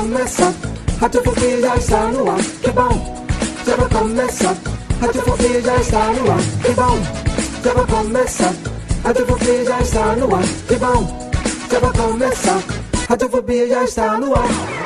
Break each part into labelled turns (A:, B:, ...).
A: Já vai começar. Radiofobia já está no ar. Que bom, já vai começar. Radiofobia já está no ar. Que bom, já vai começar. Radiofobia já está no ar. Que bom, já vai começar. Radiofobia já está no ar.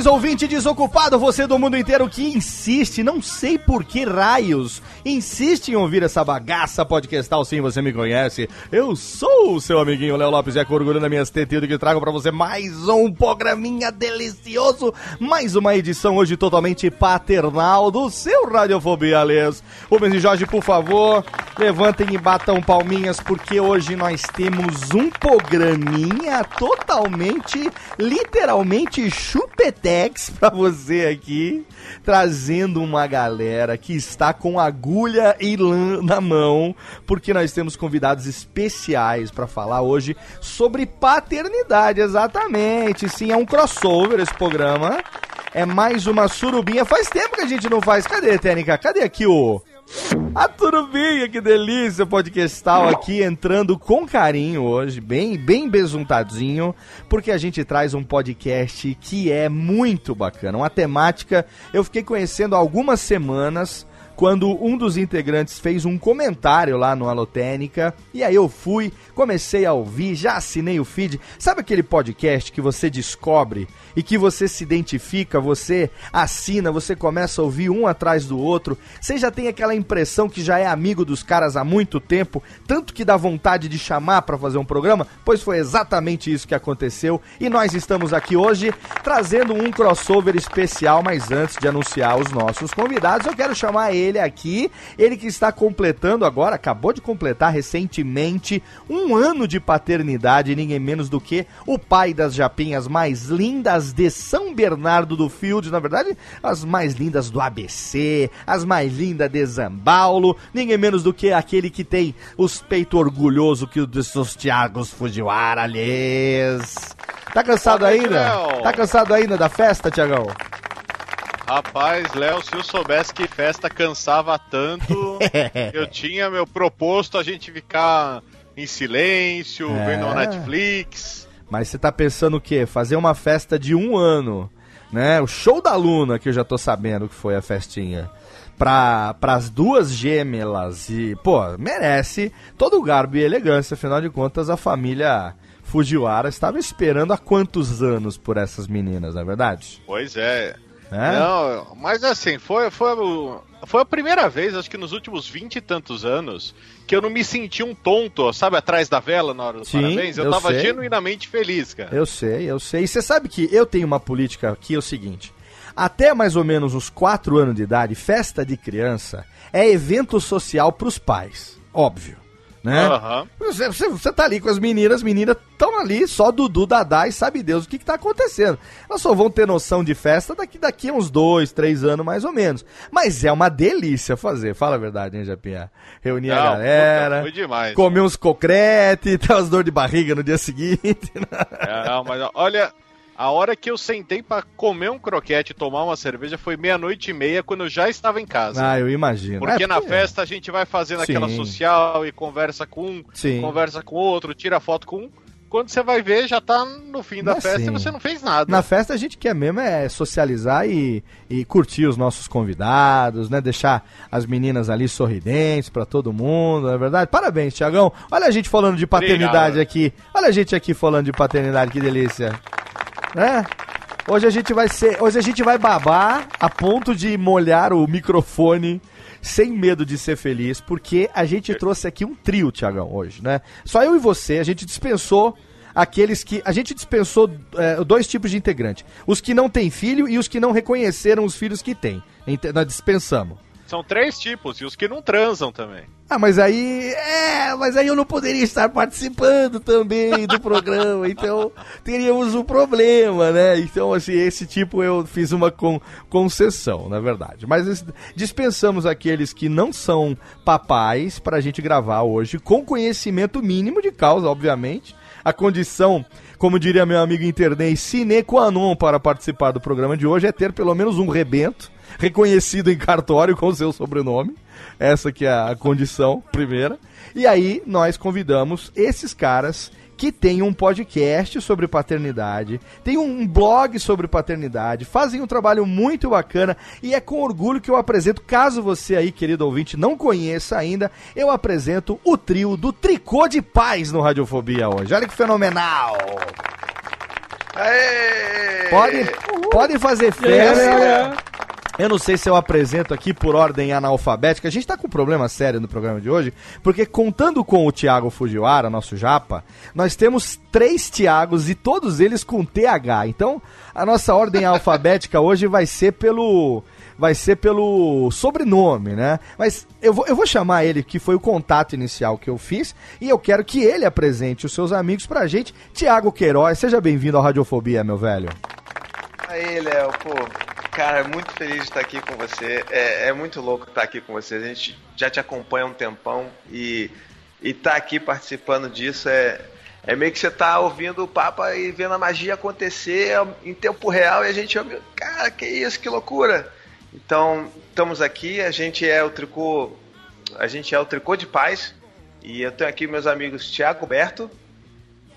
B: Saudações, ouvinte desocupado, você do mundo inteiro que insiste, não sei por que raios, insiste em ouvir essa bagaça podcastal, sim, você me conhece. Eu sou o seu amiguinho Léo Lopes e é com orgulho na minhas tetilhas que trago pra você mais um programinha delicioso, mais uma edição hoje totalmente paternal do seu Radiofobia, Aliás. Rubens e Jorge, por favor, levantem e batam palminhas, porque hoje nós temos um programinha totalmente, literalmente chupetex pra você aqui, trazendo uma galera que está com agulha e lã na mão, porque nós temos convidados especiais pra falar hoje sobre paternidade, exatamente. Sim, é um crossover esse programa. É mais uma surubinha. Faz tempo que a gente não faz. Cadê, Técnica? Cadê aqui o. A turubinha, que delícia, podcastal aqui entrando com carinho hoje, bem, bem besuntadinho, porque a gente traz um podcast que é muito bacana, uma temática. Eu fiquei conhecendo há algumas semanas quando um dos integrantes fez um comentário lá no Alotênica, e aí eu fui, comecei a ouvir, já assinei o feed. Sabe aquele podcast que você descobre e que você se identifica, você assina, você começa a ouvir um atrás do outro, você já tem aquela impressão que já é amigo dos caras há muito tempo, tanto que dá vontade de chamar para fazer um programa? Pois foi exatamente isso que aconteceu, e nós estamos aqui hoje trazendo um crossover especial, mas antes de anunciar os nossos convidados, eu quero chamar ele aqui, ele que está completando agora, acabou de completar recentemente um ano de paternidade, ninguém menos do que o pai das japinhas mais lindas de São Bernardo do Field, na verdade, as mais lindas do ABC, as mais lindas de Zambaulo, ninguém menos do que aquele que tem os peitos orgulhoso que o dos seus Thiagos Fujiwara, aliás. Tá cansado ainda? Tá cansado ainda da festa, Tiagão?
C: Rapaz, Léo, se eu soubesse que festa cansava tanto, eu tinha meu proposto a gente ficar em silêncio,
B: É.
C: vendo no Netflix.
B: Mas você tá pensando o quê? Fazer uma festa de um ano, né? O show da Luna, que eu já tô sabendo que foi a festinha. Pra, pras duas gêmeas e, pô, merece todo o garbo e elegância, afinal de contas a família Fujiwara estava esperando há quantos anos por essas meninas, não é verdade?
C: Pois é.
B: É?
C: Não, mas assim, foi, foi, foi a primeira vez, acho que nos últimos vinte e tantos anos, que eu não me senti um tonto, sabe, atrás da vela na hora dos
B: Sim,
C: parabéns. Eu,
B: eu
C: tava
B: sei.
C: genuinamente feliz, cara.
B: Eu sei, eu sei. E você sabe que eu tenho uma política aqui, é o seguinte. Até mais ou menos os 4 anos de idade, festa de criança é evento social pros pais. Óbvio. Né? Você, você, você tá ali com as meninas, as meninas estão ali, só Dudu, Dadá e sabe Deus o que, que tá acontecendo. Elas só vão ter noção de festa daqui, daqui a uns dois, três anos mais ou menos. Mas é uma delícia fazer, fala a verdade, hein, Japinha? Reunir
C: Não,
B: a galera,
C: foi demais.
B: comer uns concrete, ter umas dor de barriga no dia seguinte.
C: Não, mas olha, a hora que eu sentei pra comer um croquete e tomar uma cerveja foi meia-noite e meia, quando eu já estava em casa.
B: ah, eu imagino.
C: Porque
B: É,
C: na festa a gente vai fazendo aquela
B: Sim.
C: social e conversa com um,
B: Sim.
C: conversa com outro, tira foto com um. Quando você vai ver, já tá no fim da
B: Mas
C: festa
B: sim.
C: e você não fez nada.
B: Na festa a gente quer mesmo é socializar e, e curtir os nossos convidados, né? Deixar as meninas ali sorridentes pra todo mundo, não é verdade? Parabéns, Tiagão. Olha a gente falando de paternidade
C: Obrigado.
B: aqui. Olha a gente aqui falando de paternidade, que delícia. Né? Hoje a gente vai ser, hoje a gente vai babar a ponto de molhar o microfone sem medo de ser feliz, porque a gente trouxe aqui um trio, Tiagão, hoje, né? Só eu e você, a gente dispensou aqueles que. A gente dispensou é, dois tipos de integrante: os que não têm filho e os que não reconheceram os filhos que têm. Nós dispensamos.
C: São três tipos, e os que não transam também.
B: Ah, mas aí. É, mas aí eu não poderia estar participando também do programa, então teríamos um problema, né? Então, assim, esse tipo eu fiz uma con- concessão, na verdade. Mas dispensamos aqueles que não são papais pra gente gravar hoje, com conhecimento mínimo de causa, obviamente. A condição, como diria meu amigo internei, sine qua non para participar do programa de hoje é ter pelo menos um rebento reconhecido em cartório com seu sobrenome. Essa que é a condição primeira. E aí nós convidamos esses caras que têm um podcast sobre paternidade, tem um blog sobre paternidade, fazem um trabalho muito bacana e é com orgulho que eu apresento, caso você aí, querido ouvinte, não conheça ainda, eu apresento o trio do Tricô de Paz no Radiofobia hoje. Olha que fenomenal!
D: Aê!
B: Pode, pode fazer festa. Eu não sei se eu apresento aqui por ordem analfabética. A gente tá com um problema sério no programa de hoje, porque contando com o Thiago Fujiwara, nosso japa, nós temos três Thiagos e todos eles com TH. Então, a nossa ordem alfabética hoje vai ser pelo vai ser pelo sobrenome, né? Mas eu vou, eu vou chamar ele, que foi o contato inicial que eu fiz, e eu quero que ele apresente os seus amigos pra gente. Tiago Queiroz, seja bem-vindo ao Radiofobia, meu velho.
D: Aí, Léo, pô, cara, muito feliz de estar aqui com você. É, é muito louco estar aqui com você. A gente já te acompanha há um tempão e e tá aqui participando disso é é meio que você tá ouvindo o Papa e vendo a magia acontecer em tempo real e a gente cara, que isso, que loucura. Então, estamos aqui, a gente é o tricô, a gente é o tricô de paz e eu tenho aqui meus amigos Thiago Berto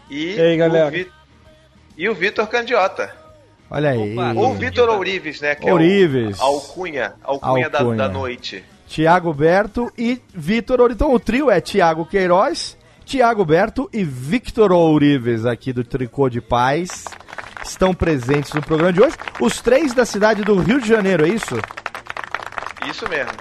D: e
E: E aí,
D: o Vi- e o Vitor Candiota.
B: Olha aí.
D: Ou o Vitor Ourives, né? Que
B: Ourives.
D: é o alcunha, alcunha, da-
B: Alcunha.
D: Da, noite.
B: Tiago Berto e Vitor Ourives. Então o trio é Tiago Queiroz, Tiago Berto e Victor Ourives aqui do Tricô de Paz. Estão presentes no programa de hoje. Os três da cidade do Rio de Janeiro, é isso?
D: Isso mesmo.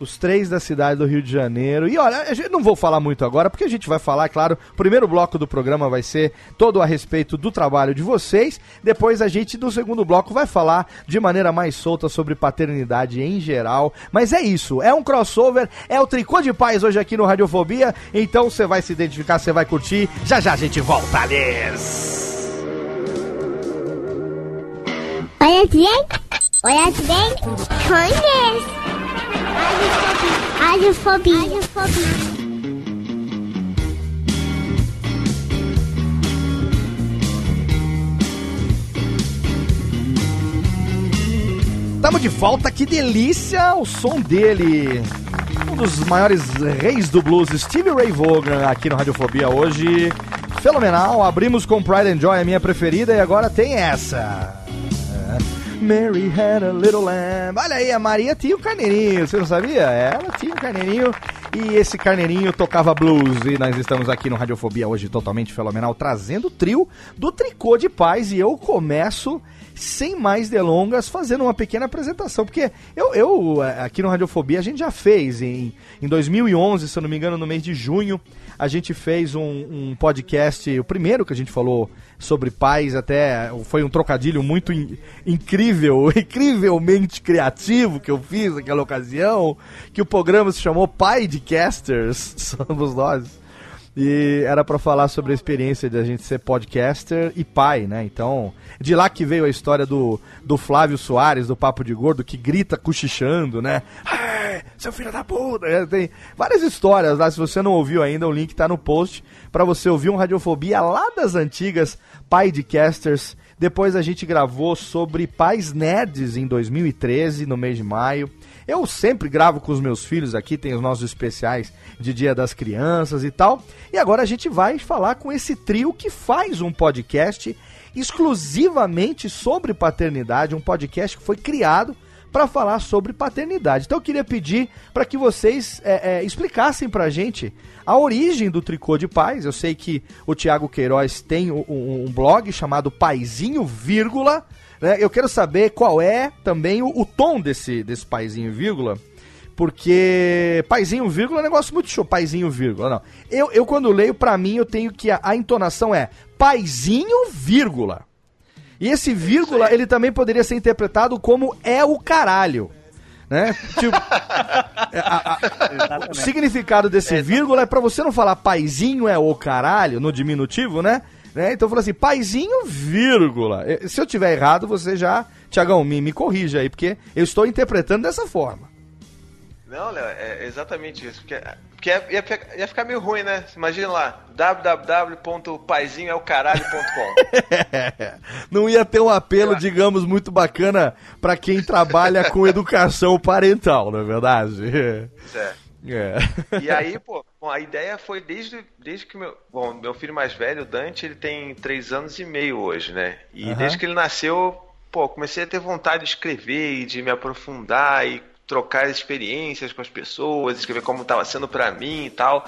B: Os três da cidade do Rio de Janeiro. E olha, gente não vou falar muito agora, porque a gente vai falar, claro, o primeiro bloco do programa vai ser todo a respeito do trabalho de vocês. Depois a gente, no segundo bloco, vai falar de maneira mais solta sobre paternidade em geral. Mas é isso, é um crossover, é o Tricô de Paz hoje aqui no Radiofobia. Então você vai se identificar, você vai curtir. Já já a gente volta, Alice!
F: Olha bem, olha bem, conhece. Radiofobia. Radiofobia.
B: Tamo de volta, que delícia o som dele. Um dos maiores reis do blues, Stevie Ray Vaughan, aqui no Radiofobia hoje. Fenomenal, abrimos com Pride and Joy, a minha preferida, e agora tem essa. Mary had a little lamb. Olha aí, a Maria tinha o carneirinho, você não sabia? Ela tinha o carneirinho e esse carneirinho tocava blues. E nós estamos aqui no Radiofobia hoje totalmente fenomenal, trazendo o trio do Tricô de Paz. E eu começo sem mais delongas, fazendo uma pequena apresentação, porque eu, eu eh, aqui no Radiofobia a gente já fez em, em 2011, se eu não me engano, no mês de junho, a gente fez um, um podcast, o primeiro que a gente falou sobre pais, até foi um trocadilho muito in- incrível, incrivelmente criativo que eu fiz naquela ocasião, que o programa se chamou Pai de Casters, somos nós. E era pra falar sobre a experiência de a gente ser podcaster e pai, né? Então, de lá que veio a história do, do Flávio Soares, do Papo de Gordo, que grita cochichando, né? "Ai, seu filho da puta! É, Tem várias histórias lá. Se você não ouviu ainda, o link tá no post pra você ouvir um Radiofobia lá das antigas, pai de casters. Depois a gente gravou sobre pais nerds em 2013, no mês de maio. Eu sempre gravo com os meus filhos aqui, tem os nossos especiais de Dia das Crianças e tal. E agora a gente vai falar com esse trio que faz um podcast exclusivamente sobre paternidade, um podcast que foi criado para falar sobre paternidade. Então eu queria pedir para que vocês é, é, explicassem pra gente a origem do tricô de pais. Eu sei que o Tiago Queiroz tem um- um blog chamado Paizinho Vírgula. Né? Eu quero saber qual é também o, o tom desse, desse Paizinho Vírgula. Porque paizinho vírgula é um negócio muito show. Paizinho vírgula, não. Eu, eu quando leio, pra mim, eu tenho que. A, a entonação é paizinho vírgula. E esse vírgula, ele também poderia ser interpretado como é o caralho. Né? Tipo, é, a- a- o significado desse vírgula é pra você não falar paizinho é o caralho, no diminutivo, né? Né? Então eu falo assim, paizinho, vírgula. Se eu tiver errado, você já, Tiagão, me, me corrija aí, porque eu estou interpretando dessa forma.
D: Não, Léo, é exatamente isso. Porque, porque ia, ia fi- ia ficar meio ruim, né? Imagina lá, www.paizinhoelcaralho.com
B: não ia ter um apelo, digamos, muito bacana pra quem trabalha com educação parental, não é verdade?
D: Pois é.
B: É.
D: E aí, pô, bom, a ideia foi desde, desde que meu. Bom, meu filho mais velho, o Dante, ele tem três anos e meio hoje, né? E
B: Aham.
D: desde que ele nasceu, pô, comecei a ter vontade de escrever e de me aprofundar e trocar experiências com as pessoas, escrever como estava sendo pra mim e tal.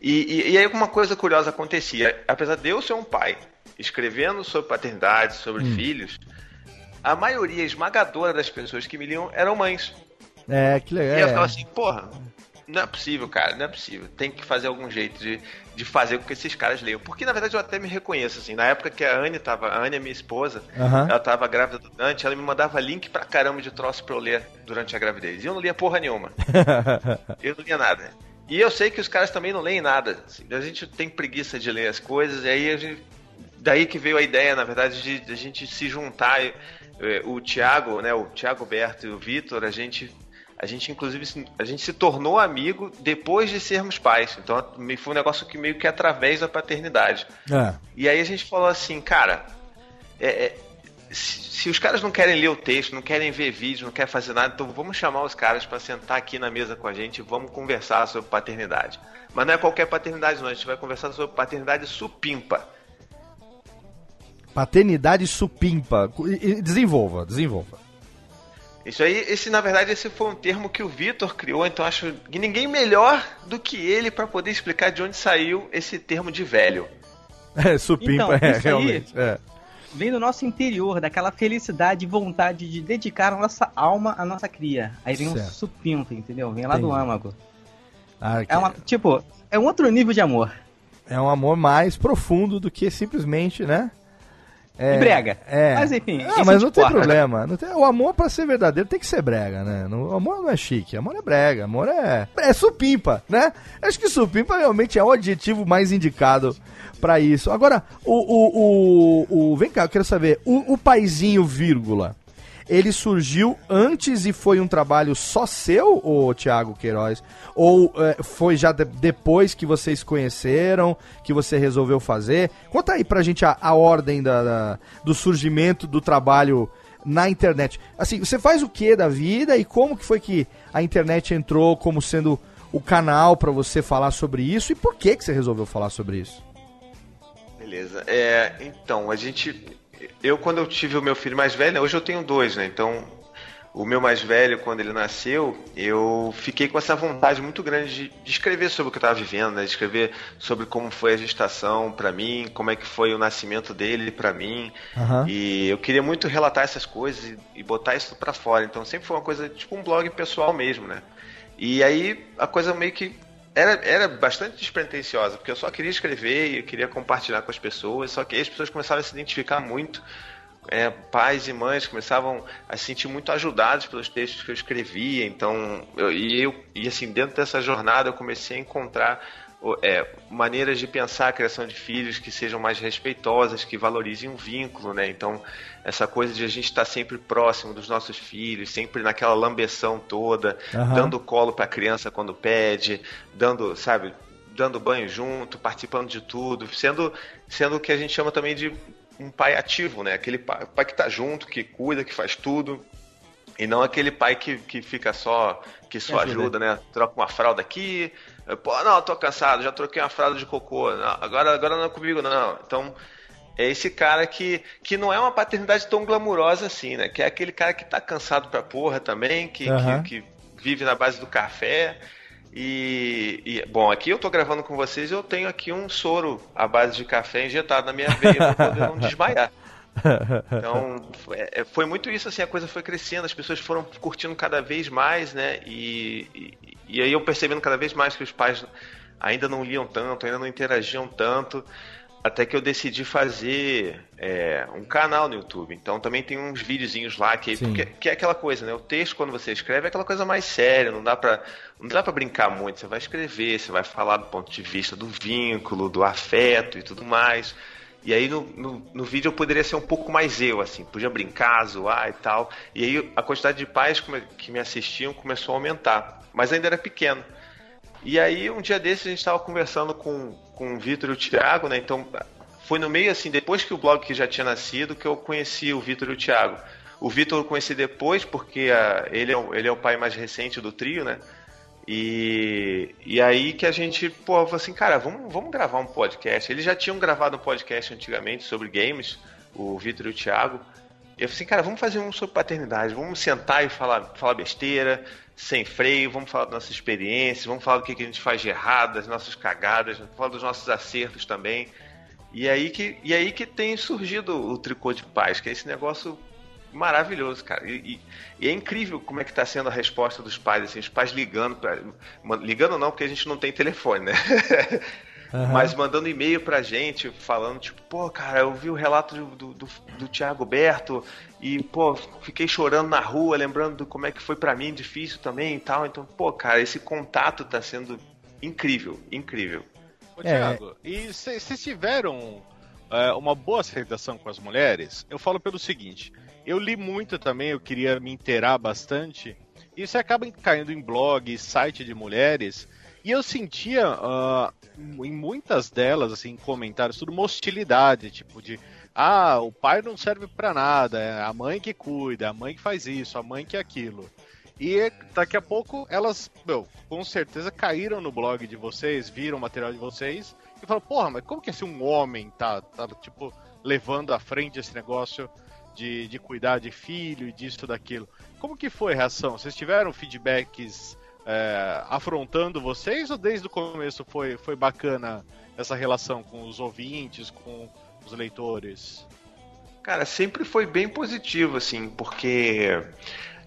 D: E, e, e aí uma coisa curiosa acontecia. Apesar de eu ser um pai, escrevendo sobre paternidade, sobre filhos, a maioria esmagadora das pessoas que me liam eram mães.
B: É, que
D: E eu
B: legal.
D: ficava assim, porra, não é possível, cara, não é possível. Tem que fazer algum jeito de, de fazer com que esses caras leiam. Porque, na verdade, eu até me reconheço, assim, na época que a Anne tava, a Anne é minha esposa,
B: Aham.
D: ela tava grávida do Dante, ela me mandava link pra caramba de troço pra eu ler durante a gravidez. E eu não lia porra nenhuma. Eu não lia nada. E eu sei que os caras também não leem nada. assim. a gente tem preguiça de ler as coisas, e aí a gente. Daí que veio a ideia, na verdade, de, de a gente se juntar. eh, O Thiago, né? O Thiago Berto e o Vitor, a gente. A gente, inclusive, se- a gente se tornou amigo depois de sermos pais. Então, foi um negócio que meio que através da paternidade.
B: É.
D: E aí a gente falou assim, cara, é, é, se, se os caras não querem ler o texto, não querem ver vídeo, não querem fazer nada, então vamos chamar os caras para sentar aqui na mesa com a gente e vamos conversar sobre paternidade. Mas não é qualquer paternidade, não. A gente vai conversar sobre paternidade supimpa.
B: Paternidade supimpa. Desenvolva, desenvolva.
D: Isso aí, esse na verdade esse foi um termo que o Vitor criou, então acho que ninguém melhor do que ele para poder explicar de onde saiu esse termo de velho.
B: É, supimpa,
E: Então,
B: é,
E: isso aí-
B: realmente. É.
E: Vem do nosso interior, daquela felicidade e vontade de dedicar a nossa alma à nossa cria. Aí vem
B: Certo.
E: um supinto, entendeu? Vem lá do
B: Entendi.
E: âmago.
B: Ah, que-
E: É uma, tipo, é um outro nível de amor.
B: é um amor mais profundo do que simplesmente, né? É,
E: E brega.
B: É.
E: Mas enfim,
B: Ah, mas não tem problema. Não tem- o amor, pra ser verdadeiro, tem que ser brega, né? O amor não é chique, amor é brega, amor é. É supimpa, né? Acho que supimpa realmente é o adjetivo mais indicado pra isso. Agora, o. o, o, o- vem cá, eu quero saber. O, o paizinho, vírgula. Ele surgiu antes e foi um trabalho só seu, ô Thiago Queiroz? Ou é, foi já de- depois que vocês conheceram, que você resolveu fazer? Conta aí pra gente a, a ordem da, da- do surgimento do trabalho na internet. Assim, você faz o que da vida e como que foi que a internet entrou como sendo o canal pra você falar sobre isso e por que que você resolveu falar sobre isso?
D: Beleza. É, então, a gente. Eu, quando eu tive o meu filho mais velho, né, hoje eu tenho dois, né? Então, o meu mais velho, quando ele nasceu, eu fiquei com essa vontade muito grande de, de escrever sobre o que eu estava vivendo, né? De escrever sobre como foi a gestação para mim, como é que foi o nascimento dele para mim.
B: Aham.
D: E eu queria muito relatar essas coisas e, e botar isso para fora. Então, sempre foi uma coisa, tipo um blog pessoal mesmo, né? E aí, a coisa meio que era, era bastante despretensiosa, porque eu só queria escrever e queria compartilhar com as pessoas, só que as pessoas começaram a se identificar muito. É, pais e mães começavam a se sentir muito ajudados pelos textos que eu escrevia, então eu, e eu e assim dentro dessa jornada eu comecei a encontrar o- é, maneiras de pensar a criação de filhos que sejam mais respeitosas, que valorizem um vínculo, né? Então, essa coisa de a gente estar sempre próximo dos nossos filhos, sempre naquela lambeção toda,
B: Aham.
D: dando colo para a criança quando pede, dando, sabe, dando banho junto, participando de tudo, sendo, sendo o que a gente chama também de um pai ativo, né? Aquele pai, pai que tá junto, que cuida, que faz tudo. E não aquele pai que, que fica só, que só
B: ajuda.
D: ajuda, né? Troca uma fralda aqui, pô, não, tô cansado, já troquei uma fralda de cocô, não, agora, agora não é comigo, não. Então, é esse cara que, que não é uma paternidade tão glamurosa assim, né? Que é aquele cara que tá cansado pra porra também, que,
B: Aham.
D: que, que vive na base do café. E, e, bom, aqui eu tô gravando com vocês e eu tenho aqui um soro à base de café injetado na minha veia pra poder não desmaiar. Então, foi, é, foi muito isso, assim, a coisa foi crescendo, as pessoas foram curtindo cada vez mais, né? E, e, e aí eu percebendo cada vez mais que os pais ainda não liam tanto, ainda não interagiam tanto, até que eu decidi fazer é, um canal no YouTube. Então também tem uns videozinhos lá que, porque- que é aquela coisa, né? O texto quando você escreve é aquela coisa mais séria, não dá pra não dá para brincar muito. Você vai escrever, você vai falar do ponto de vista do vínculo, do afeto e tudo mais. E aí no, no, no vídeo eu poderia ser um pouco mais eu, assim, podia brincar, zoar e tal. E aí a quantidade de pais que me assistiam começou a aumentar, mas ainda era pequeno. E aí, um dia desses, a gente estava conversando com, com o Vitor e o Thiago, né? Então, foi no meio, assim, depois que o blog que já tinha nascido, que eu conheci o Vitor e o Thiago. O Vitor eu conheci depois, porque ah, ele, é, o- ele é o pai mais recente do trio, né? E, e aí que a gente, pô, falou assim, cara, vamos, vamos gravar um podcast. Eles já tinham gravado um podcast antigamente sobre games, o Vitor e o Thiago. Eu falei assim, cara, vamos fazer um sobre paternidade, vamos sentar e falar, falar besteira, sem freio, vamos falar das nossas experiências, vamos falar do que, a gente faz de errado, das nossas cagadas, vamos falar dos nossos acertos também. E aí que, e aí que tem surgido o Tricô de Paz, que é esse negócio maravilhoso, cara. E, e- e é incrível como é que tá sendo a resposta dos pais, assim, os pais ligando pra, ma- ligando não, porque a gente não tem telefone, né? Mas mandando e-mail pra gente, falando, tipo, pô, cara, eu vi o relato do, do, do, Thiago Berto e, pô, fiquei chorando na rua, lembrando do como é que foi pra mim, difícil também e tal. Então, pô, cara, esse contato tá sendo incrível, incrível.
C: Ô,
B: É.
C: Thiago, e vocês tiveram é, uma boa aceitação com as mulheres? Eu falo pelo seguinte: eu li muito também, eu queria me inteirar bastante, e você acaba caindo em blog, site de mulheres, e eu sentia ah, em muitas delas, assim, comentários, tudo uma hostilidade, tipo de. Ah, o pai não serve pra nada, é a mãe que cuida, a mãe que faz isso, a mãe que aquilo. E daqui a pouco elas, meu, com certeza caíram no blog de vocês, viram o material de vocês e falaram, porra, mas como que esse um homem tá, tá tipo, levando à frente esse negócio de, de cuidar de filho e disso, daquilo? Como que foi a reação? Vocês tiveram feedbacks é, afrontando vocês ou desde o começo foi, foi bacana essa relação com os ouvintes, com os leitores?
D: Cara, sempre foi bem positivo, assim, porque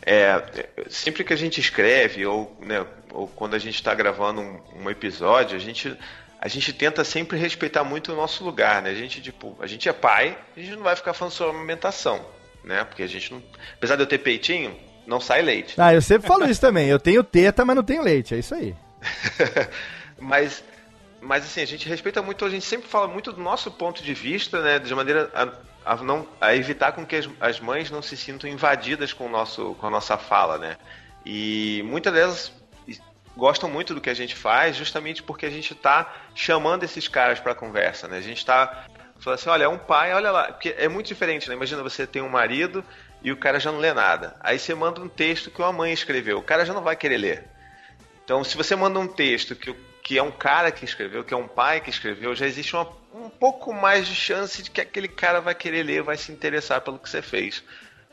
D: é, sempre que a gente escreve ou, né, ou quando a gente está gravando um, um episódio, a gente, a gente tenta sempre respeitar muito o nosso lugar, né? A gente, tipo, a gente é pai, a gente não vai ficar falando sobre amamentação, né? Porque a gente não. Apesar de eu ter peitinho, não sai leite.
B: Ah, eu sempre falo isso também. Eu tenho teta, mas não tenho leite. É isso aí.
D: mas, mas assim, a gente respeita muito, a gente sempre fala muito do nosso ponto de vista, né? De maneira a, a não, a evitar com que as, as mães não se sintam invadidas com, o nosso, com a nossa fala, né? E muitas delas gostam muito do que a gente faz, justamente porque a gente está chamando esses caras para conversa, né? A gente está falando assim, olha, é um pai, olha lá, porque é muito diferente, né? Imagina você tem um marido e o cara já não lê nada. Aí você manda um texto que uma mãe escreveu, o cara já não vai querer ler. Então, se você manda um texto que, que é um cara que escreveu, que é um pai que escreveu, já existe uma, um pouco mais de chance de que aquele cara vai querer ler, vai se interessar pelo que você fez.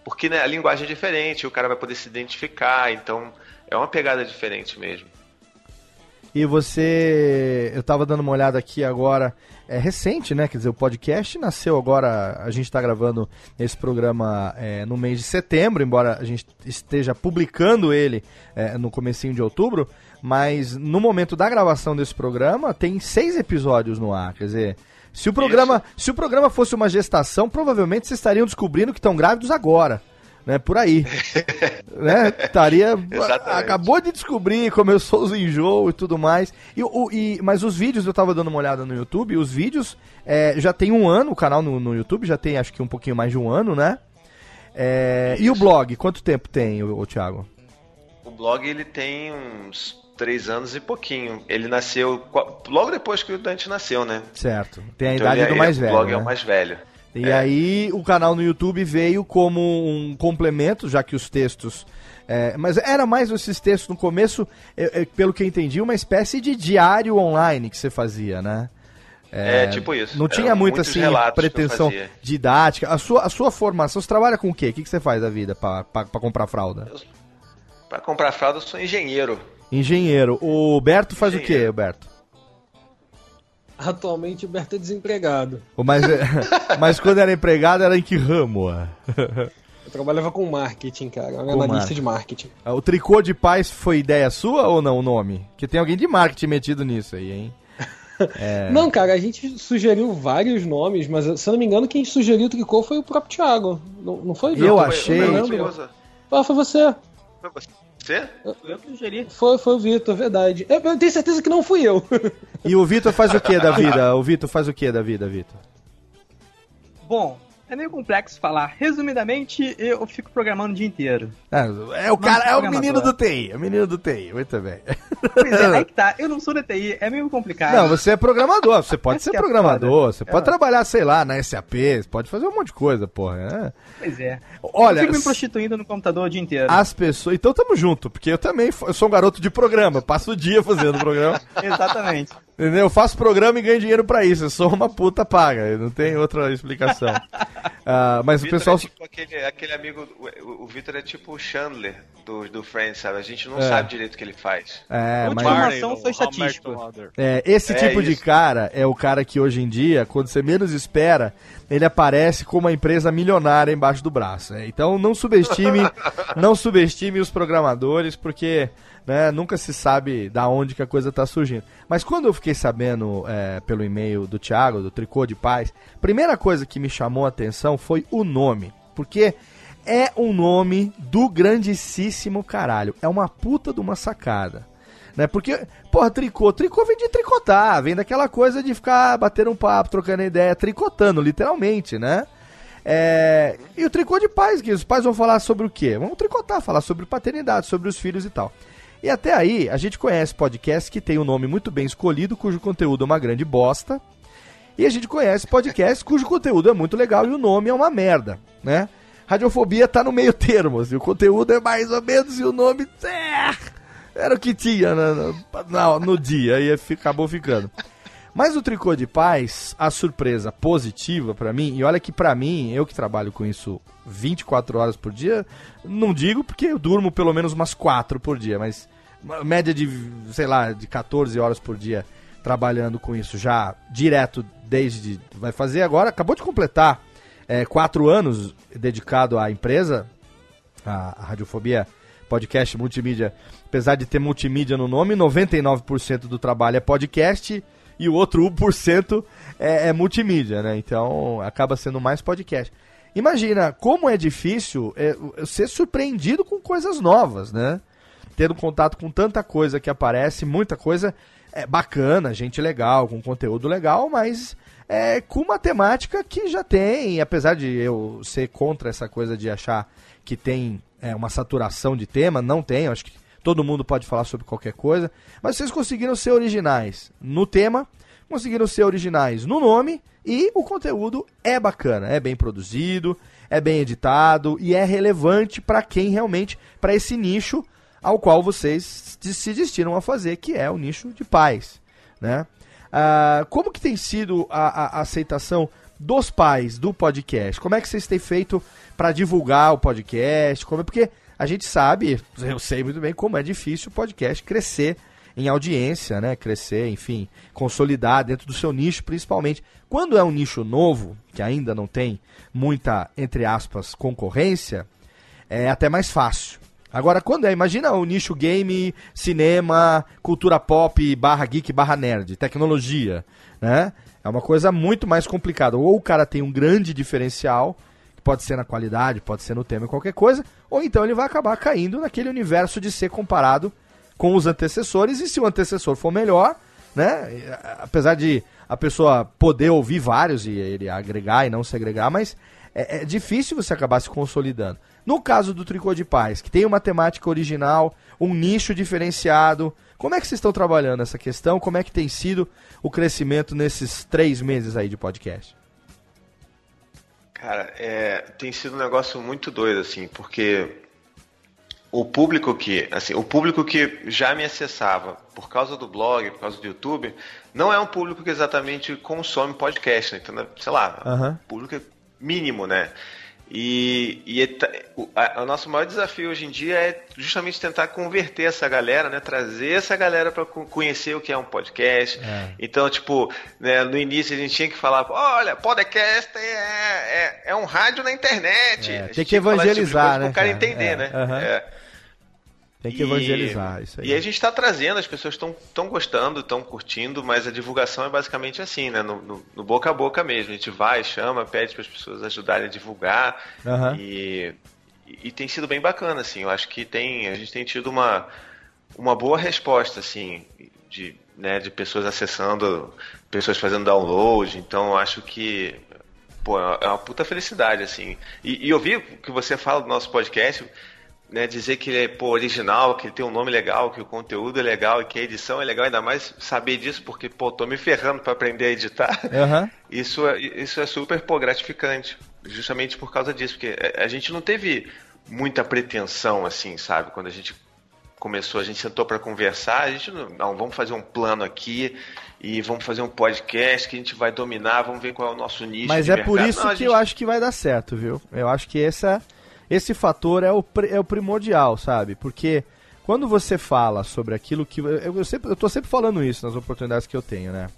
D: Porque né, a linguagem é diferente, o cara vai poder se identificar, então é uma pegada diferente mesmo.
B: E você. Eu tava dando uma olhada aqui agora. É recente, né? Quer dizer, o podcast nasceu agora. A gente tá gravando esse programa é, no mês de setembro, embora a gente esteja publicando ele é, no comecinho de outubro. Mas no momento da gravação desse programa, tem seis episódios no ar. Quer dizer, se o programa, se o programa fosse uma gestação, provavelmente vocês estariam descobrindo que estão grávidos agora. Né? Por aí. né? Estaria. Acabou de descobrir, começou os enjoos e tudo mais. E, o, e, mas os vídeos, eu tava dando uma olhada no YouTube, os vídeos é, já tem um ano, o canal no, no YouTube já tem acho que um pouquinho mais de um ano, né? É, e o blog, quanto tempo tem, o, o Thiago?
D: O blog ele tem uns três anos e pouquinho. Ele nasceu logo depois que o Dante nasceu, né?
B: Certo. Tem a
D: Então
B: idade
D: ele-
B: do mais
D: o
B: velho.
D: blog é
B: né?
D: o mais velho.
B: E aí o canal no YouTube veio como um complemento, já que os textos. é, mas era mais esses textos no começo, é, é, pelo que eu entendi, uma espécie de diário online que você fazia, né?
D: É, tipo isso.
B: Não tinha
D: muitos
B: assim pretensão didática. A sua, a sua formação, você trabalha com o quê? O que, que você faz da vida pra comprar fralda?
D: Pra comprar fralda eu sou engenheiro.
B: Engenheiro. O Berto faz o quê,
D: Engenheiro.
B: Berto?
G: Atualmente o Berto é desempregado.
B: O mais, mas quando era empregado era em que ramo?
G: Eu trabalhava com marketing, cara. Eu era
B: Com
G: analista
B: marketing.
G: de marketing.
B: O tricô de paz foi ideia sua ou não o nome? Que tem alguém de marketing metido nisso aí, hein? É.
G: Não, cara, a gente sugeriu vários nomes, mas se eu não me engano, quem sugeriu o tricô foi o próprio Thiago. Não, não foi?
B: Eu achei-
G: Eu
D: Foi,
G: não Ah, foi você.
D: Foi você?
E: Eu que sugeri.
G: Foi, foi o Vitor, verdade. Eu, eu tenho certeza que não fui eu.
B: E o Vitor faz o que da vida? O Vitor faz o que da vida, Vitor?
E: Bom, é meio complexo falar. Resumidamente, eu fico programando o dia inteiro.
B: É, é o cara, é o menino do TI, é o menino do TI, muito bem.
E: Pois é, aí que tá. Eu não sou da TI, é meio complicado.
B: Não, você é programador, você pode ser
E: é
B: programador, você pode
E: É.
B: trabalhar, sei lá, na SAP, você pode fazer um monte de coisa, porra. né?
E: Pois é.
B: Olha,
E: eu fico me prostituindo no computador o dia inteiro.
B: as pessoas. Então tamo junto, porque eu também eu sou um garoto de programa, passo o dia fazendo programa.
E: Exatamente.
B: Entendeu? Eu faço programa e ganho dinheiro pra isso. Eu sou uma puta paga. Não tem outra explicação. Ah, mas o
D: Vitor
B: pessoal.
D: é tipo aquele, aquele amigo. O, o Vitor é tipo o Chandler do, do Friends, sabe? A gente não
B: É.
D: sabe direito o que ele faz.
B: É,
E: Última
B: mas.
E: Informação foi
C: Mother.
B: É, esse
D: É
B: tipo de
D: isso.
B: cara é o cara que hoje em dia, quando você menos espera, ele aparece com uma empresa milionária embaixo do braço. né? Então não subestime, não subestime os programadores, porque né, nunca se sabe da onde que a coisa está surgindo. Mas quando eu fiquei sabendo é, pelo e-mail do Thiago, do Tricô de Paz, primeira coisa que me chamou a atenção foi o nome. Porque é um nome do grandíssimo caralho. É uma puta de uma sacada. Né? Porque, porra, tricô, tricô vem de tricotar, vem daquela coisa de ficar batendo um papo, trocando ideia, tricotando, literalmente, né? É, E o tricô de pais, que os pais vão falar sobre o quê? Vão tricotar, falar sobre paternidade, sobre os filhos e tal. E até aí, a gente conhece podcasts que tem um nome muito bem escolhido, cujo conteúdo é uma grande bosta. E a gente conhece podcasts cujo conteúdo é muito legal e o nome é uma merda, né? Radiofobia tá no meio termo, assim, o conteúdo é mais ou menos e o nome é, era o que tinha na- na- no dia e acabou ficando. Mas o Tricô de Paz, a surpresa positiva pra mim, e olha que pra mim, eu que trabalho com isso 24 horas por dia, não digo porque eu durmo pelo menos umas 4 por dia, mas média de, sei lá, de 14 horas por dia trabalhando com isso já direto desde. Vai fazer agora, acabou de completar é, quatro anos dedicado à empresa, a, Radiofobia Podcast Multimídia. Apesar de ter multimídia no nome, 99% do trabalho é podcast e o outro 1% é, é multimídia, né? Então acaba sendo mais podcast. Imagina como é difícil é, ser surpreendido com coisas novas, né? Tendo contato com tanta coisa que aparece, muita coisa é, bacana, gente legal, com conteúdo legal, mas é, com uma temática que já tem, apesar de eu ser contra essa coisa de achar que tem é, uma saturação de tema, não tem, acho que todo mundo pode falar sobre qualquer coisa, mas vocês conseguiram ser originais no tema, conseguiram ser originais no nome e o conteúdo é bacana, é bem produzido, é bem editado e é relevante para quem realmente, para esse nicho ao qual vocês se destinam a fazer, que é o nicho de pais, né? Ah, como que tem sido a, a- aceitação dos pais do podcast? Como é que vocês têm feito para divulgar o podcast? Como é porque a gente sabe, eu sei muito bem como é difícil o podcast crescer em audiência, né? Crescer, enfim, consolidar dentro do seu nicho, principalmente quando é um nicho novo que ainda não tem muita entre aspas concorrência, é até mais fácil. Agora, quando é, imagina o nicho game, cinema, cultura pop, barra geek, barra nerd, tecnologia, né? É uma coisa muito mais complicada. Ou o cara tem um grande diferencial, Pode ser na qualidade, pode ser no tema, qualquer coisa. Ou então ele vai acabar caindo naquele universo de ser comparado com os antecessores. E se o antecessor for melhor, né? Apesar de a pessoa poder ouvir vários e ele agregar e não se agregar, mas é, é difícil você acabar se consolidando. No caso do Tricô de Paz, que tem uma temática original, um nicho diferenciado, como é que vocês estão trabalhando essa questão? Como é que tem sido o crescimento nesses três meses aí de podcast?
D: Cara, é, tem sido um negócio muito doido, assim, porque o público que, assim, o público que já me acessava por causa do blog, por causa do YouTube, não é um público que exatamente consome podcast, né? Então, né, sei lá,
B: Aham.
D: público mínimo, né? E, e é o, a- o nosso maior desafio hoje em dia é justamente tentar converter essa galera, né? Trazer essa galera para conhecer o que é um podcast.
B: É.
D: Então, tipo, né, no início a gente tinha que falar, olha, podcast é, é, é um rádio na internet.
B: É, tem que
D: falar esse tipo
B: evangelizar, né,
D: pro cara
B: cara?
D: entender,
B: É,
D: né?
B: aham. Tem que
D: E-
B: evangelizar isso aí.
D: E a gente está trazendo, as pessoas estão tão gostando, estão curtindo, mas a divulgação é basicamente assim, né? No, no- no boca a boca mesmo. A gente vai, chama, pede para as pessoas ajudarem a divulgar.
B: Aham.
D: E, e tem sido bem bacana, assim. Eu acho que tem, a gente tem tido uma, uma boa resposta, assim, de, né, de pessoas acessando, pessoas fazendo download. Então, eu acho que pô, é uma puta felicidade, assim. E, e ouvir o que você fala do nosso podcast, né, dizer que ele é pô, original, que ele tem um nome legal, que o conteúdo é legal e que a edição é legal, ainda mais saber disso, porque, pô, tô me ferrando para aprender a editar.
B: Aham.
D: Isso é, isso é super pô, gratificante, justamente por causa disso, porque a a gente não teve muita pretensão, assim, sabe? Quando a gente começou, a gente sentou para conversar, a gente não, não, vamos fazer um plano aqui e vamos fazer um podcast que a gente vai dominar, vamos ver qual é o nosso nicho.
B: Mas é por
D: mercado.
B: isso
D: Não,
B: que
D: gente-
B: eu acho que vai dar certo, viu? Eu acho que essa, esse fator é o, é o primordial, sabe? Porque quando você fala sobre aquilo que. Eu, eu, sempre, eu tô sempre falando isso nas oportunidades que eu tenho, né?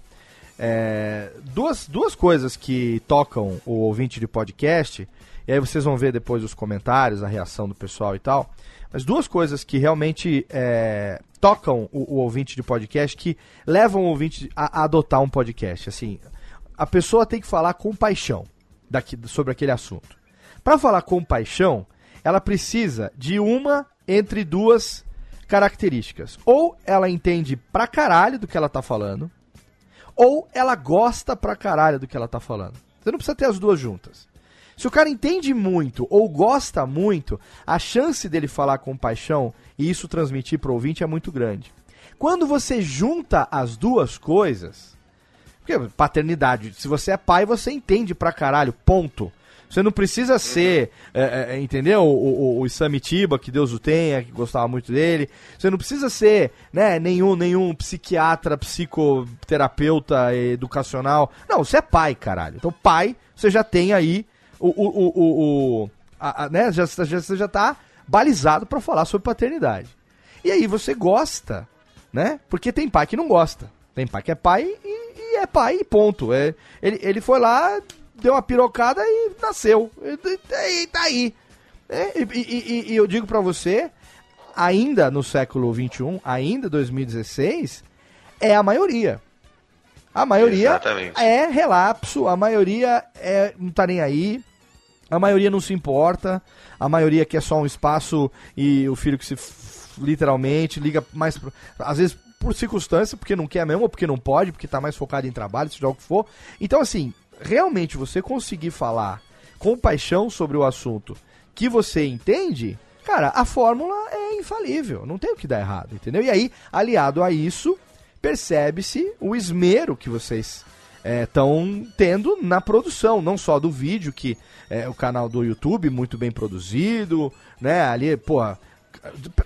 B: É, duas, duas coisas que tocam o ouvinte de podcast, e aí vocês vão ver depois os comentários, a reação do pessoal e tal. Mas duas coisas que realmente é, tocam o, o ouvinte de podcast, que levam o ouvinte a, a adotar um podcast. Assim, a pessoa tem que falar com paixão daqui, sobre aquele assunto. Para falar com paixão, ela precisa de uma entre duas características. Ou ela entende pra caralho do que ela tá falando, ou ela gosta pra caralho do que ela tá falando. Você não precisa ter as duas juntas. Se o cara entende muito ou gosta muito, a chance dele falar com paixão e isso transmitir pro ouvinte é muito grande. Quando você junta as duas coisas, porque paternidade, se você é pai, você entende pra caralho, ponto. Você não precisa ser, é, é, entendeu? O, o, o Samitiba, que Deus o tenha, que gostava muito dele. Você não precisa ser, né, nenhum, nenhum psiquiatra, psicoterapeuta educacional. Não, você é pai, caralho. Então, pai, você já tem aí o. o, o, o, a- a- né, já, já, você já tá balizado pra falar sobre paternidade. E aí você gosta, né? Porque tem pai que não gosta. Tem pai que é pai e, e é pai e ponto. É, ele, ele foi lá, deu uma pirocada e nasceu. E, e tá aí. É, e, e- e- eu digo pra você, ainda no século XXI, ainda 2016, é a maioria. A maioria
D: Exatamente.
B: é relapso, a maioria é, não tá nem aí, a maioria não se importa, a maioria quer só um espaço e o filho que se literalmente liga mais pro, às vezes por circunstância, porque não quer mesmo, ou porque não pode, porque tá mais focado em trabalho, seja o que for. Então assim, realmente você conseguir falar com paixão sobre o assunto que você entende, cara, a fórmula é infalível, não tem o que dar errado, entendeu? E aí, aliado a isso, percebe-se o esmero que vocês estão tendo na produção, não só do vídeo, que é o canal do YouTube muito bem produzido, né? Ali, pô,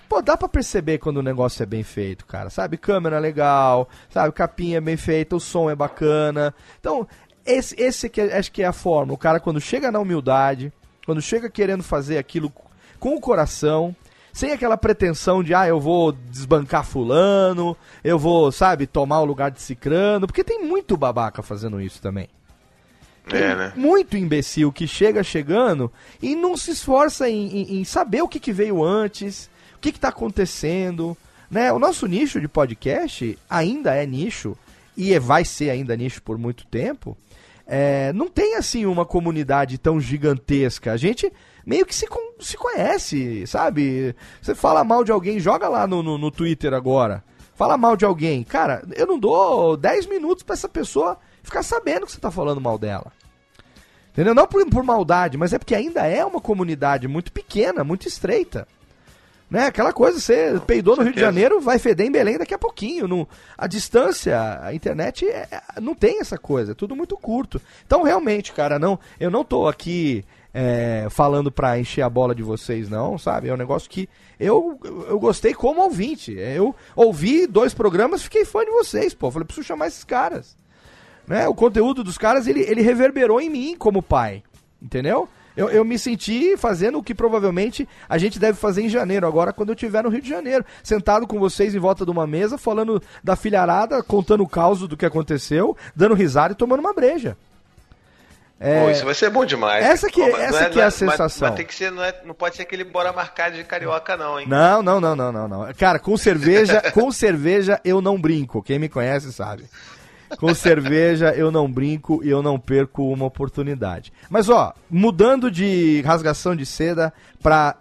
B: pô dá pra perceber quando o negócio é bem feito, cara, sabe? Câmera legal, sabe? Capinha é bem feita, o som é bacana. Então, esse, esse que é- acho que é a forma. O cara, quando chega na humildade, quando chega querendo fazer aquilo com o coração, sem aquela pretensão de, ah, eu vou desbancar fulano, eu vou, sabe, tomar o lugar de cicrano, porque tem muito babaca fazendo isso também. Tem
D: É, né?
B: muito imbecil que chega chegando e não se esforça em, em- em saber o que, que veio antes, o que está acontecendo. Né? O nosso nicho de podcast ainda é nicho, e é- vai ser ainda nicho por muito tempo, é, não tem assim uma comunidade tão gigantesca. A gente meio que se, se conhece, sabe? Você fala mal de alguém, joga lá no, no, no Twitter agora. Fala mal de alguém. Cara, eu não dou 10 minutos pra essa pessoa ficar sabendo que você tá falando mal dela. Entendeu? Não por, por maldade, mas é porque ainda é uma comunidade muito pequena, muito estreita. Né? Aquela coisa, você peidou no Rio de. Janeiro, vai feder em Belém daqui a pouquinho. Não, a distância, a internet é- é- não tem essa coisa, é tudo muito curto. Então, realmente, cara, não, eu não tô aqui é, falando pra encher a bola de vocês, não, sabe? É um negócio que eu, eu gostei como ouvinte. Eu ouvi dois programas, fiquei fã de vocês, pô. Falei, preciso chamar esses caras né? O conteúdo dos caras, ele, ele reverberou em mim como pai, entendeu? Eu, eu me senti fazendo o que provavelmente a gente deve fazer em janeiro, agora quando eu estiver no Rio de Janeiro. Sentado com vocês em volta de uma mesa, falando da filharada, contando o caos do que aconteceu, dando risada e tomando uma breja. É,
D: Pô, isso vai ser bom demais.
B: Essa que-
D: Pô, mas
B: essa
D: não
B: que é a
D: mas-
B: sensação.
D: Mas, tem que ser, não, é, não pode ser aquele bora marcar de carioca, não, hein?
B: Não, não, não, não, não, não. Cara, com cerveja, com cerveja eu não brinco. Quem me conhece sabe. Com cerveja eu não brinco e eu não perco uma oportunidade. Mas ó, mudando de rasgação de seda para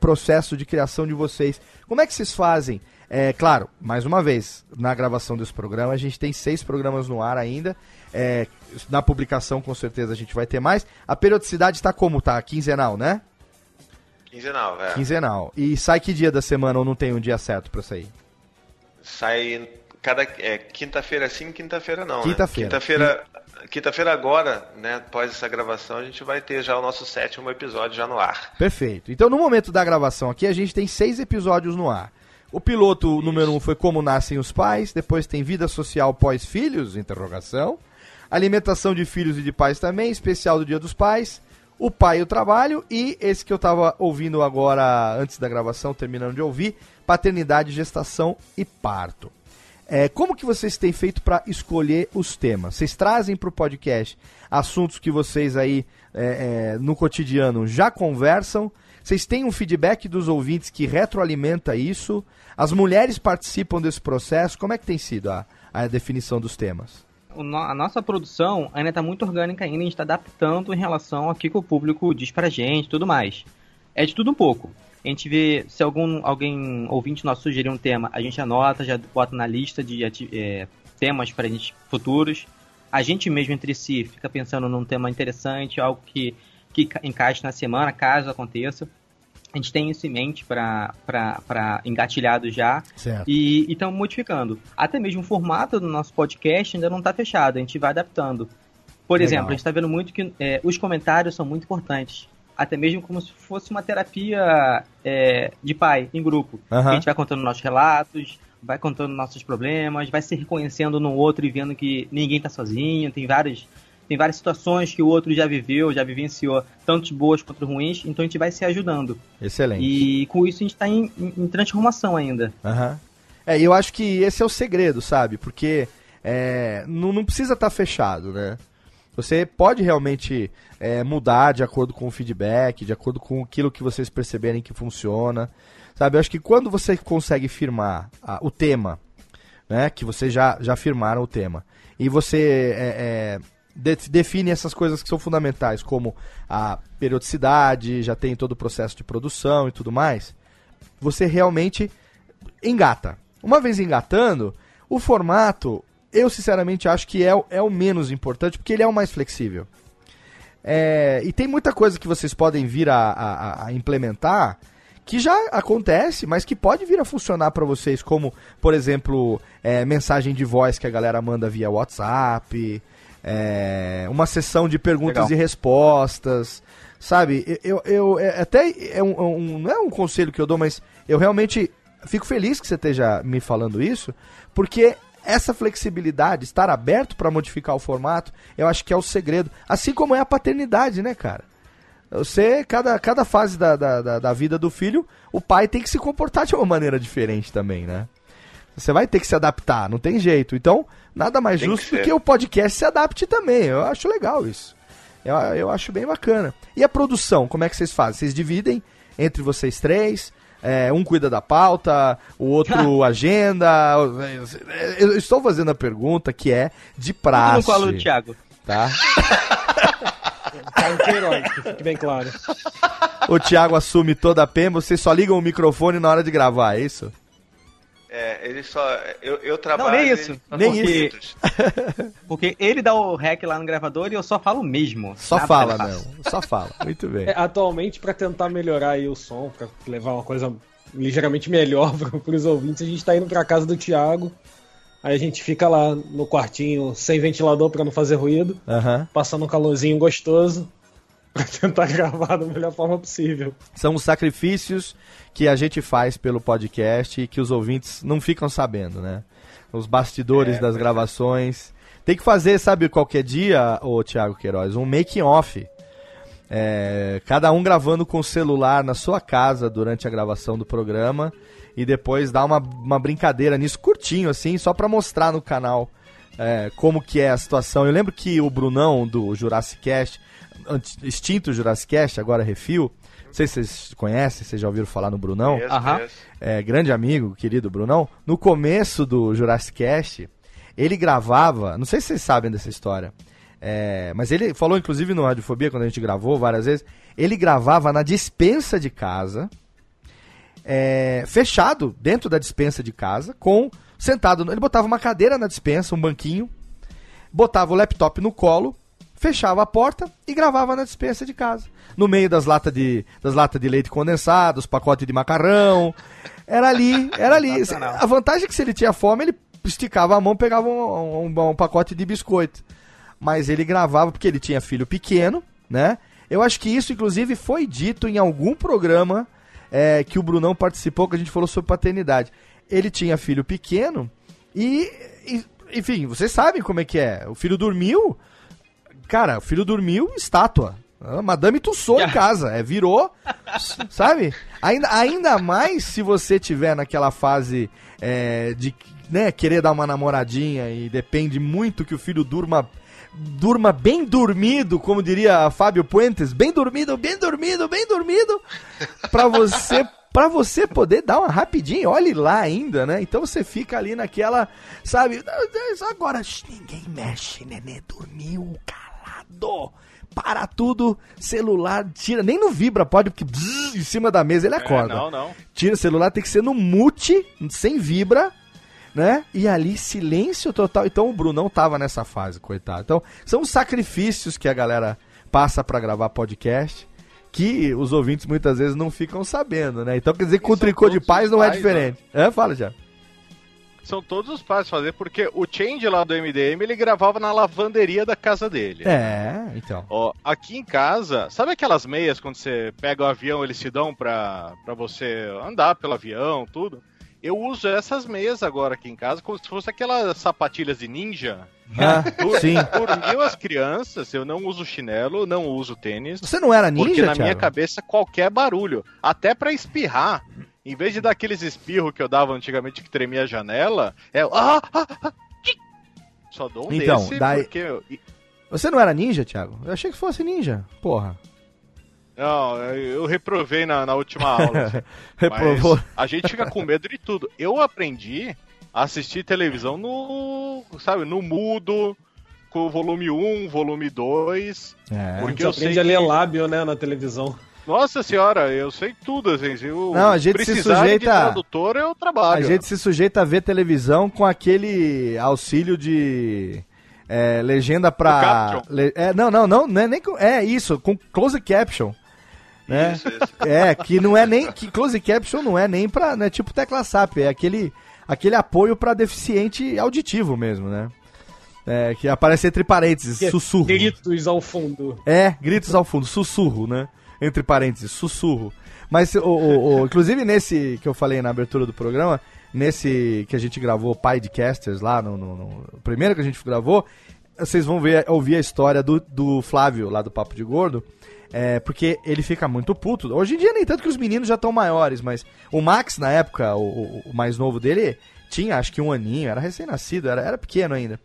B: processo de criação de vocês, como é que vocês fazem? É, claro, mais uma vez, na gravação desse programa, a gente tem seis programas no ar ainda. É, na publicação, com certeza, a gente vai ter mais. A periodicidade está como? Tá quinzenal, né?
D: Quinzenal, é.
B: Quinzenal. E sai que dia da semana ou não tem um dia certo pra sair?
D: Sai cada é, quinta-feira sim, quinta-feira não. né?
B: Quinta-feira.
D: Quinta-feira. Quinta-feira agora, né? Após essa gravação, a gente vai ter já o nosso sétimo episódio já no ar.
B: Perfeito. Então, no momento da gravação aqui, a gente tem seis episódios no ar. O piloto número um foi Como Nascem os Pais, depois tem Vida Social Pós-Filhos, interrogação. Alimentação de filhos e de pais também, especial do Dia dos Pais. O Pai e o Trabalho e esse que eu tava ouvindo agora, antes da gravação, terminando de ouvir, Paternidade, Gestação e Parto. É, como que vocês têm feito para escolher os temas? Vocês trazem para o podcast assuntos que vocês aí é, é, no cotidiano já conversam? Vocês têm um feedback dos ouvintes que retroalimenta isso? As mulheres participam desse processo? Como é que tem sido a, a definição dos temas?
E: A nossa produção ainda está muito orgânica ainda, a gente está adaptando em relação ao que o público diz pra gente e tudo mais. É de tudo um pouco. A gente vê se algum alguém ouvinte nosso sugerir um tema, a gente anota, já bota na lista de é, temas para gente futuros. A gente mesmo entre si fica pensando num tema interessante, algo que, que ca- encaixe na semana, caso aconteça. A gente tem isso em mente para engatilhado já.
B: Certo.
E: E estamos modificando. Até mesmo o formato do nosso podcast ainda não está fechado, a gente vai adaptando. Por
B: Legal.
E: exemplo, a gente está vendo muito que é, os comentários são muito importantes. Até mesmo como se fosse uma terapia é, de pai, em grupo.
B: Aham.
E: A gente vai contando nossos relatos, vai contando nossos problemas, vai se reconhecendo no outro e vendo que ninguém está sozinho. Tem várias, tem várias situações que o outro já viveu, já vivenciou, tanto boas quanto ruins, então a gente vai se ajudando.
B: Excelente.
E: E com isso a gente está em, em- transformação ainda.
B: Aham. É, e eu acho que esse é o segredo, sabe? Porque é, não, não precisa estar fechado, né? Você pode realmente é, mudar de acordo com o feedback, de acordo com aquilo que vocês perceberem que funciona. Sabe, eu acho que quando você consegue firmar ah, o tema, né? Que vocês já, já firmaram o tema, e você é, é, de- define essas coisas que são fundamentais, como a periodicidade, já tem todo o processo de produção e tudo mais, você realmente engata. Uma vez engatando, o formato, eu sinceramente acho que é, o- é o menos importante, porque ele é o mais flexível. É, e tem muita coisa que vocês podem vir a, a- a implementar que já acontece, mas que pode vir a funcionar para vocês, como, por exemplo, é, mensagem de voz que a galera manda via WhatsApp, é, uma sessão de perguntas
E: Legal.
B: e respostas, sabe? Eu, eu é, até é um, um- não é um conselho que eu dou, mas eu realmente fico feliz que você esteja me falando isso, porque essa flexibilidade, estar aberto para modificar o formato, eu acho que é o segredo. Assim como é a paternidade, né, cara? Você, cada, cada fase da, da, da, da vida do filho, o pai tem que se comportar de uma maneira diferente também, né? Você vai ter que se adaptar, não tem jeito. Então, nada mais
D: Tem que
B: justo do
D: ser.
B: que o podcast se adapte também. Eu acho legal isso. Eu, eu acho bem bacana. E a produção, como é que vocês fazem? Vocês dividem entre vocês três? É, um cuida da pauta, o outro agenda. Eu estou fazendo a pergunta que é de
E: Tudo
B: praxe.
E: no colo do Thiago.
B: tá?
G: Thiago Queiroz, que fique bem claro.
B: O Thiago assume toda a pena, vocês só ligam o microfone na hora de gravar, é isso?
D: É, ele só. Eu, eu
E: Não,
D: trabalho.
E: nem isso.
B: Nem
E: porque,
B: isso.
E: porque ele dá o rec lá no gravador e eu só falo mesmo.
B: Só fala, não. Só fala. Muito bem.
G: É, atualmente, pra tentar melhorar aí o som, pra levar uma coisa ligeiramente melhor pro- pros ouvintes, a gente tá indo pra casa do Thiago. Aí a gente fica lá no quartinho sem ventilador pra não fazer ruído,
B: Aham.
G: passando um calorzinho gostoso pra tentar gravar da melhor forma possível.
B: São os sacrifícios que a gente faz pelo podcast e que os ouvintes não ficam sabendo, né? Os bastidores
D: É,
B: das gravações. Tem que fazer, sabe, qualquer dia, ô Thiago Queiroz, um making off. É, cada um gravando com o celular na sua casa durante a gravação do programa e depois dar uma, uma brincadeira nisso curtinho assim, só pra mostrar no canal é, como que é a situação. Eu lembro que o Brunão do Jurassic Cast, extinto Jurassic Cast, agora Refil, não sei se vocês conhecem, vocês já ouviram falar no Brunão
E: Aham.
D: conheço.
B: é, grande amigo, querido Brunão, no começo do Jurassic Cast, ele gravava, não sei se vocês sabem dessa história, é, mas ele falou inclusive no Radiofobia, quando a gente gravou várias vezes, ele gravava na dispensa de casa, é, fechado dentro da dispensa de casa, com sentado, ele botava uma cadeira na dispensa, um banquinho, botava o laptop no colo, fechava a porta e gravava na dispensa de casa. No meio das latas de, das latas de leite condensado, os pacotes de macarrão. Era ali, era ali. A vantagem é que se ele tinha fome, ele esticava a mão, pegava um, um- um pacote de biscoito. Mas ele gravava porque ele tinha filho pequeno, né? Eu acho que isso, inclusive, foi dito em algum programa é, que o Brunão participou, que a gente falou sobre paternidade. Ele tinha filho pequeno e, e- enfim, vocês sabem como é que é. O filho dormiu, cara, o filho dormiu, estátua. A Madame Tussauds em casa, é, virou, sabe? Ainda, ainda mais se você tiver naquela fase é, de né, querer dar uma namoradinha e depende muito que o filho durma durma bem dormido, como diria Fábio Puentes, bem dormido, bem dormido, bem dormido, pra você para você poder dar uma rapidinha, olhe lá ainda, né? Então você fica ali naquela, sabe? Agora ninguém mexe, nenê dormiu calado. Para tudo, celular, tira, nem no vibra, pode, porque bzz, em cima da mesa ele acorda.
C: É, não, não.
B: Tira o celular, tem que ser no mute, sem vibra, né? E ali silêncio total. Então o Brunão tava nessa fase, coitado. Então, são os sacrifícios que a galera passa pra gravar podcast que os ouvintes muitas vezes não ficam sabendo, né? Então quer dizer que com
C: E são
B: tricô de paz não é
C: pais,
B: diferente. É, fala já.
C: São todos os pais fazer, porque o Change lá do MDM ele gravava na lavanderia da casa dele.
B: É, então.
C: Ó, aqui em casa, sabe aquelas meias quando você pega o avião, eles se dão pra, pra você andar pelo avião, tudo? Eu uso essas meias agora aqui em casa como se fosse aquelas sapatilhas de ninja.
B: Ah,
C: Por,
B: sim.
C: por mil as crianças, eu não uso chinelo, não uso tênis.
B: Você não era ninja,
C: Porque na minha
B: Thiago?
C: cabeça qualquer barulho, até pra espirrar, em vez de dar aqueles espirros que eu dava antigamente que tremia a janela, é o ah, ah, ah, ih. só dou um
B: Então,
C: desse
B: daí-
C: porque eu-
B: Você não era ninja, Thiago? Eu achei que fosse ninja. Porra.
C: não, eu reprovei na, na última aula. assim.
B: Reprovou.
C: Mas a gente fica com medo de tudo. Eu aprendi a assistir televisão no, sabe, no mudo, com o volume 1, volume 2.
B: É.
G: A
C: Porque
G: gente
C: eu
G: aprende
C: sei
G: a ler
C: que-
G: lábio, né, na televisão.
C: Nossa senhora, eu sei tudo, assim. Se eu
B: Não, a gente se sujeita-
C: de tradutor, eu
B: A
C: trabalho.
B: gente se sujeita a ver televisão com aquele auxílio de é, legenda pra. Le- é, não, não, não, não é nem com, É isso, com close caption. Né?
D: Isso, isso.
B: É, que não é nem. Que close caption não é nem pra. Não é tipo tecla SAP, é aquele, aquele apoio pra deficiente auditivo mesmo, né? É, que aparece entre parênteses,
G: Que é
B: sussurro.
G: Gritos ao fundo.
B: É, gritos ao fundo, sussurro, né? Entre parênteses, sussurro. Mas, o, o- o- inclusive nesse que eu falei na abertura do programa, nesse que a gente gravou Pidecasters lá, no, no, no- primeiro que a gente gravou, vocês vão ver, ouvir a história do, do Flávio, lá do Papo de Gordo, é, porque ele fica muito puto. Hoje em dia nem tanto que os meninos já estão maiores, mas o Max, na época, o, o- o mais novo dele, tinha acho que um aninho, era recém-nascido, era, era pequeno ainda.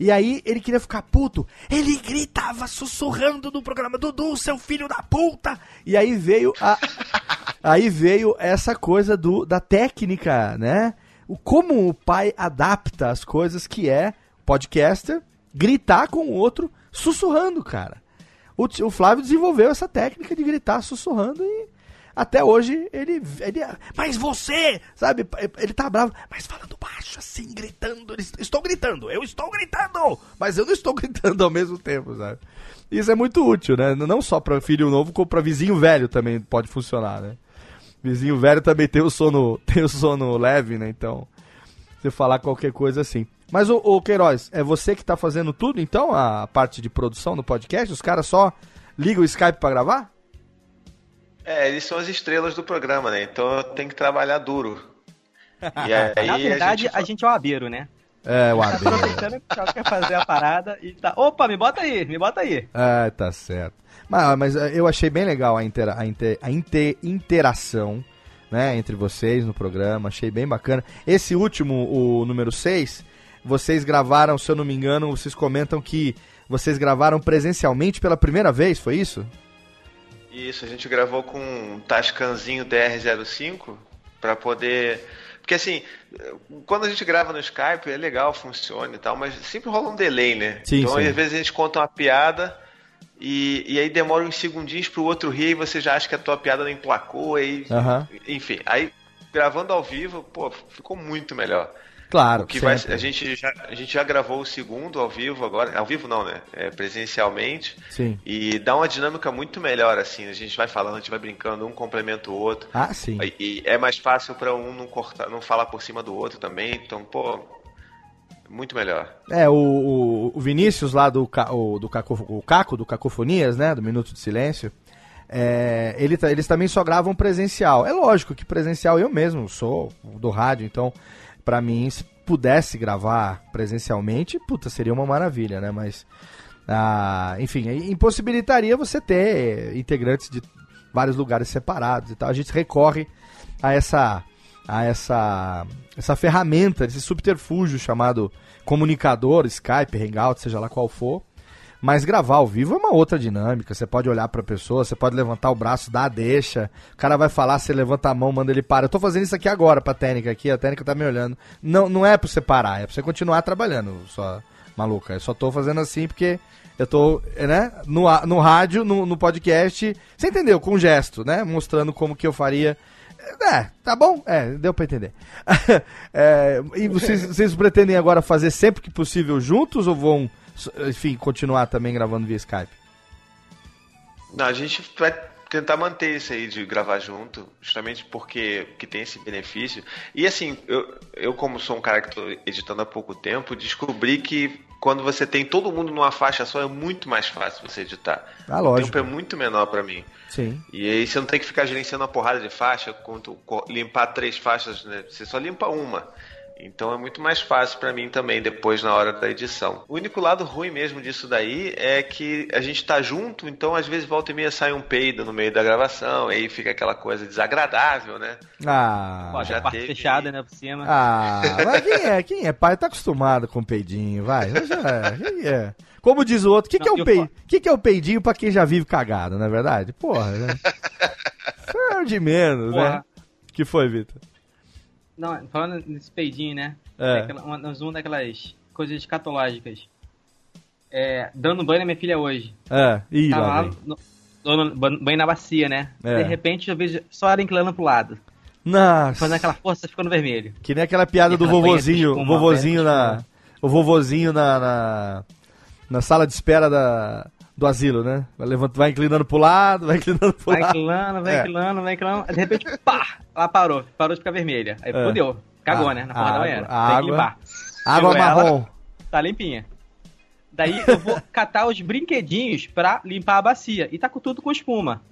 B: E aí ele queria ficar puto. Ele gritava sussurrando no programa: Dudu, seu filho da puta! E aí veio a. aí veio essa coisa do, da técnica, né? O, como o pai adapta as coisas que é podcaster, gritar com o outro sussurrando, cara. O, o Flávio desenvolveu essa técnica de gritar sussurrando e até hoje ele, ele. Mas você! Sabe? Ele tá bravo, mas falando baixo, assim, gritando. Estou gritando, eu estou gritando! Mas eu não estou gritando ao mesmo tempo, sabe? Isso é muito útil, né? Não só pra filho novo, como pra vizinho velho também pode funcionar, né? Vizinho velho também tem o sono, tem o sono leve, né? Então, você falar qualquer coisa assim. Mas o, o Queiroz, é você que tá fazendo tudo, então, a parte de produção do podcast? Os caras só ligam o Skype pra gravar?
D: É, eles são as estrelas do programa, né? Então eu tenho que trabalhar duro. E aí,
E: Na verdade,
D: a
E: a
D: gente...
E: gente, é o Abeiro, né?
B: É, o
E: Tá
B: Abel.
E: aproveitando que o Thiago quer fazer a parada e tá. Opa, me bota aí, me bota aí.
B: Ah, tá certo. Mas, mas eh, eu achei bem legal a, intera a, inte- a inte- interação né, entre vocês no programa, achei bem bacana. Esse último, o número 6, vocês gravaram, se eu não me engano, vocês comentam que vocês gravaram presencialmente pela primeira vez, foi isso?
D: Isso, a gente gravou com um Tascanzinho DR05 pra poder. Porque assim, quando a gente grava no Skype é legal, funciona e tal, mas sempre rola um delay, né?
B: Sim,
D: então
B: sim.
D: às vezes a gente conta uma piada e, e aí demora uns segundinhos pro outro rir e você já acha que a tua piada não emplacou, aí.
B: Aham.
D: Enfim, aí gravando ao vivo, pô, ficou muito melhor.
B: Claro,
D: O que vai, a, gente já, a gente já gravou o segundo ao vivo agora. Ao vivo não, né? É, presencialmente.
B: Sim.
D: E dá uma dinâmica muito melhor, assim. A gente vai falando, a gente vai brincando, um complementa o outro.
B: Ah, sim.
D: E, e é mais fácil pra um não cortar, não falar por cima do outro também. Então, pô, muito melhor.
B: É, o, o- Vinícius lá do, o, do Caco, o Caco, do Cacofonias, né? Do Minuto de Silêncio. é, ele, ta- eles também só gravam presencial. É lógico que presencial eu mesmo sou do rádio, então, pra mim, se pudesse gravar presencialmente, puta, seria uma maravilha, né? Mas, ah, enfim, impossibilitaria você ter integrantes de vários lugares separados e tal. A gente recorre a essa a essa essa ferramenta, esse subterfúgio chamado comunicador, Skype, Hangout, seja lá qual for. Mas gravar ao vivo é uma outra dinâmica. Você pode olhar pra pessoa, você pode levantar o braço, dar a deixa. O cara vai falar, você levanta a mão, manda ele parar. Eu tô fazendo isso aqui agora pra técnica aqui, a técnica tá me olhando. Não, não é pra você parar, é pra você continuar trabalhando, só maluca. Eu só tô fazendo assim porque eu tô, né, no, a- no rádio, no, no podcast, você entendeu? Com gesto, né? Mostrando como que eu faria. É, tá bom? É, deu pra entender. É, e vocês, vocês pretendem agora fazer sempre que possível juntos ou vão, enfim, continuar também gravando via Skype?
D: Não, a gente vai tentar manter isso aí de gravar junto, justamente porque que tem esse benefício. E assim, eu, eu como sou um cara que estou editando há pouco tempo, descobri que quando você tem todo mundo numa faixa só é muito mais fácil você editar.
B: Ah,
D: O
B: lógico.
D: tempo é muito menor para mim.
B: Sim.
D: E aí você não tem que ficar gerenciando uma porrada de faixa, quanto limpar três faixas, né? Você só limpa uma. Então é muito mais fácil pra mim também depois na hora da edição. O único lado ruim mesmo disso daí é que a gente tá junto, então às vezes volta e meia sai um peido no meio da gravação, aí fica aquela coisa desagradável, né?
B: Ah.
E: Ó,
D: já
E: já parte
D: teve-
E: fechada, né, por cima.
B: Ah, mas quem é? Quem é pai tá acostumado com peidinho, vai. Já, quem é? Como diz o outro, o que, que, é pei...
E: falo-
B: que, que é o peidinho pra quem já vive cagado, não é verdade? Porra, né? É de menos, né?
E: Porra.
B: que foi, Vitor?
E: Não, falando nesse peidinho, né?
B: É.
E: Daquela- uma, uma daquelas coisas escatológicas. É, dando banho na minha filha hoje.
B: É,
E: Tava
B: lá
E: no- dando ban- banho na bacia, né?
B: É.
E: De repente eu vejo só ela inclinando pro lado.
B: Nossa.
E: Fazendo aquela força ficando vermelho.
B: Que nem aquela piada
E: E
B: do
E: aquela
B: vovozinho,
E: com
B: o
E: uma
B: vovozinho na, o vovozinho na, na, na sala de espera da, do asilo, né? Vai, levant, vai inclinando pro lado, vai inclinando pro
E: Vai
B: lado.
E: inclinando, vai
B: É.
E: inclinando, vai inclinando. Aí, de repente, pá! Ela parou. Parou de ficar vermelha. Aí
B: É.
E: fudeu. Cagou,
B: A-
E: né? Na
B: a
E: porra da banheira. Tem
B: água-
E: que limpar.
B: Água
E: Pegou ela,
B: marrom.
E: Tá limpinha. Daí eu vou catar os brinquedinhos pra limpar a bacia. E tá com tudo com espuma.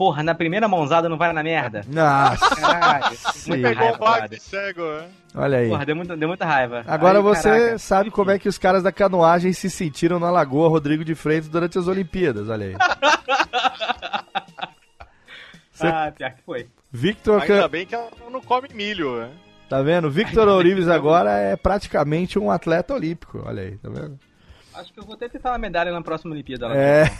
E: Porra, na primeira mãozada não vai na merda.
B: Nossa,
E: Caralho.
B: Sim.
E: muita raiva,
C: de cego, né?
B: olha aí.
E: Porra, deu, muita- deu muita raiva.
B: Agora
E: Aí,
B: você
E: caraca.
B: sabe como é que os caras da canoagem se sentiram na Lagoa Rodrigo de Freitas durante as Olimpíadas, olha aí. Cê-
E: Ah, pior que foi.
B: Victor,
C: Ainda bem que ela não come milho, né?
B: tá vendo? Victor Ourives agora é praticamente um atleta olímpico, olha aí, tá vendo?
E: Acho que eu vou até tentar uma medalha na próxima Olimpíada. lá.
B: É,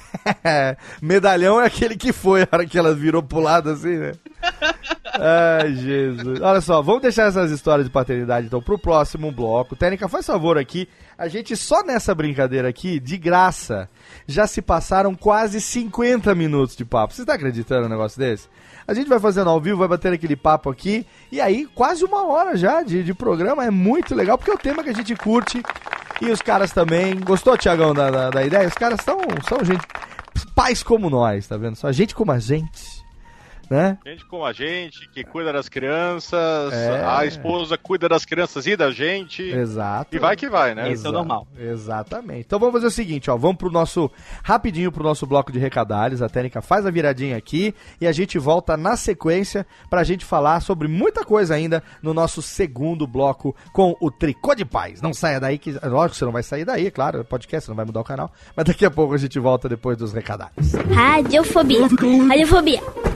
B: medalhão é aquele que foi a hora que ela virou pro lado assim, né? Ai, Jesus. Olha só, vamos deixar essas histórias de paternidade então pro próximo bloco. Técnica, faz favor aqui. A gente só nessa brincadeira aqui, de graça, já se passaram quase 50 minutos de papo. Você tá acreditando num negócio desse? A gente vai fazendo ao vivo, vai bater aquele papo aqui. E aí, quase uma hora já de, de programa. É muito legal, porque é o tema que a gente curte. E os caras também. Gostou, Tiagão, da, da, da ideia? Os caras são, são gente. Pais como nós, tá vendo? Só gente como a gente. Né?
C: Gente como a gente, que cuida das crianças,
B: É.
C: a esposa cuida das crianças e da gente.
B: Exato.
C: E vai que vai, né?
E: Isso é normal.
B: Exatamente. Então vamos fazer o seguinte, ó, vamos pro nosso rapidinho pro nosso bloco de recadalhos. A técnica faz a viradinha aqui e a gente volta na sequência pra gente falar sobre muita coisa ainda no nosso segundo bloco com o Tricô de Paz. Não saia daí que lógico que você não vai sair daí, é claro, podcast você não vai mudar o canal, mas daqui a pouco a gente volta depois dos recadalhos.
F: Radiofobia. Radiofobia.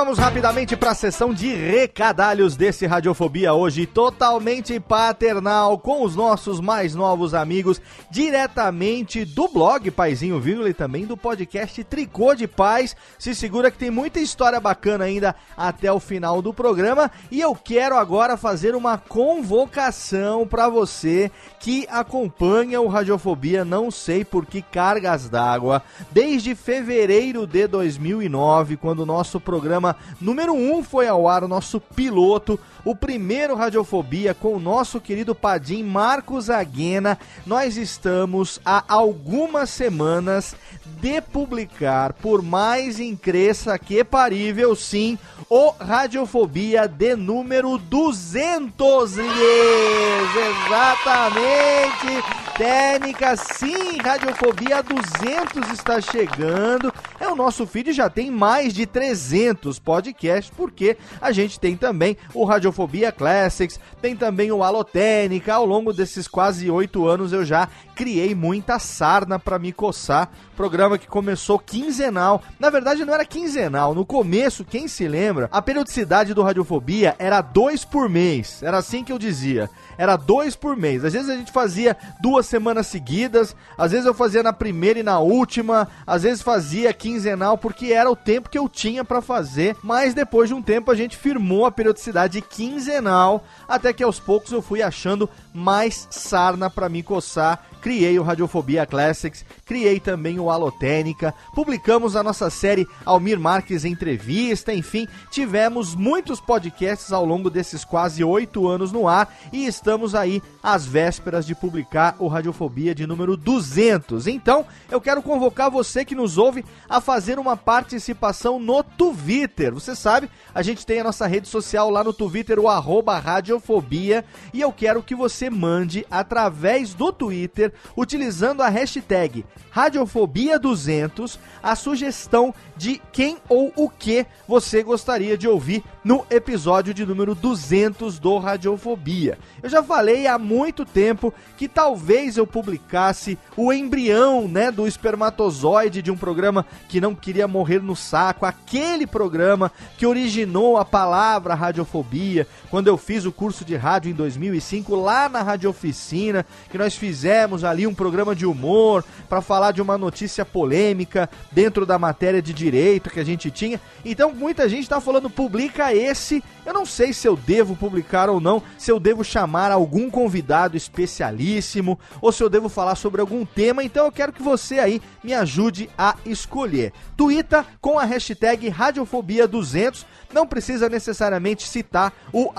B: Vamos rapidamente para a sessão de recadalhos desse Radiofobia hoje, totalmente paternal, com os nossos mais novos amigos, diretamente do blog Paizinho Vírgula e também do podcast Tricô de Paz. Se segura que tem muita história bacana ainda até o final do programa. E eu quero agora fazer uma convocação para você que acompanha o Radiofobia, não sei por que cargas d'água, desde fevereiro de 2009, quando o nosso programa número 1 um foi ao ar, o nosso piloto, o primeiro Radiofobia com o nosso querido Padim Marcos Aguena. Nós estamos há algumas semanas de publicar, por mais incresça que parível, sim, o Radiofobia de número 200, Lies! Exatamente! Técnica, sim, Radiofobia 200 está chegando. É o nosso feed já tem mais de 300 podcasts, porque a gente tem também o Radiofobia Classics, tem também o Alotênica. Ao longo desses quase oito anos eu já criei muita sarna para me coçar. Programa que começou quinzenal. Na verdade, não era quinzenal. No começo, quem se lembra, a periodicidade do Radiofobia era dois por mês. Era assim que eu dizia. Era dois por mês. Às vezes a gente fazia duas semanas seguidas, às vezes eu fazia na primeira e na última, às vezes fazia quinzenal, porque era o tempo que eu tinha para fazer. Mas depois de um tempo a gente firmou a periodicidade quinzenal, até que aos poucos eu fui achando mais sarna para me coçar criei o Radiofobia Classics, criei também o Alotênica, publicamos a nossa série Almir Marques Entrevista, enfim, tivemos muitos podcasts ao longo desses quase oito anos no ar e estamos aí às vésperas de publicar o Radiofobia de número 200. Então, eu quero convocar você que nos ouve a fazer uma participação no Twitter. Você sabe, a gente tem a nossa rede social lá no Twitter, o arroba Radiofobia, e eu quero que você mande através do Twitter utilizando a hashtag Radiofobia200 a sugestão de quem ou o que você gostaria de ouvir no episódio de número 200 do Radiofobia. Eu já falei há muito tempo que talvez eu publicasse o embrião, né, do espermatozoide de um programa que não queria morrer no saco, aquele programa que originou a palavra radiofobia, quando eu fiz o curso de rádio em 2005 lá na Rádio Oficina, que nós fizemos ali um programa de humor para falar de uma notícia polêmica dentro da matéria de direito que a gente tinha. Então muita gente está falando publica esse. Eu não sei se eu devo publicar ou não, se eu devo chamar algum convidado especialíssimo ou se eu devo falar sobre algum tema. Então eu quero que você aí me ajude a escolher. Twitter com a hashtag Radiofobia200. Não precisa necessariamente citar o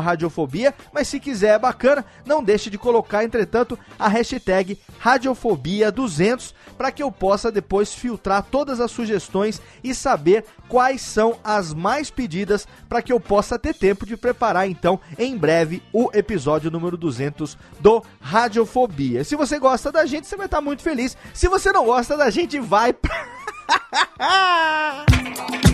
B: radiofobia, mas se quiser é bacana, não deixe de colocar, entretanto, a hashtag Radiofobia200 para que eu possa depois filtrar todas as sugestões e saber quais são as mais pedidas para que eu possa ter tempo de preparar então em breve o episódio número 200 do Radiofobia. Se você gosta da gente, você vai estar muito feliz. Se você não gosta da gente, vai pra...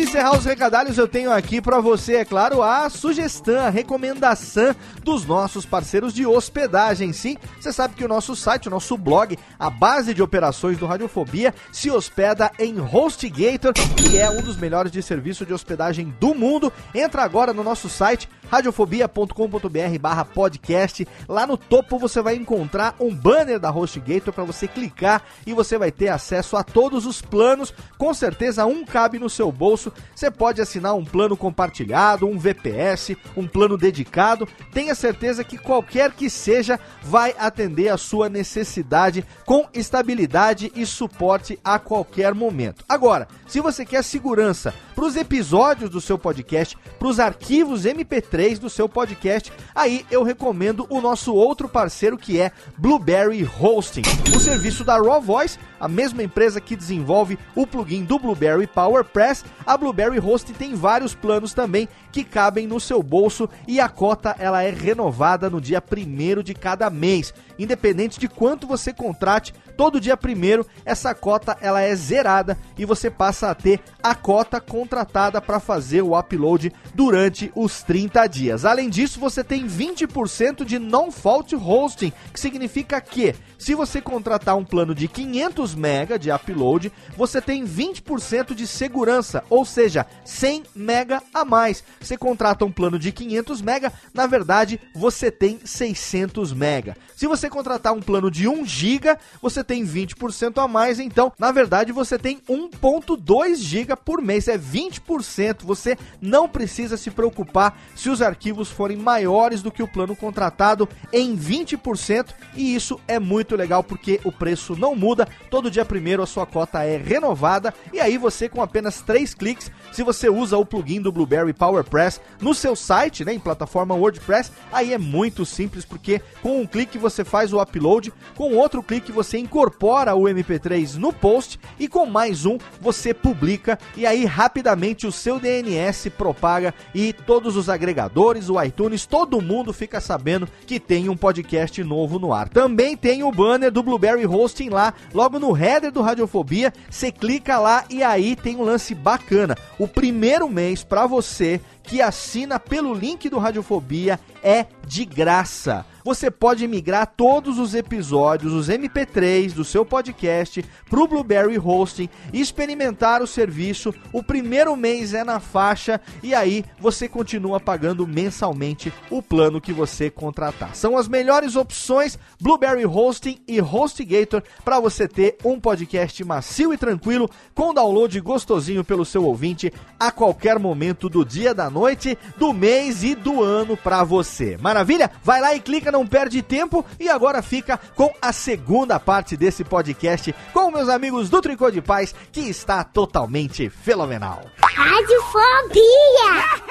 B: De encerrar os recadalhos, eu tenho aqui para você, é claro, a sugestão, a recomendação dos nossos parceiros de hospedagem. Sim, você sabe que o nosso site, o nosso blog, a base de operações do Radiofobia, se hospeda em HostGator, que é um dos melhores de serviço de hospedagem do mundo. Entra agora no nosso site radiofobia.com.br barra podcast. Lá no topo você vai encontrar um banner da HostGator para você clicar e você vai ter acesso a todos os planos. Com certeza um cabe no seu bolso. Você pode assinar um plano compartilhado, um VPS, um plano dedicado. Tenha certeza que qualquer que seja vai atender a sua necessidade com estabilidade e suporte a qualquer momento. Agora, se você quer segurança para os episódios do seu podcast, para os arquivos MP3 do seu podcast, aí eu recomendo o nosso outro parceiro que é Blueberry Hosting, o serviço da Raw Voice, a mesma empresa que desenvolve o plugin do Blueberry PowerPress. A Blueberry Hosting tem vários planos também que cabem no seu bolso e a cota ela é renovada no dia primeiro de cada mês, independente de quanto você contrate. Todo dia primeiro essa cota ela é zerada e você passa a ter a cota contratada para fazer o upload durante os 30 dias. Além disso, você tem 20% de non-fault hosting, que significa que se você contratar um plano de 500 MB de upload, você tem 20% de segurança, ou seja, 100 MB a mais. Você contrata um plano de 500 MB, na verdade, você tem 600 MB. Se você contratar um plano de 1 GB, você tem 20% a mais, então, na verdade, você tem 1.2 GB por mês, é 20%. Você não precisa se preocupar se os arquivos forem maiores do que o plano contratado em 20%, e isso é muito legal porque o preço não muda. Dia primeiro a sua cota é renovada e aí você com apenas 3 cliques, se você usa o plugin do Blueberry PowerPress no seu site, né, em plataforma WordPress, aí é muito simples porque com um clique você faz o upload, com outro clique você incorpora o MP3 no post e com mais um você publica e aí rapidamente o seu DNS propaga e todos os agregadores, o iTunes, todo mundo fica sabendo que tem um podcast novo no ar. Também tem o banner do Blueberry Hosting lá, logo no header do Radiofobia, você clica lá e aí tem um lance bacana. O primeiro mês para você que assina pelo link do Radiofobia é de graça. Você pode migrar todos os episódios, os MP3 do seu podcast para o Blueberry Hosting e experimentar o serviço. O primeiro mês é na faixa e aí você continua pagando mensalmente o plano que você contratar. São as melhores opções Blueberry Hosting e HostGator para você ter um podcast macio e tranquilo com download gostosinho pelo seu ouvinte a qualquer momento do dia, da noite, do mês e do ano para você. Maravilha? Vai lá e clica, não perde tempo e agora fica com a segunda parte desse podcast com meus amigos do Tricô de Paz que está totalmente fenomenal.
F: Radiofobia!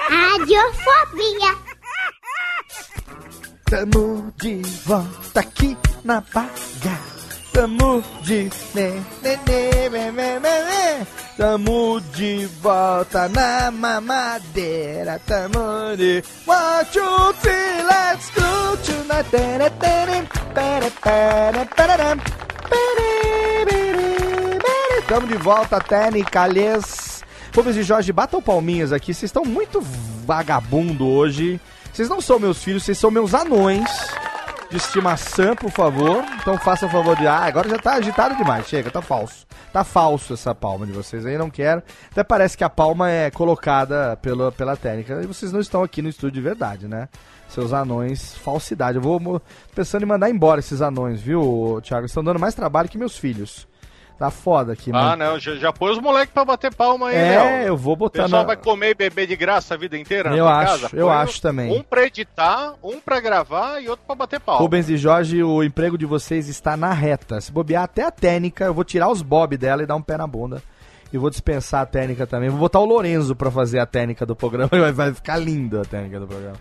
F: Radiofobia!
B: Tamo de volta aqui na baga. Tamo de me, me, me, me. Tamo de volta na mamadeira. Tamo de one, two, three, let's go tonight. Tere, tere, tere, tere, tere, tere, tere. Tamo de volta, Tene Calhês. Rubens e Jorge, batam palminhas aqui. Vocês estão muito vagabundo hoje. Vocês não são meus filhos, vocês são meus anões de estimação, por favor. Então faça o favor de. Ah, agora já tá agitado demais. Chega, tá falso. Tá falso essa palma de vocês aí, não quero. Até parece que a palma é colocada pela, pela técnica. E vocês não estão aqui no estúdio de verdade, né? Seus anões, falsidade. Eu vou pensando em mandar embora esses anões, viu, Thiago? Estão dando mais trabalho que meus filhos. Tá foda aqui,
C: Ah,
B: mas...
C: não, já, já pôs os moleques pra bater palma aí,
B: É, eu vou
C: O
B: botar
C: pessoal
B: na...
C: vai comer e beber de graça a vida inteira
B: Eu acho,
C: casa?
B: eu
C: Põe
B: acho também.
C: Um pra editar, um pra gravar e outro pra bater palma.
B: Rubens e Jorge, o emprego de vocês está na reta. Se bobear até a técnica, eu vou tirar os bob dela e dar um pé na bunda. E vou dispensar a técnica também. Vou botar o Lorenzo pra fazer a técnica do programa. Vai, ficar lindo a técnica do programa.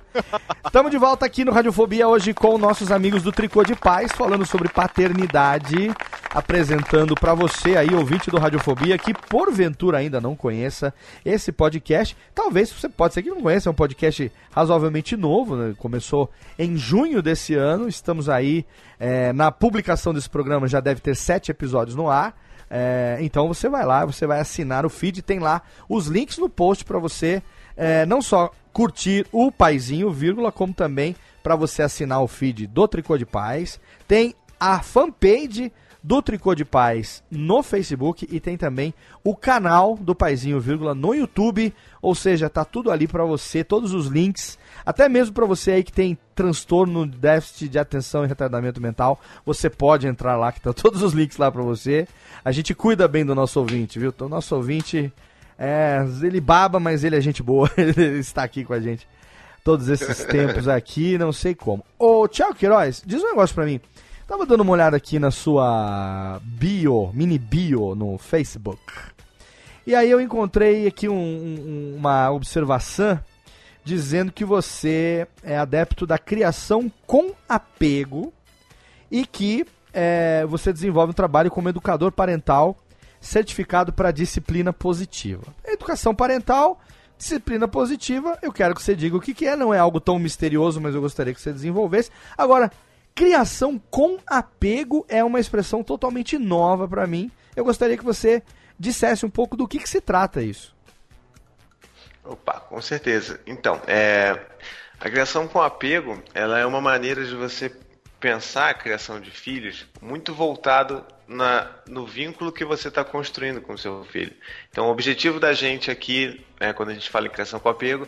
B: Estamos de volta aqui no Radiofobia hoje com nossos amigos do Tricô de Paz, falando sobre paternidade, apresentando pra você aí, ouvinte do Radiofobia, que porventura ainda não conheça esse podcast. Talvez você pode ser que não conheça, é um podcast razoavelmente novo, né? começou em junho desse ano. Estamos aí eh, na publicação desse programa, já deve ter sete episódios no ar. É, então você vai lá, você vai assinar o feed, tem lá os links no post para você é, não só curtir o Paizinho, vírgula, como também para você assinar o feed do Tricô de Paz. Tem a fanpage do Tricô de Paz no Facebook e tem também o canal do Paizinho, vírgula, no YouTube. Ou seja, tá tudo ali para você, todos os links, até mesmo para você aí que tem transtorno, déficit de atenção e retardamento mental, você pode entrar lá que tá todos os links lá para você. A gente cuida bem do nosso ouvinte, viu? Então, o nosso ouvinte é, ele baba, mas ele é gente boa. ele está aqui com a gente todos esses tempos aqui, não sei como. Ô, Tchau Queiroz, diz um negócio pra mim. Tava dando uma olhada aqui na sua bio, mini bio no Facebook. E aí eu encontrei aqui um, um, uma observação dizendo que você é adepto da criação com apego e que é, você desenvolve um trabalho como educador parental certificado para disciplina positiva. Educação parental, disciplina positiva, eu quero que você diga o que, que é, não é algo tão misterioso, mas eu gostaria que você desenvolvesse. Agora, Criação com apego é uma expressão totalmente nova para mim. Eu gostaria que você dissesse um pouco do que, que se trata isso.
D: Opa, com certeza. Então, é, a criação com apego, ela é uma maneira de você pensar a criação de filhos muito voltado na, no vínculo que você está construindo com o seu filho. Então, o objetivo da gente aqui, né, quando a gente fala em criação com apego,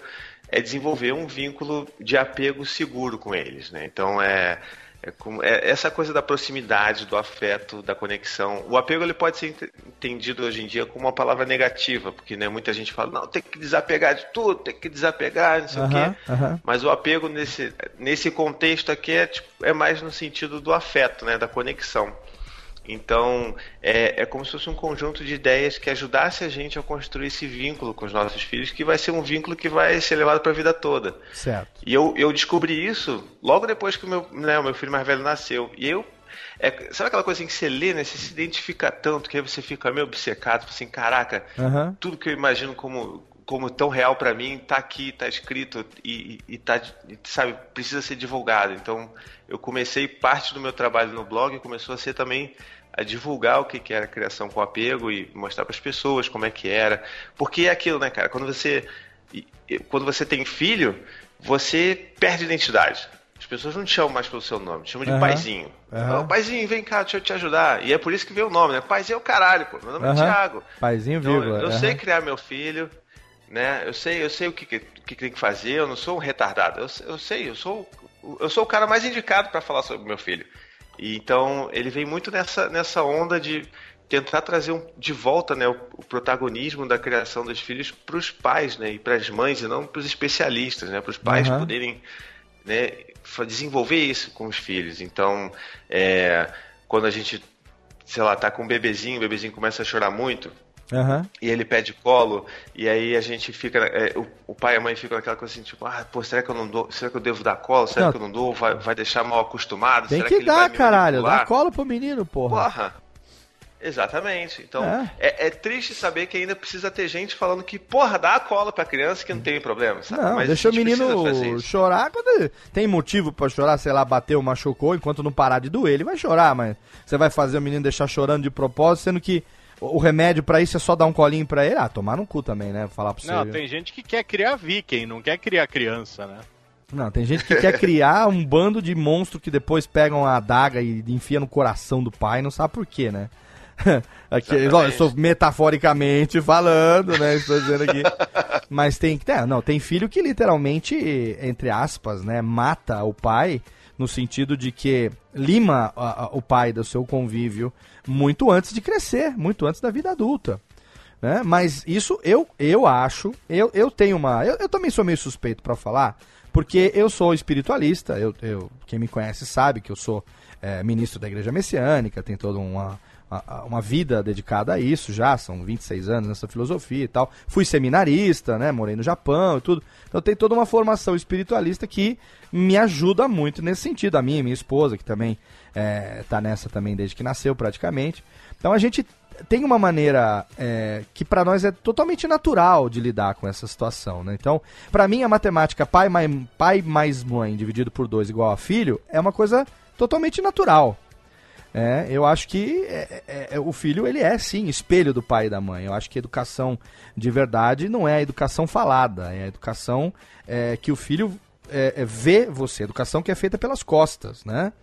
D: é desenvolver um vínculo de apego seguro com eles. Né? Então, é é, como, é, essa coisa da proximidade, do afeto, da conexão. O apego ele pode ser entendido hoje em dia como uma palavra negativa, porque né, muita gente fala, não, tem que desapegar de tudo, tem que desapegar, não sei uh -huh, o quê. Uh -huh. Mas o apego nesse, nesse contexto aqui é, tipo, é mais no sentido do afeto, né, da conexão. Então, é, é como se fosse um conjunto de ideias que ajudasse a gente a construir esse vínculo com os nossos filhos, que vai ser um vínculo que vai ser levado para a vida toda.
B: Certo.
D: E eu, eu descobri isso logo depois que o meu, né, o meu filho mais velho nasceu. E eu. É, sabe aquela coisa que você lê, né? Você se identifica tanto que aí você fica meio obcecado, assim, caraca, uhum. tudo que eu imagino como, como tão real para mim tá aqui, tá escrito e, e, tá, sabe, precisa ser divulgado. Então, eu comecei parte do meu trabalho no blog começou a ser também a divulgar o que era criação com apego e mostrar para as pessoas como é que era. Porque é aquilo, né, cara? Quando você quando você tem filho, você perde identidade. As pessoas não te chamam mais pelo seu nome, te chamam de uhum. paizinho. Uhum. paizinho, vem cá, deixa eu te ajudar. E é por isso que veio o nome, né? Paizinho é o caralho, pô. Meu nome uhum. é Thiago.
B: Paizinho, então, vírgula.
D: Eu, eu sei criar meu filho, né? Eu sei, eu sei o que, que, que tem que fazer, eu não sou um retardado. Eu, eu sei, eu sou, eu sou o cara mais indicado para falar sobre meu filho. E então ele vem muito nessa, nessa onda de tentar trazer um, de volta né, o, o, protagonismo da criação dos filhos para os pais né, e para as mães e não para os especialistas, né, para os pais uhum. poderem né, desenvolver isso com os filhos. Então, é, quando a gente, sei lá, tá com um bebezinho, o bebezinho começa a chorar muito,
B: Uhum.
D: E ele pede colo, e aí a gente fica. É, o, o, pai e a mãe ficam naquela coisa assim, tipo, ah, pô, será que eu não dou? Será que eu devo dar colo? Será não. que eu não dou? Vai, vai deixar mal acostumado?
B: Tem
D: será
B: que, que dar, caralho, dá colo pro menino, porra.
D: Porra. Exatamente. Então, é. É, é. triste saber que ainda precisa ter gente falando que, porra, dá a cola pra criança que não tem problema, sabe?
B: Não, Mas deixa o menino chorar quando tem motivo para chorar, sei lá, bateu, machucou, enquanto não parar de doer, ele vai chorar, mas você vai fazer o menino deixar chorando de propósito, sendo que o remédio para isso é só dar um colinho para ele? Ah, tomar no cu também, né? Falar pra você.
C: Não, tem gente que quer criar viking, não quer criar criança, né?
B: Não, tem gente que quer criar um bando de monstro que depois pegam a adaga e enfia no coração do pai, não sabe por quê, né? aqui, eu estou metaforicamente falando, né? Estou dizendo aqui. Mas tem que. É, não, tem filho que literalmente, entre aspas, né, mata o pai no sentido de que lima a, a, o pai do seu convívio muito antes de crescer, muito antes da vida adulta. Né? Mas isso eu, eu acho, eu, eu tenho uma. Eu, eu também sou meio suspeito para falar, porque eu sou espiritualista, eu, eu, quem me conhece sabe que eu sou é, ministro da Igreja Messiânica, tem toda uma, uma vida dedicada a isso já, são 26 anos nessa filosofia e tal. Fui seminarista, né? Morei no Japão e tudo. Então tem toda uma formação espiritualista que me ajuda muito nesse sentido. A minha e minha esposa, que também é, tá nessa também desde que nasceu praticamente. Então a gente tem uma maneira é, que para nós é totalmente natural de lidar com essa situação, né? Então, para mim a matemática pai mais, pai mais mãe dividido por dois igual a filho é uma coisa totalmente natural. É, eu acho que é, é, é, o filho ele é sim espelho do pai e da mãe. Eu acho que educação de verdade não é a educação falada, é a educação é, que o filho é, vê você, educação que é feita pelas costas, né?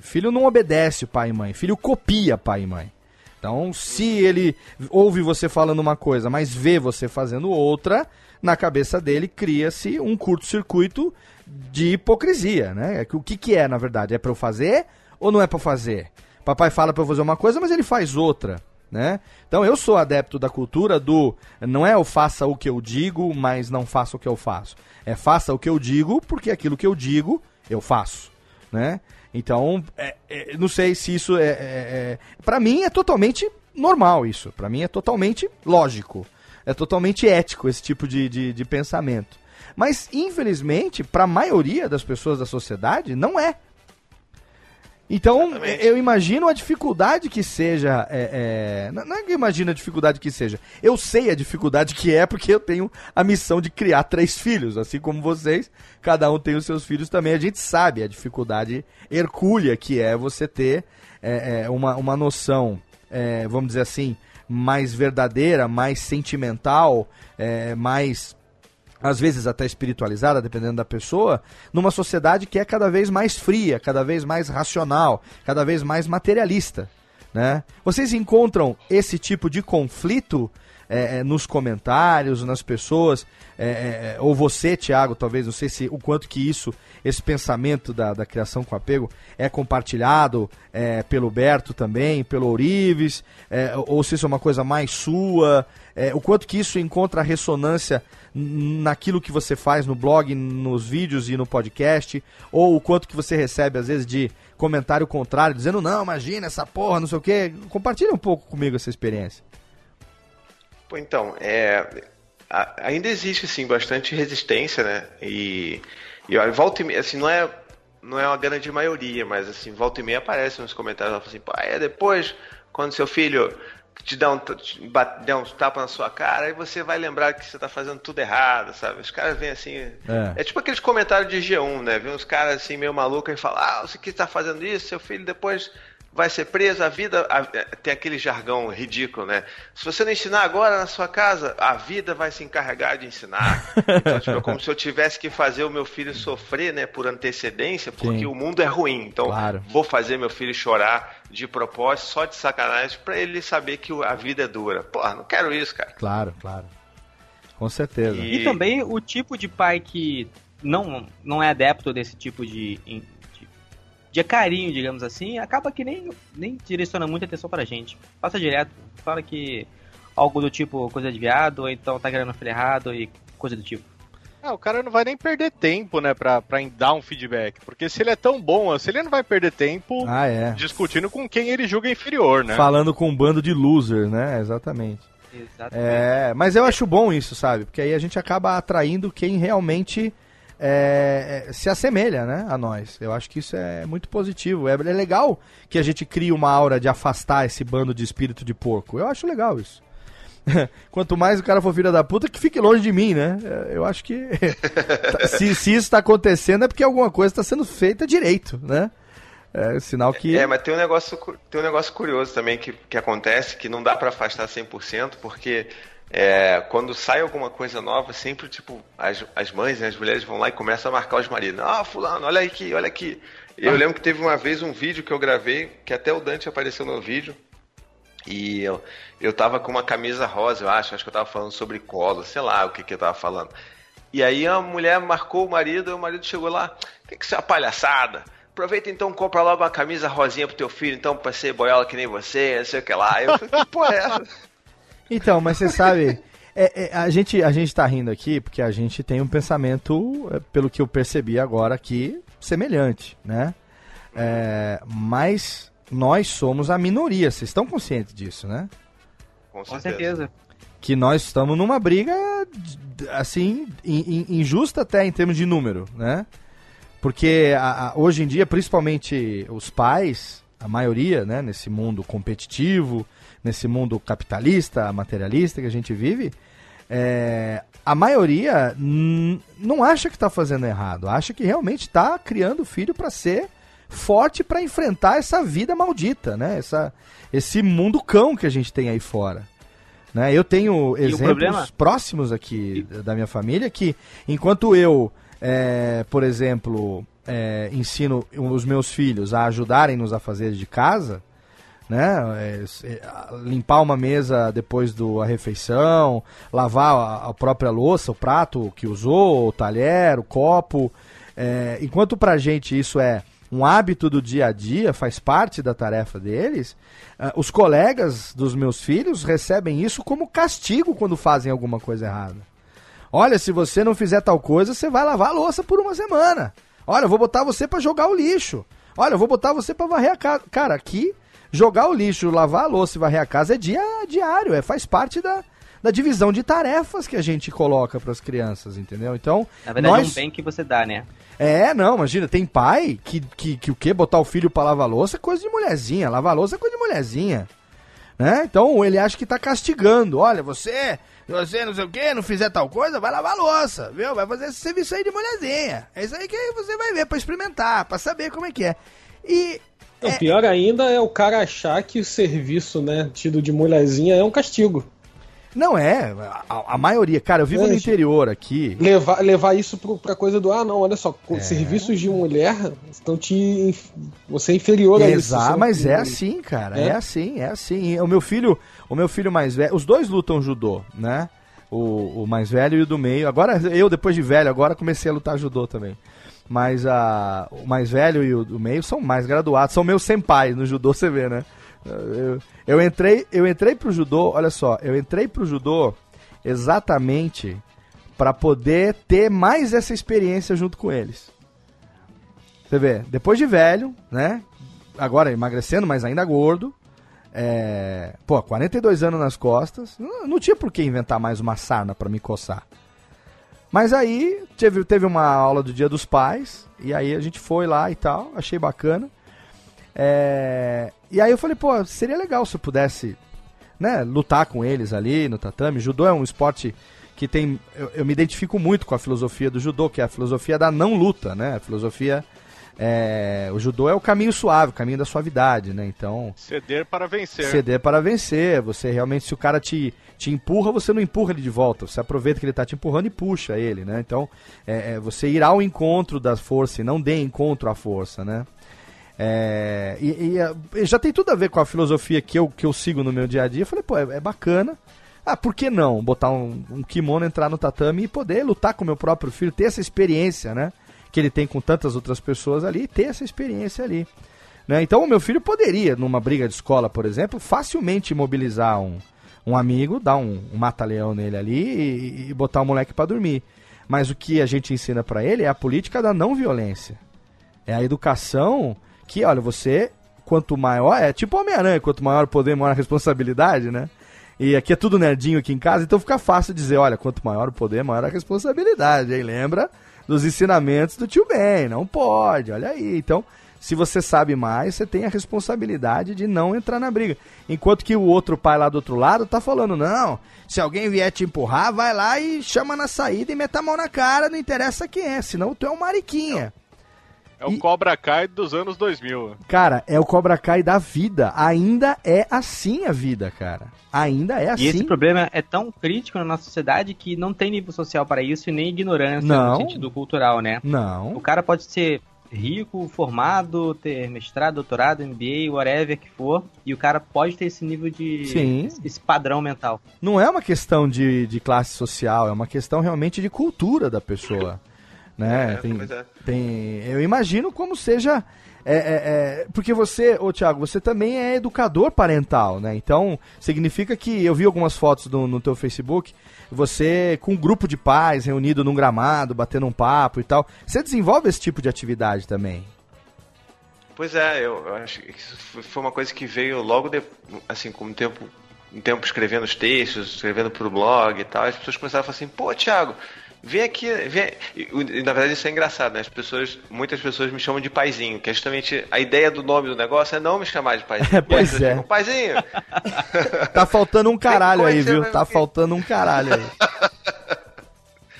B: Filho não obedece pai e mãe, filho copia pai e mãe. Então, se ele ouve você falando uma coisa, mas vê você fazendo outra, na cabeça dele cria-se um curto-circuito de hipocrisia, né? O que, que é, na verdade? É para eu fazer ou não é para fazer? Papai fala para eu fazer uma coisa, mas ele faz outra, né? Então eu sou adepto da cultura do não é eu faça o que eu digo, mas não faça o que eu faço. É faça o que eu digo, porque aquilo que eu digo eu faço, né? Então, é, é, não sei se isso é, é, é para mim é totalmente normal isso. Para mim é totalmente lógico. É totalmente ético esse tipo de, de, de pensamento. Mas, infelizmente, para a maioria das pessoas da sociedade, não é. Então, Exatamente. eu imagino a dificuldade que seja. É, é, não é que eu imagino a dificuldade que seja. Eu sei a dificuldade que é, porque eu tenho a missão de criar três filhos. Assim como vocês, cada um tem os seus filhos também. A gente sabe a dificuldade hercúlea que é você ter é, é uma, uma noção, é, vamos dizer assim, mais verdadeira, mais sentimental, é, mais às vezes até espiritualizada, dependendo da pessoa, numa sociedade que é cada vez mais fria, cada vez mais racional, cada vez mais materialista. Né? Vocês encontram esse tipo de conflito é, é nos comentários, nas pessoas, é, é, é, ou você, Tiago, talvez, não sei se o quanto que isso, esse pensamento da, da criação com apego, é compartilhado pelo Berto também, pelo Ourives, ou se isso é uma coisa mais sua, o quanto que isso encontra ressonância naquilo que você faz no blog, nos vídeos e no podcast, ou o quanto que você recebe às vezes de comentário contrário, dizendo não, imagina essa porra, não sei o quê. Compartilha um pouco comigo essa experiência.
D: Pô, então, é, ainda existe assim bastante resistência, né? E, e olha, volta e meia, assim, não é não é uma grande maioria, mas assim, volta e meia aparece nos comentários, assim, pô, é depois quando seu filho te dá um, te der uns tapas na sua cara, aí você vai lembrar que você tá fazendo tudo errado, sabe? Os caras vêm assim. É, é tipo aqueles comentários de G1, né? Vem uns caras assim meio malucos e falam: Ah, você que tá fazendo isso, seu filho depois vai ser preso, a vida. A, tem aquele jargão ridículo, né? Se você não ensinar agora na sua casa, a vida vai se encarregar de ensinar. Então, tipo, é como se eu tivesse que fazer o meu filho sofrer, né, por antecedência, porque Sim. o mundo é ruim. Então, claro. vou fazer meu filho chorar de propósito, só de sacanagem, para ele saber que a vida é dura. Porra, não quero isso, cara.
B: Claro, claro. Com certeza.
E: E, e também o tipo de pai que não, não é adepto desse tipo de de carinho, digamos assim, acaba que nem, nem direciona muita atenção pra gente. Passa direto, fala que algo do tipo coisa de viado, ou então tá querendo filho errado e coisa do tipo.
C: É, o cara não vai nem perder tempo, né, pra, pra dar um feedback. Porque se ele é tão bom, assim, ele não vai perder tempo
B: ah, é.
C: discutindo com quem ele julga inferior, né?
B: Falando com um bando de losers, né? Exatamente. Exatamente. É, mas eu acho bom isso, sabe? Porque aí a gente acaba atraindo quem realmente é, é, se assemelha né, a nós. Eu acho que isso é muito positivo. É, é, legal que a gente crie uma aura de afastar esse bando de espírito de porco. Eu acho legal isso. Quanto mais o cara for filha da puta, que fique longe de mim, né? É, eu acho que se, se isso está acontecendo é porque alguma coisa está sendo feita direito, né? É sinal que.
D: É, mas tem um negócio, tem um negócio curioso também que, que acontece que não dá para afastar 100%, porque é, quando sai alguma coisa nova, sempre, tipo, as, as mães, né, as mulheres vão lá e começam a marcar os maridos. Ah, fulano, olha aqui, olha aqui. Eu ah. lembro que teve uma vez um vídeo que eu gravei, que até o Dante apareceu no vídeo, e eu, eu tava com uma camisa rosa, eu acho, acho que eu tava falando sobre colo, sei lá o que que eu tava falando. E aí a mulher marcou o marido, e o marido chegou lá, que que isso é uma palhaçada? Aproveita então, compra logo uma camisa rosinha pro teu filho, então, pra ser boiola que nem você, não sei o que lá. Eu falei, que porra é essa?
B: Então, mas você sabe, é, é, a, gente, a gente tá rindo aqui porque a gente tem um pensamento, é, pelo que eu percebi agora aqui, semelhante, né? É, mas nós somos a minoria, vocês estão conscientes disso, né?
E: Com certeza. Com certeza.
B: Que nós estamos numa briga, assim, injusta até em termos de número, né? Porque a, a, hoje em dia, principalmente os pais, a maioria, né, nesse mundo competitivo, nesse mundo capitalista, materialista que a gente vive, é, a maioria não acha que está fazendo errado, acha que realmente está criando filho para ser forte para enfrentar essa vida maldita, né? Essa, esse mundo cão que a gente tem aí fora. Né? Eu tenho exemplos próximos aqui da minha família que, enquanto eu, é, por exemplo, é, ensino os meus filhos a ajudarem nos afazeres de casa, né? É, é, limpar uma mesa depois da refeição, lavar a, a própria louça, o prato que usou, o talher, o copo. É, enquanto pra gente isso é um hábito do dia a dia, faz parte da tarefa deles, ah, os colegas dos meus filhos recebem isso como castigo quando fazem alguma coisa errada. Olha, se você não fizer tal coisa, você vai lavar a louça por uma semana. Olha, eu vou botar você para jogar o lixo. Olha, eu vou botar você para varrer a casa. Cara, aqui jogar o lixo, lavar a louça e varrer a casa é dia diário, é faz parte da, da divisão de tarefas que a gente coloca para as crianças, entendeu? Então,
E: Na verdade
B: nós...
E: é um bem que você dá, né?
B: É, não, imagina, tem pai que, que, que o quê? Botar o filho pra lavar louça é coisa de mulherzinha. Lavar louça é coisa de mulherzinha. Né? Então ele acha que tá castigando. Olha, você, você não sei o quê, não fizer tal coisa, vai lavar louça, viu? Vai fazer esse serviço aí de mulherzinha. É isso aí que você vai ver pra experimentar, pra saber como é que é. E.
G: O pior ainda é o cara achar que o serviço, né, tido de mulherzinha é um castigo.
B: Não é, a, a maioria, cara, eu vivo
G: É,
B: no interior aqui.
G: Levar, levar isso pro, pra coisa do, ah, não, olha só,
B: É.
G: serviços de mulher estão te. Você é inferior a isso.
B: Exato, mas é assim, cara. É?
G: É?
B: assim, é assim. O meu filho, o meu filho mais velho, os dois lutam judô, né? O, o mais velho e o do meio. Agora eu depois de velho, agora comecei a lutar judô também. Mas a, o mais velho e o do meio são mais graduados, são meus senpais no judô, você vê, né? Eu, eu entrei, eu entrei pro judô, olha só, eu entrei pro judô exatamente para poder ter mais essa experiência junto com eles. Você vê, depois de velho, né? Agora emagrecendo, mas ainda gordo. É, pô, 42 anos nas costas. Não, não tinha por que inventar mais uma sarna pra me coçar. Mas aí teve, teve uma aula do Dia dos Pais. E aí a gente foi lá e tal. Achei bacana. É, e aí eu falei, pô, seria legal se eu pudesse né, lutar com eles ali no tatame. Judô é um esporte que tem. Eu, eu me identifico muito com a filosofia do judô, que é a filosofia da não luta, né? A filosofia. É, o judô é o caminho suave, o caminho da suavidade, né? Então,
C: Ceder para vencer.
B: ceder para vencer. Você realmente, se o cara te, te empurra, você não empurra ele de volta. Você aproveita que ele tá te empurrando e puxa ele, né? Então, é, é você ir ao encontro da força e não dê encontro à força, né? É, e, e, já tem tudo a ver com a filosofia que eu, que eu sigo no meu dia a dia. Eu falei, pô, é, é bacana. Ah, por que não botar um, um kimono, entrar no tatame e poder lutar com o meu próprio filho, ter essa experiência, né? Que ele tem com tantas outras pessoas ali, e ter essa experiência ali. Né? Então o meu filho poderia, numa briga de escola, por exemplo, facilmente imobilizar um, um amigo, dar um, um mata-leão nele ali e, e botar o moleque pra dormir. Mas o que a gente ensina pra ele é a política da não violência. É a educação que, olha, você, quanto maior, é tipo Homem-Aranha, quanto maior o poder, maior a responsabilidade, né? E aqui é tudo nerdinho aqui em casa, então fica fácil dizer, olha, quanto maior o poder, maior a responsabilidade, hein? Lembra dos ensinamentos do tio Ben, não pode, olha aí. Então, se você sabe mais, você tem a responsabilidade de não entrar na briga. Enquanto que o outro pai lá do outro lado tá falando, não, se alguém vier te empurrar, vai lá e chama na saída e meta a mão na cara, não interessa quem é, senão tu é um mariquinha.
C: É o
B: E-
C: Cobra Kai dos anos 2000.
B: Cara, é o Cobra Kai da vida. Ainda é assim a vida, cara. Ainda é assim.
E: E esse problema é tão crítico na nossa sociedade que não tem nível social para isso e nem ignorância
B: Não.
E: no sentido cultural, né? O
B: Não.
E: cara pode ser rico, formado, ter mestrado, doutorado, MBA, whatever que for, e o cara pode ter esse nível de.
B: Sim.
E: esse padrão mental.
B: Não é uma questão de, de classe social, é uma questão realmente de cultura da pessoa. Né?
D: É,
B: tem,
D: é.
B: tem, eu imagino como seja. é, é, é, porque você, ô Thiago, você também é educador parental, né? Então, significa que eu vi algumas fotos no, no teu Facebook, você com um grupo de pais reunido num gramado, batendo um papo e tal. Você desenvolve esse tipo de atividade também.
D: Pois é, eu, eu acho que isso foi- uma coisa que veio logo de, assim, com o tempo, um tempo escrevendo os textos, escrevendo pro blog e tal, as pessoas começaram a falar assim, pô, Thiago, vem aqui, vem. E, na verdade isso é engraçado, né? As pessoas, muitas pessoas me chamam de paizinho, que é justamente a ideia do nome do negócio é não me chamar de paizinho.
B: É, pois é.
D: ficam, paizinho!
B: Tá faltando um caralho aí, viu? Tá faltando um caralho aí.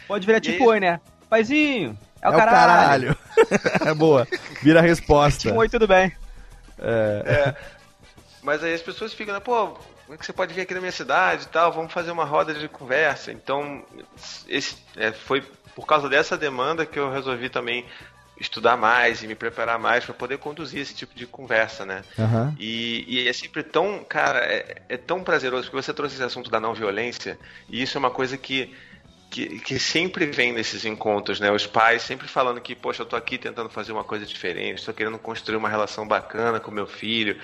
E: Pode virar
D: E
E: tipo oi, né? Paizinho, é o
B: É o
E: caralho.
B: caralho. É boa. Vira a resposta.
E: Oi, tudo bem.
D: É. Mas aí as pessoas ficam, né, pô, como é que você pode vir aqui na minha cidade e tal? Vamos fazer uma roda de conversa. Então, esse, é, foi por causa dessa demanda que eu resolvi também estudar mais e me preparar mais para poder conduzir esse tipo de conversa, né?
B: Aham.
D: E, e é sempre tão, cara, é, é tão prazeroso, porque você trouxe esse assunto da não violência, e isso é uma coisa que, que, que sempre vem nesses encontros, né? Os pais sempre falando que, poxa, eu tô aqui tentando fazer uma coisa diferente, estou querendo construir uma relação bacana com meu filho,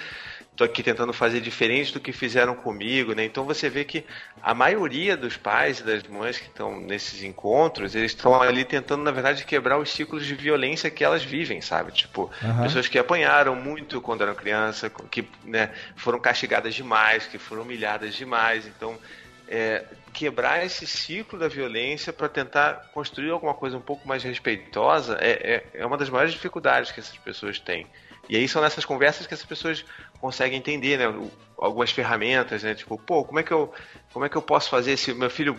D: estou aqui tentando fazer diferente do que fizeram comigo, né? Então você vê que a maioria dos pais e das mães que estão nesses encontros, eles estão ali tentando, na verdade, quebrar os ciclos de violência que elas vivem, sabe? Tipo,
B: Aham.
D: pessoas que apanharam muito quando eram criança, que né, foram castigadas demais, que foram humilhadas demais. Então, é, quebrar esse ciclo da violência para tentar construir alguma coisa um pouco mais respeitosa é, é, é uma das maiores dificuldades que essas pessoas têm. E aí são nessas conversas que essas pessoas conseguem entender, né? Algumas ferramentas, né? Tipo, pô, como é que eu, como é que eu posso fazer esse meu filho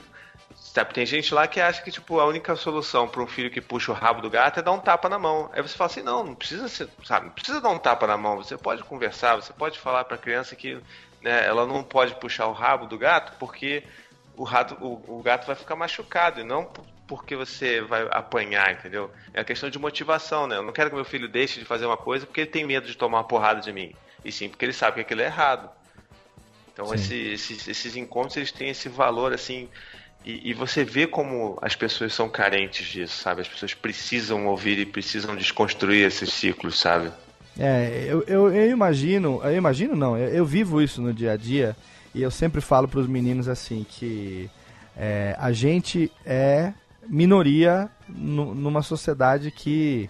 D: Sabe, tem gente lá que acha que tipo a única solução para um filho que puxa o rabo do gato é dar um tapa na mão. Aí você fala assim, não, não precisa ser, sabe, não precisa dar um tapa na mão. Você pode conversar, você pode falar para a criança que né, ela não pode puxar o rabo do gato porque o, rato, o, o gato vai ficar machucado e não porque você vai apanhar, entendeu? É a questão de motivação, né? Eu não quero que meu filho deixe de fazer uma coisa porque ele tem medo de tomar uma porrada de mim. E sim porque ele sabe que aquilo é errado. Então esse- esses, esses encontros eles têm esse valor assim e, e você vê como as pessoas são carentes disso, sabe? As pessoas precisam ouvir e precisam desconstruir esses ciclos, sabe?
B: É, eu, eu, eu imagino, eu imagino não, eu, eu vivo isso no dia a dia e eu sempre falo pros meninos assim que é, a gente é minoria nu- numa sociedade que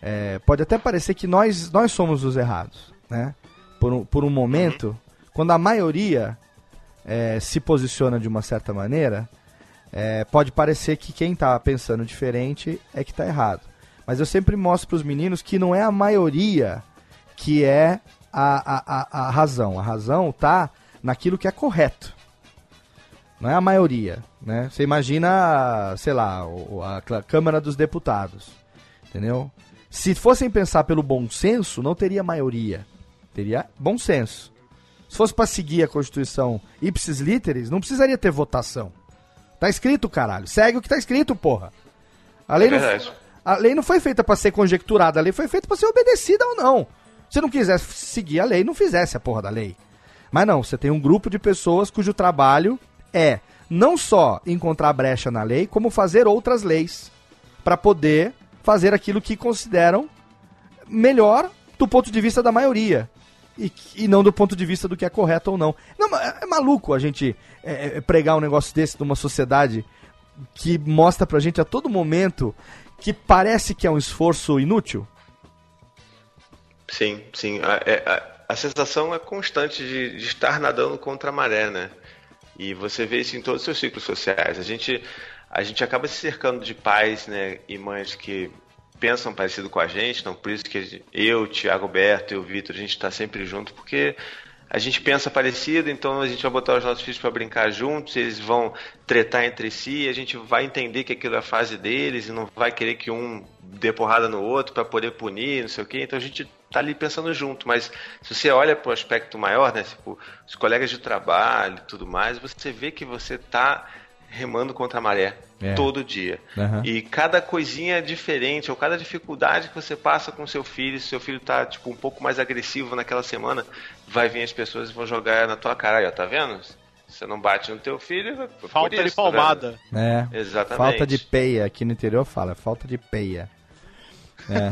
B: é, pode até parecer que nós, nós somos os errados, né? Por um, por um momento, quando a maioria é, se posiciona de uma certa maneira, é, pode parecer que quem tá pensando diferente é que tá errado. Mas eu sempre mostro pros meninos que não é a maioria que é a, a, a, a razão. A razão tá naquilo que é correto. Não é a maioria, né? Você imagina, sei lá, a, Câmara dos Deputados, entendeu? Se fossem pensar pelo bom senso, não teria maioria. Teria bom senso. Se fosse pra seguir a Constituição ipsis literis, não precisaria ter votação. Tá escrito, caralho. Segue o que tá escrito, porra. A lei,
D: É
B: não, a lei não foi feita pra ser conjecturada, a lei foi feita pra ser obedecida ou não. Se não quisesse seguir a lei, não fizesse a porra da lei. Mas não, você tem um grupo de pessoas cujo trabalho é não só encontrar brecha na lei, como fazer outras leis pra poder fazer aquilo que consideram melhor do ponto de vista da maioria. E, e não do ponto de vista do que é correto ou não. não é, é maluco a gente é, é, pregar um negócio desse numa sociedade que mostra pra gente a todo momento que parece que é um esforço inútil.
D: Sim, sim. A, é- a- a sensação é constante de, de estar nadando contra a maré, né? E você vê isso em todos os seus ciclos sociais. A gente, a gente acaba se cercando de pais né, e mães que pensam parecido com a gente, então por isso que eu, Thiago Berto e o Vitor, a gente está sempre junto, porque a gente pensa parecido, então a gente vai botar os nossos filhos para brincar juntos, eles vão tretar entre si, a gente vai entender que aquilo é a fase deles e não vai querer que um dê porrada no outro para poder punir, não sei o quê. Então a gente tá ali pensando junto, mas se você olha para o aspecto maior, né, tipo, os colegas de trabalho e tudo mais, você vê que você tá remando contra a maré
B: É.
D: todo dia.
B: Aham.
D: E cada coisinha é diferente, ou cada dificuldade que você passa com seu filho, se seu filho tá tipo um pouco mais agressivo naquela semana, vai vir as pessoas e vão jogar na tua cara, aí, ó, tá vendo? Você não bate no teu filho, é
C: Falta de
D: isso, tá vendo?
C: palmada.
B: É.
D: Exatamente.
B: Falta de peia, aqui no interior fala, falta de peia. É.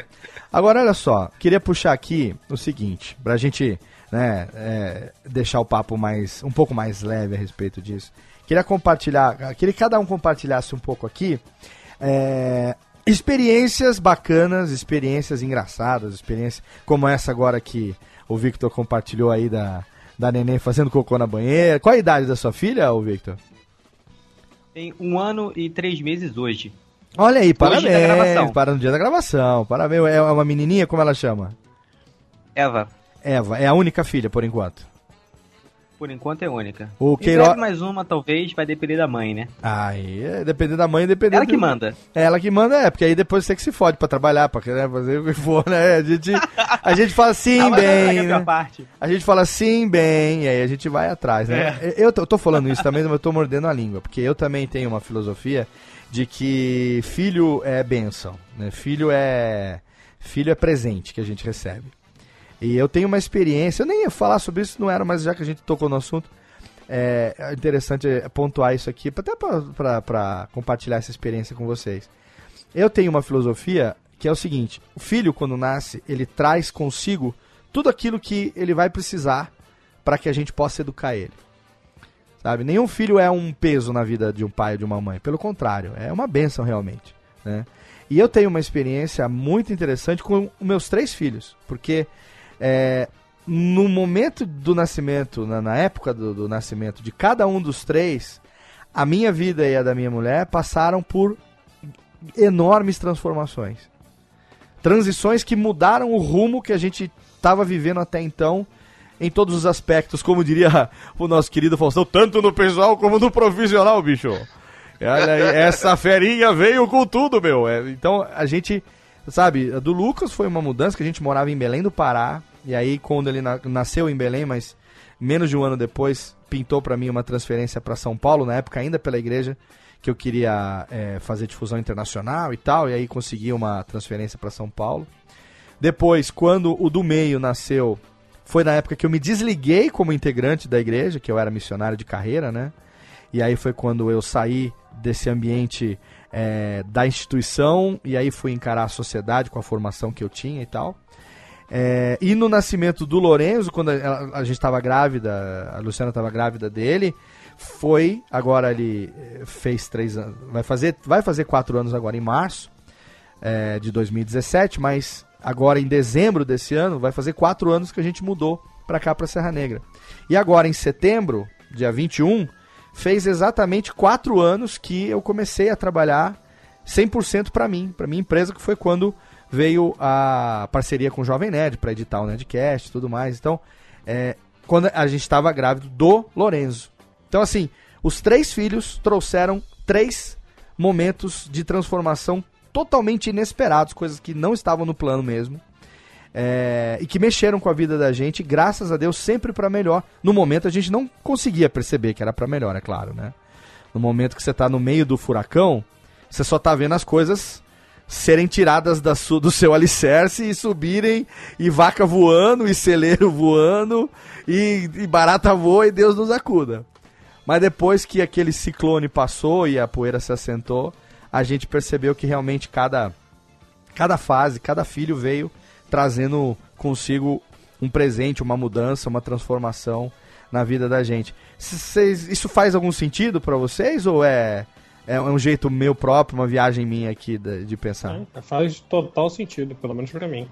B: Agora, olha só, queria puxar aqui o seguinte, pra gente né, é, deixar o papo mais um pouco mais leve a respeito disso. Queria compartilhar, queria que cada um compartilhasse um pouco aqui é, experiências bacanas, experiências engraçadas, experiências como essa agora que o Victor compartilhou aí da, da neném fazendo cocô na banheira. Qual a idade da sua filha, ô Victor?
E: Tem um ano e três meses hoje.
B: Olha aí,
E: Hoje
B: parabéns. Para no dia da gravação. Parabéns. É uma menininha, como ela chama?
E: Eva,
B: Eva. É a única filha, por enquanto.
E: Por enquanto é única.
B: O Queiroz-
E: mais uma, talvez, vai depender da mãe, né?
B: Aí, é, dependendo da mãe, dependendo.
E: Ela que
B: do-
E: manda.
B: É ela que manda, é, porque aí depois você que se fode pra trabalhar, pra né, fazer o que for, né? A gente, a gente fala sim,
E: Ah, é
B: bem. né?
E: parte.
B: A gente fala sim, bem, e aí a gente vai atrás, né? Eu, tô- eu tô falando isso também, mas eu tô mordendo a língua, porque eu também tenho uma filosofia de que filho é bênção, né? Filho é filho é presente que a gente recebe. E eu tenho uma experiência, eu nem ia falar sobre isso, não era, mas já que a gente tocou no assunto, é é interessante pontuar isso aqui, até para compartilhar essa experiência com vocês. Eu tenho uma filosofia que é o seguinte: o filho, quando nasce, ele traz consigo tudo aquilo que ele vai precisar para que a gente possa educar ele. Sabe? Nenhum filho é um peso na vida de um pai ou de uma mãe. Pelo contrário, é uma benção realmente. Né? E eu tenho uma experiência muito interessante com meus três filhos. Porque é, no momento do nascimento, na, na época do, do nascimento de cada um dos três, a minha vida e a da minha mulher passaram por enormes transformações. Transições que mudaram o rumo que a gente estava vivendo até então em todos os aspectos, como diria o nosso querido Faustão, tanto no pessoal como no profissional, bicho. Olha essa ferinha veio com tudo, meu. É, então a gente, sabe, a do Lucas foi uma mudança que a gente morava em Belém do Pará, e aí quando ele na- nasceu em Belém, mas menos de um ano depois, pintou para mim uma transferência para São Paulo, na época ainda pela igreja, que eu queria é, fazer difusão internacional e tal, e aí consegui uma transferência para São Paulo. Depois, quando o do meio nasceu, foi na época que eu me desliguei como integrante da igreja, que eu era missionário de carreira, né? E aí foi quando eu saí desse ambiente é, da instituição e aí fui encarar a sociedade com a formação que eu tinha e tal. É, e no nascimento do Lorenzo, quando a, a gente estava grávida, a Luciana estava grávida dele, foi, agora ele eh, fez três anos, vai fazer, vai fazer quatro anos agora em março é, de 2017, mas agora em dezembro desse ano vai fazer quatro anos que a gente mudou para cá, para Serra Negra. E agora em setembro, dia 21, fez exatamente quatro anos que eu comecei a trabalhar 100% para mim, para minha empresa, que foi quando veio a parceria com o Jovem Nerd para editar o Nerdcast e tudo mais. Então, é, quando a gente estava grávido do Lorenzo. Então, assim, os três filhos trouxeram três momentos de transformação totalmente inesperados, coisas que não estavam no plano mesmo. É, e que mexeram com a vida da gente, graças a Deus, sempre para melhor. No momento a gente não conseguia perceber que era para melhor, é claro, né? No momento que você tá no meio do furacão, você só tá vendo as coisas serem tiradas da do seu alicerce e subirem, e vaca voando, e celeiro voando, e, e barata voa, e Deus nos acuda. Mas depois que aquele ciclone passou e a poeira se assentou, a gente percebeu que realmente cada, cada fase, cada filho veio trazendo consigo um presente, uma mudança, uma transformação na vida da gente. Isso faz algum sentido pra vocês ou é, é um jeito meu próprio, uma viagem minha aqui de, de pensar?
G: É, faz total sentido, pelo menos pra mim.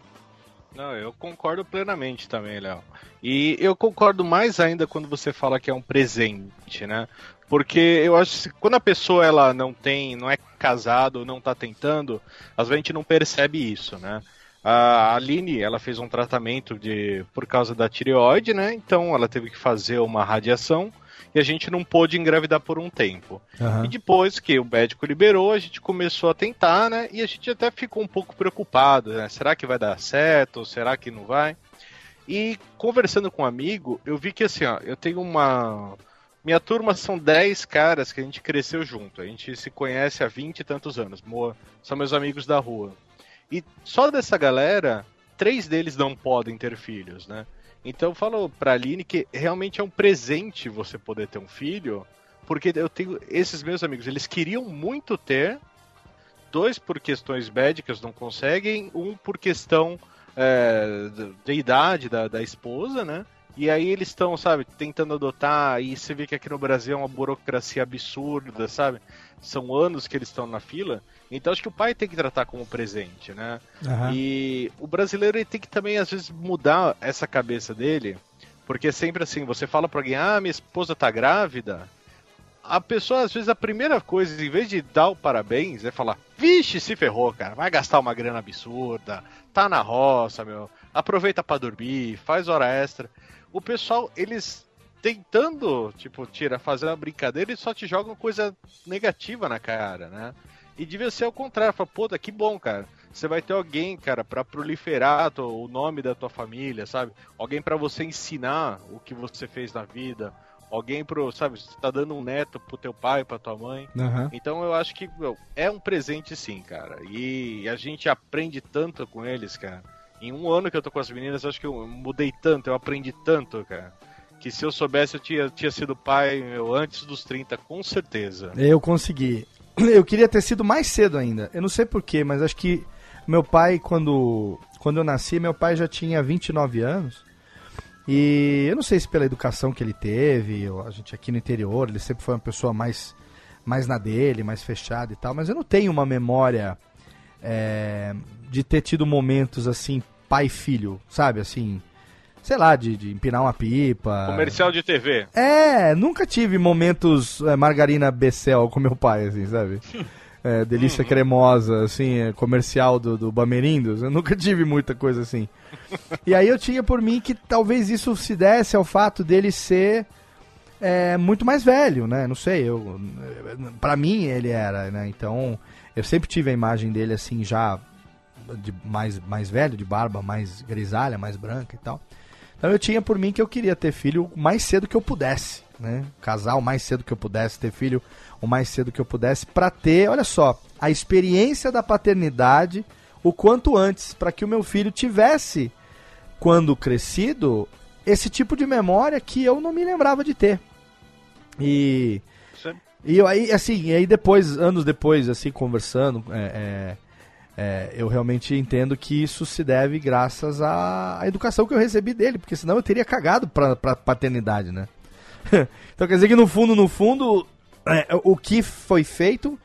C: Não, eu concordo plenamente também, Léo. E eu concordo mais ainda quando você fala que é um presente, né? Porque eu acho que quando a pessoa ela não tem, não é casado, não tá tentando, às vezes a gente não percebe isso, né? A Aline, ela fez um tratamento de por causa da tireoide, né? Então ela teve que fazer uma radiação e a gente não pôde engravidar por um tempo.
B: Aham.
C: E depois que o médico liberou, a gente começou a tentar, né? E a gente até ficou um pouco preocupado, né? Será que vai dar certo? Será que não vai? E conversando com um amigo, eu vi que assim, ó, eu tenho uma. Minha turma são 10 caras que a gente cresceu junto. A gente se conhece há 20 e tantos anos. São meus amigos da rua. E só dessa galera, três deles não podem ter filhos, né? Então eu falo pra Aline que realmente é um presente você poder ter um filho, porque eu tenho esses meus amigos, eles queriam muito ter, dois por questões médicas não conseguem, um por questão é, de idade da, da esposa, né? E aí eles estão, sabe, tentando adotar, e você vê que aqui no Brasil é uma burocracia absurda, sabe? São anos que eles estão na fila. Então acho que o pai tem que tratar como presente, né?
B: Aham.
C: E o brasileiro ele tem que também, às vezes, mudar essa cabeça dele. Porque é sempre assim, você fala pra alguém, ah, minha esposa tá grávida. A pessoa, às vezes, a primeira coisa, em vez de dar o parabéns, é falar, vixe, se ferrou, cara, vai gastar uma grana absurda, tá na roça, meu, aproveita pra dormir, faz hora extra. O pessoal, eles tentando, tipo, tira, fazer uma brincadeira e só te jogam coisa negativa na cara, né? E devia ser o contrário, fala, puta, que bom, cara. Você vai ter alguém, cara, para proliferar o nome da tua família, sabe? Alguém para você ensinar o que você fez na vida, alguém pro, sabe, você tá dando um neto pro teu pai, pra tua mãe.
B: Aham.
C: Então eu acho que meu, é um presente sim, cara. E a gente aprende tanto com eles, cara. Em um ano que eu tô com as meninas, eu acho que eu mudei tanto, eu aprendi tanto, cara. Que se eu soubesse, eu tinha, tinha sido pai meu, antes dos 30, com certeza.
B: Eu consegui. Eu queria ter sido mais cedo ainda. Eu não sei porquê, mas acho que meu pai, quando, quando eu nasci, meu pai já tinha 29 anos. E eu não sei se pela educação que ele teve, ou a gente aqui no interior, ele sempre foi uma pessoa mais, mais na dele, mais fechada e tal, mas eu não tenho uma memória é, de ter tido momentos assim, pai e filho, sabe? Assim, sei lá, de, de empinar uma pipa.
C: Comercial de TV.
B: É, nunca tive momentos é, margarina Becel com meu pai, assim, sabe? É, delícia cremosa, assim, é, comercial do, do Bamerindos. Eu nunca tive muita coisa assim. E aí eu tinha por mim que talvez isso se desse ao fato dele ser é, muito mais velho, né? Não sei, eu, pra mim ele era, né? Então eu sempre tive a imagem dele assim já de mais, mais velho, de barba mais grisalha, mais branca e tal. Então eu tinha por mim que eu queria ter filho o mais cedo que eu pudesse, né? Casar o mais cedo que eu pudesse, ter filho o mais cedo que eu pudesse, pra ter, olha só, a experiência da paternidade o quanto antes, para que o meu filho tivesse, quando crescido, esse tipo de memória que eu não me lembrava de ter. E
C: Sim.
B: e aí, assim, e aí depois, anos depois, assim, conversando, é, é, é, eu realmente entendo que isso se deve graças à, educação que eu recebi dele, porque senão eu teria cagado pra, pra paternidade, né? então quer dizer que no fundo, no fundo, é, o que foi feito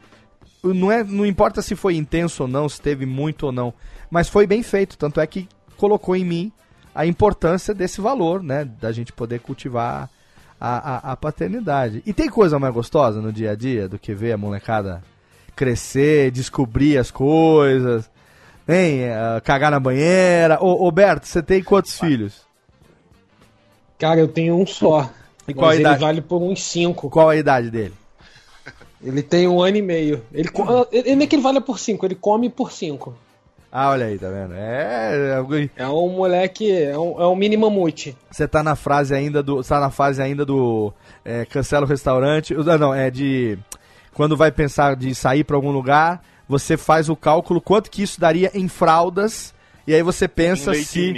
B: não, é, não importa se foi intenso ou não, se teve muito ou não, mas foi bem feito, tanto é que colocou em mim a importância desse valor, né? Da gente poder cultivar a, a, a paternidade. E tem coisa mais gostosa no dia a dia do que ver a molecada crescer, descobrir as coisas, hein? eh, cagar na banheira. Ô, ô Berto, você tem quantos filhos?
G: Cara, eu tenho um só.
B: E qual a
G: mas ele
B: idade?
G: vale por uns 5.
B: Qual a idade dele?
G: Ele tem um ano e meio. Ele, ah, ele não é que ele vale por 5, ele come por 5.
B: Ah, olha aí, tá vendo? É.
G: É um moleque, é um, é um mini mamute.
B: Você tá na frase ainda do. Você tá na fase ainda do. É, cancela o restaurante. Ah, Não, é de. Quando vai pensar de sair pra algum lugar, você faz o cálculo quanto que isso daria em fraldas. E aí você pensa
C: Um
B: se,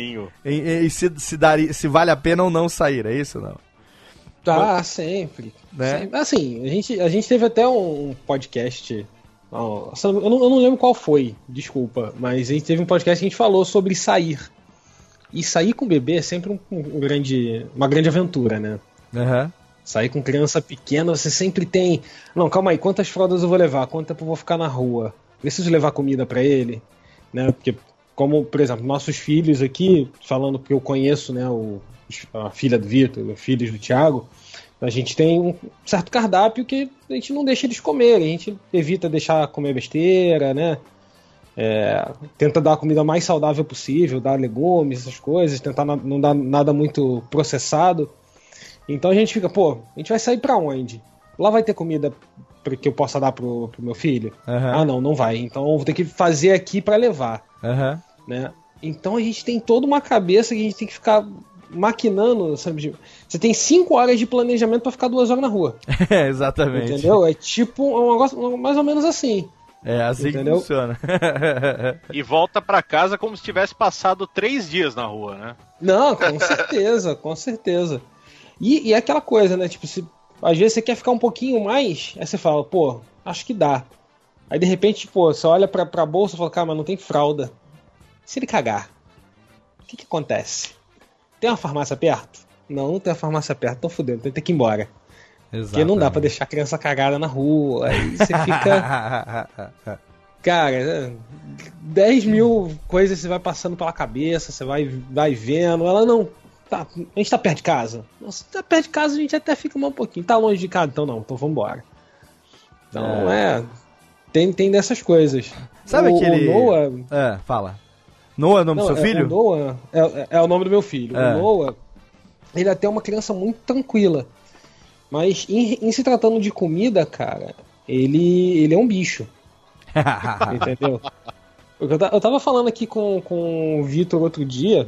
B: em- em- se, se, daria, se vale a pena ou não sair, é isso não?
G: Tá, sempre.
B: Né?
G: Sempre. Assim, a gente, a gente teve até um podcast. ó, eu não, eu não lembro qual foi, desculpa. Mas a gente teve um podcast que a gente falou sobre sair. E sair com bebê é sempre um, um grande, uma grande aventura, né?
B: Aham.
G: Sair com criança pequena, você sempre tem. Não, calma aí, quantas fraldas eu vou levar? Quanto tempo eu vou ficar na rua? Preciso levar comida pra ele? Né? Porque, como, por exemplo, nossos filhos aqui, falando que eu conheço, né, o, a filha do Vitor, os filhos do Thiago, a gente tem um certo cardápio que a gente não deixa eles comerem, a gente evita deixar comer besteira, né? É, tenta dar a comida mais saudável possível, dar legumes, essas coisas, tentar não dar nada muito processado. Então a gente fica, pô, a gente vai sair pra onde? Lá vai ter comida que eu possa dar pro, pro meu filho?
B: Aham.
G: Ah, não, não vai. Então eu vou ter que fazer aqui pra levar,
B: Aham.
G: né? Então a gente tem toda uma cabeça que a gente tem que ficar maquinando, sabe? Você tem cinco horas de planejamento pra ficar duas horas na rua,
B: É, exatamente.
G: entendeu? É tipo um negócio mais ou menos assim.
B: É assim
G: Entendeu?
B: que funciona.
C: E volta pra casa como se tivesse passado três dias na rua, né?
G: Não, com certeza, com certeza. E, e é aquela coisa, né? Tipo, se, às vezes você quer ficar um pouquinho mais, aí você fala, pô, acho que dá. Aí de repente, pô, você olha pra, pra bolsa e fala, cara, mas não tem fralda. Se ele cagar, o que que acontece? Tem uma farmácia perto? Não, não tem uma farmácia perto, então fudeu, tem que ir embora. Porque não dá pra deixar a criança cagada na rua. Aí você fica. Cara, é, 10 mil coisas você vai passando pela cabeça, você vai, vai vendo. Ela não. Tá, a gente tá perto de casa. Nossa, tá perto de casa, a gente até fica mais um pouquinho. Tá longe de casa, então não, então vambora. Então é. tem, tem dessas coisas.
B: Sabe
G: o,
B: aquele.
G: O Noah.
B: É, fala. Noah é o nome
G: não,
B: do seu
G: é-
B: filho?
G: O Noah é, é- é o nome do meu filho.
B: É.
G: O Noah, ele até é uma criança muito tranquila. Mas em, em se tratando de comida, cara, ele, ele é um bicho. entendeu? Eu, eu tava falando aqui com, com o Vitor outro dia,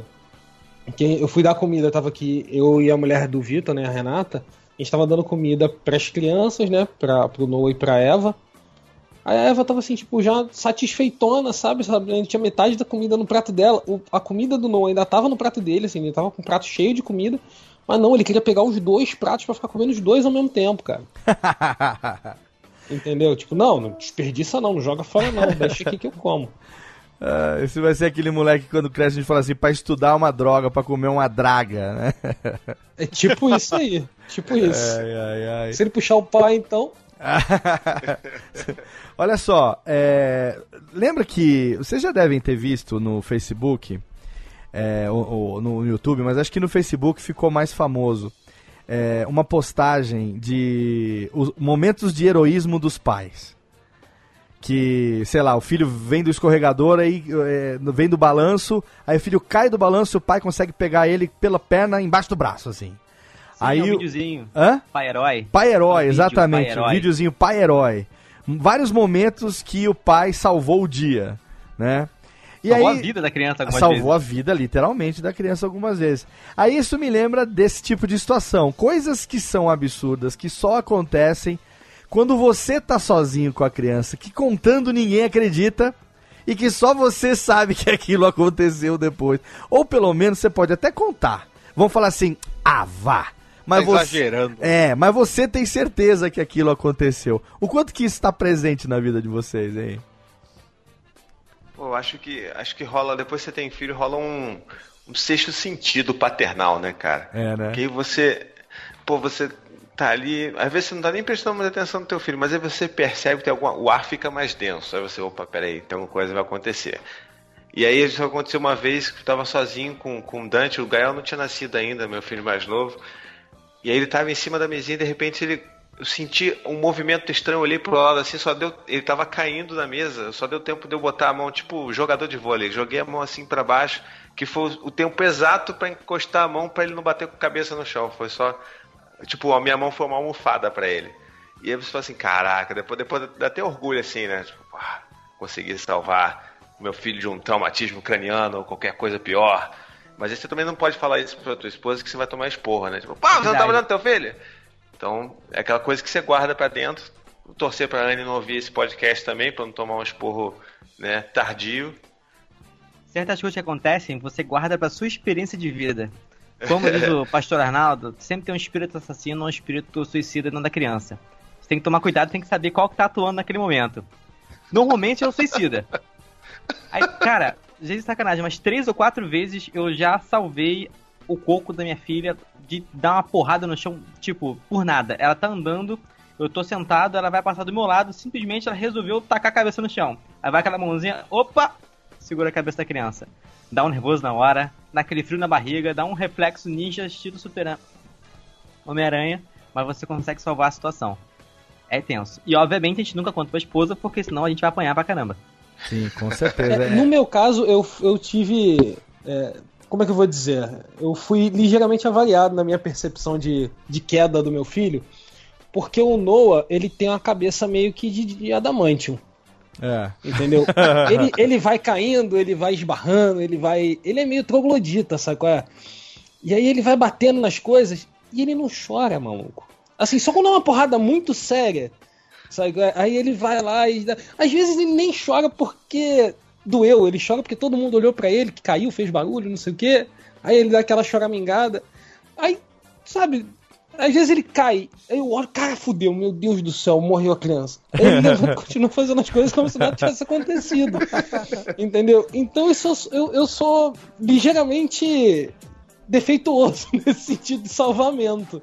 G: que eu fui dar comida, eu tava aqui, eu e a mulher do Vitor, né, a Renata, a gente tava dando comida para as crianças, né, pra, pro Noah e pra Eva. Aí a Eva tava assim, tipo, já satisfeitona, sabe? sabe? A gente tinha metade da comida no prato dela. O, a comida do Noah ainda tava no prato dele, assim, ele tava com um prato cheio de comida. Mas não, ele queria pegar os dois pratos para ficar comendo os dois ao mesmo tempo, cara. Entendeu? Tipo, não, não desperdiça não, não joga fora não, deixa aqui que eu como.
B: Ah, esse vai ser aquele moleque que quando cresce a gente fala assim, pra estudar uma droga, pra comer uma draga, né?
G: É tipo isso aí, tipo isso.
B: Ai, ai, ai.
G: Se ele puxar o pai, então...
B: Olha só, é, lembra que vocês já devem ter visto no Facebook, é, ou, ou no YouTube, mas acho que no Facebook ficou mais famoso é, uma postagem de os momentos de heroísmo dos pais. Que, sei lá, o filho vem do escorregador, aí é, vem do balanço, aí o filho cai do balanço e o pai consegue pegar ele pela perna embaixo do braço, assim.
E: Sim,
B: aí
E: é um
B: o-
E: videozinho.
B: Hã?
E: Pai herói.
B: Pai herói,
E: Um vídeo,
B: exatamente.
E: pai
B: Um
E: herói.
B: videozinho pai herói. Vários momentos que o pai salvou o dia, né? E
E: Salvou
B: aí,
E: a vida da criança algumas
B: salvou
E: vezes.
B: a vida, literalmente, da criança algumas vezes. Aí isso me lembra desse tipo de situação. Coisas que são absurdas, que só acontecem quando você tá sozinho com a criança, que contando ninguém acredita e que só você sabe que aquilo aconteceu depois. Ou pelo menos você pode até contar. Vão falar assim, ah, vá. Mas
C: Tá
B: você,
C: exagerando.
B: é, mas você tem certeza que aquilo aconteceu. O quanto que isso está presente na vida de vocês, hein?
D: Pô, acho que acho que rola, depois que você tem filho, rola um, um sexto sentido paternal, né, cara?
B: É, né?
D: Porque aí você, pô, você tá ali, às vezes você não tá nem prestando muita atenção no teu filho, mas aí você percebe que alguma, o ar fica mais denso. Aí você, opa, peraí, tem alguma coisa vai acontecer. E aí isso aconteceu uma vez que eu tava sozinho com, com o Dante, o Gael não tinha nascido ainda, meu filho mais novo. E aí ele tava em cima da mesinha e de repente ele eu senti um movimento estranho, olhei pro lado assim, só deu, ele tava caindo da mesa, só deu tempo de eu botar a mão, tipo jogador de vôlei, joguei a mão assim pra baixo, que foi o tempo exato pra encostar a mão pra ele não bater com a cabeça no chão, foi só tipo, a minha mão foi uma almofada pra ele. E aí você fala assim, caraca, depois, depois dá até orgulho assim, né? Tipo, ah, consegui salvar meu filho de um traumatismo craniano ou qualquer coisa pior. Mas aí você também não pode falar isso pra tua esposa que você vai tomar esporra, né? Tipo, pá, você não tá olhando teu filho? Então, é aquela coisa que você guarda pra dentro. Vou torcer pra Anne não ouvir esse podcast também, pra não tomar um esporro né, tardio.
E: Certas coisas que acontecem, você guarda pra sua experiência de vida. Como diz o pastor Arnaldo, sempre tem um espírito assassino ou um espírito suicida dentro da criança. Você tem que tomar cuidado, tem que saber qual que tá atuando naquele momento. Normalmente é o suicida. Aí, cara, gente sacanagem, mas três ou quatro vezes eu já salvei o coco da minha filha de dar uma porrada no chão, tipo, por nada. Ela tá andando, eu tô sentado, ela vai passar do meu lado, simplesmente ela resolveu tacar a cabeça no chão. Aí vai aquela mãozinha, opa, segura a cabeça da criança. Dá um nervoso na hora, dá aquele frio na barriga, dá um reflexo ninja estilo super Homem-Aranha, mas você consegue salvar a situação. É tenso. E obviamente a gente nunca conta pra esposa, porque senão a gente vai apanhar pra caramba.
B: Sim, com certeza.
G: É, no meu caso, eu, eu tive. é, como é que eu vou dizer? Eu fui ligeiramente avaliado na minha percepção de, de queda do meu filho, porque o Noah, ele tem uma cabeça meio que de, de adamantium,
B: É.
G: entendeu? ele, ele vai caindo, ele vai esbarrando, ele vai. Ele é meio troglodita, sabe qual é? E aí ele vai batendo nas coisas e ele não chora, maluco. Assim, só quando é uma porrada muito séria, sabe? qual é? Aí ele vai lá e. Às vezes ele nem chora porque doeu, ele chora porque todo mundo olhou pra ele, que caiu, fez barulho, não sei o quê. Aí ele dá aquela choramingada. Aí, sabe, às vezes ele cai. Aí eu olho, cara, fudeu, meu Deus do céu, morreu a criança. Aí ele levanta continua fazendo as coisas como se nada tivesse acontecido. Entendeu? Então isso, eu, eu sou ligeiramente defeituoso nesse sentido de salvamento.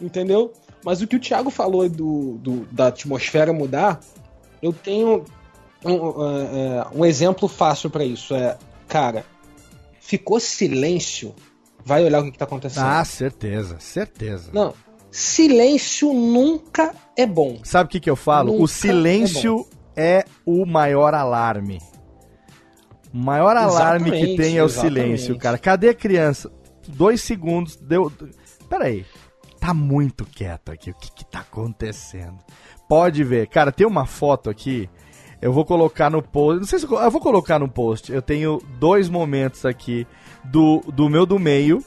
G: Entendeu? Mas o que o Thiago falou do, do- da atmosfera mudar, eu tenho um, é, é, um exemplo fácil pra isso. É, cara, ficou silêncio, vai olhar o que, que tá acontecendo.
B: Ah, certeza, certeza.
G: Não, silêncio nunca é bom.
B: Sabe o que, que eu falo?
G: Nunca
B: o silêncio é, o maior alarme. O maior alarme que
G: Exatamente,
B: tem é o
G: exatamente.
B: silêncio, cara. Cadê a criança? dois segundos, deu. Peraí. Tá muito quieto aqui. O que que tá acontecendo? Pode ver. Cara, tem uma foto aqui. Eu vou colocar no post. Não sei se eu, eu vou colocar no post. Eu tenho dois momentos aqui do, do meu do meio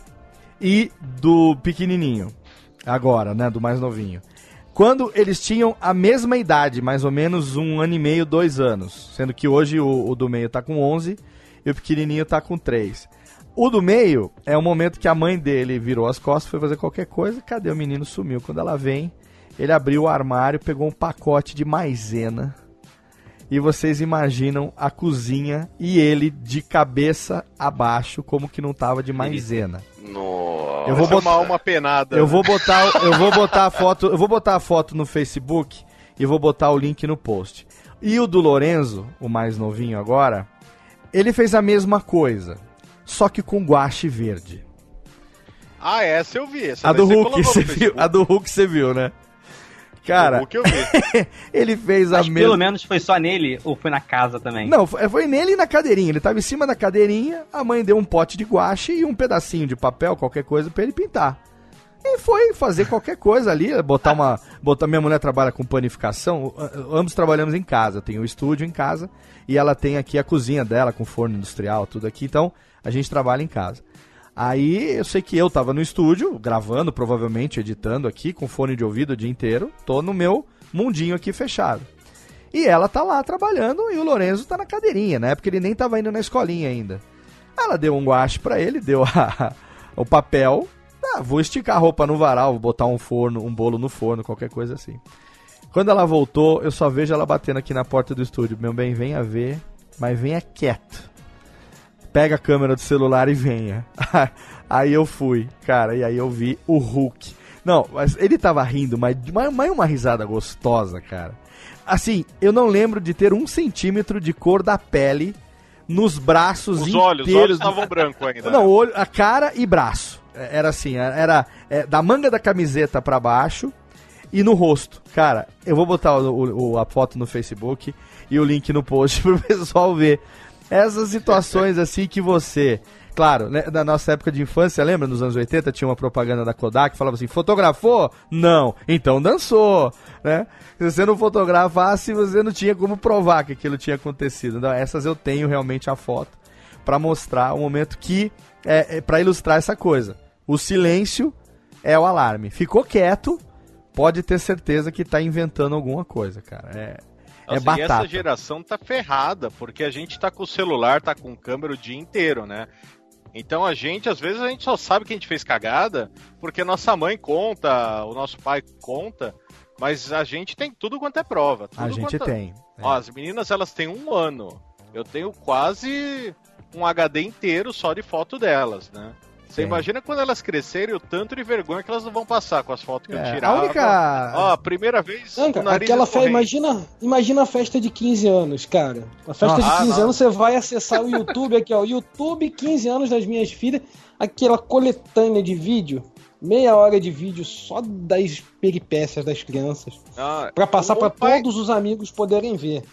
B: e do pequenininho. Agora, né? Do mais novinho. Quando eles tinham a mesma idade, mais ou menos um ano e meio, dois anos. Sendo que hoje o, o do meio tá com 11 e o pequenininho tá com 3. O do meio é o momento que a mãe dele virou as costas, foi fazer qualquer coisa. Cadê o menino? Sumiu. Quando ela vem, ele abriu o armário, pegou um pacote de maisena. E vocês imaginam a cozinha e ele de cabeça abaixo, como que não tava de maisena.
D: Nossa.
B: Eu vou
C: é
B: botar-
C: uma penada.
B: Eu vou botar, eu vou botar a foto, eu vou botar a foto no Facebook e vou botar o link no post. E o do Lorenzo, o mais novinho agora, ele fez a mesma coisa, só que com guache verde.
C: Ah, essa eu vi. Essa
B: A do Hulk, você viu? A do Hulk você viu, né? Cara, ele fez a
E: Mas pelo
B: mesma.
E: menos foi só nele ou foi na casa também?
B: Não, foi foi nele e na cadeirinha. Ele tava em cima da cadeirinha, a mãe deu um pote de guache e um pedacinho de papel, qualquer coisa, pra ele pintar. E foi fazer qualquer coisa ali, botar uma. Botar, minha mulher trabalha com panificação, ambos trabalhamos em casa. Tem o estúdio em casa e ela tem aqui a cozinha dela com forno industrial, tudo aqui. Então a gente trabalha em casa. Aí eu sei que eu tava no estúdio, gravando, provavelmente editando aqui, com fone de ouvido o dia inteiro. Tô no meu mundinho aqui fechado. E ela tá lá trabalhando e o Lorenzo tá na cadeirinha, na época ele nem tava indo na escolinha ainda. Ela deu um guache pra ele, deu a- o papel. Ah, vou esticar a roupa no varal, vou botar um forno, um bolo no forno, qualquer coisa assim. Quando ela voltou, eu só vejo ela batendo aqui na porta do estúdio. Meu bem, venha ver, mas venha quieto. Pega a câmera do celular e venha. aí eu fui, cara, e aí eu vi o Hulk. Não, mas ele tava rindo, mas, mas uma risada gostosa, cara. Assim, eu não lembro de ter um centímetro de cor da pele nos braços
C: Os olhos, os
B: inteiros.
C: olhos estavam brancos ainda.
B: Não, olho, a cara e braço. É, Era assim, era é, da manga da camiseta pra baixo e no rosto. Cara, eu vou botar o- o- a foto no Facebook e o link no post pro pessoal ver. Essas situações assim que você. Claro, né, na nossa época de infância, lembra? Nos anos 80 tinha uma propaganda da Kodak que falava assim: fotografou? Não, então dançou, né? Se você não fotografasse, você não tinha como provar que aquilo tinha acontecido. Então, essas eu tenho realmente a foto para mostrar o momento que é, é para ilustrar essa coisa. O silêncio é o alarme. Ficou quieto, pode ter certeza que tá inventando alguma coisa, cara. É, é
C: Nossa, e
B: batata.
C: essa geração tá ferrada, porque a gente tá com o celular, tá com câmera o dia inteiro, né? Então a gente, às vezes, a gente só sabe que a gente fez cagada porque nossa mãe conta, o nosso pai conta, mas a gente tem tudo quanto é prova.
B: A gente
C: quanto-
B: tem. é.
C: Ó, as meninas, elas têm um ano. Eu tenho quase um HD inteiro só de foto delas, né? Você imagina quando elas crescerem o tanto de vergonha que elas não vão passar com as fotos que
B: É,
C: eu
B: a
C: tirava.
B: única-
C: Ó, a primeira vez. Nariz
G: aquela festa,
C: escorrendo.
G: imagina, imagina a festa de 15 anos, cara. A festa
B: Nossa.
G: de 15
C: Ah, não.
G: anos, você vai acessar o YouTube aqui, ó. YouTube 15 anos das minhas filhas, aquela coletânea de vídeo, meia hora de vídeo só das peripécias das crianças,
C: Ah,
G: Pra passar pra
C: pai-
G: todos os amigos poderem ver.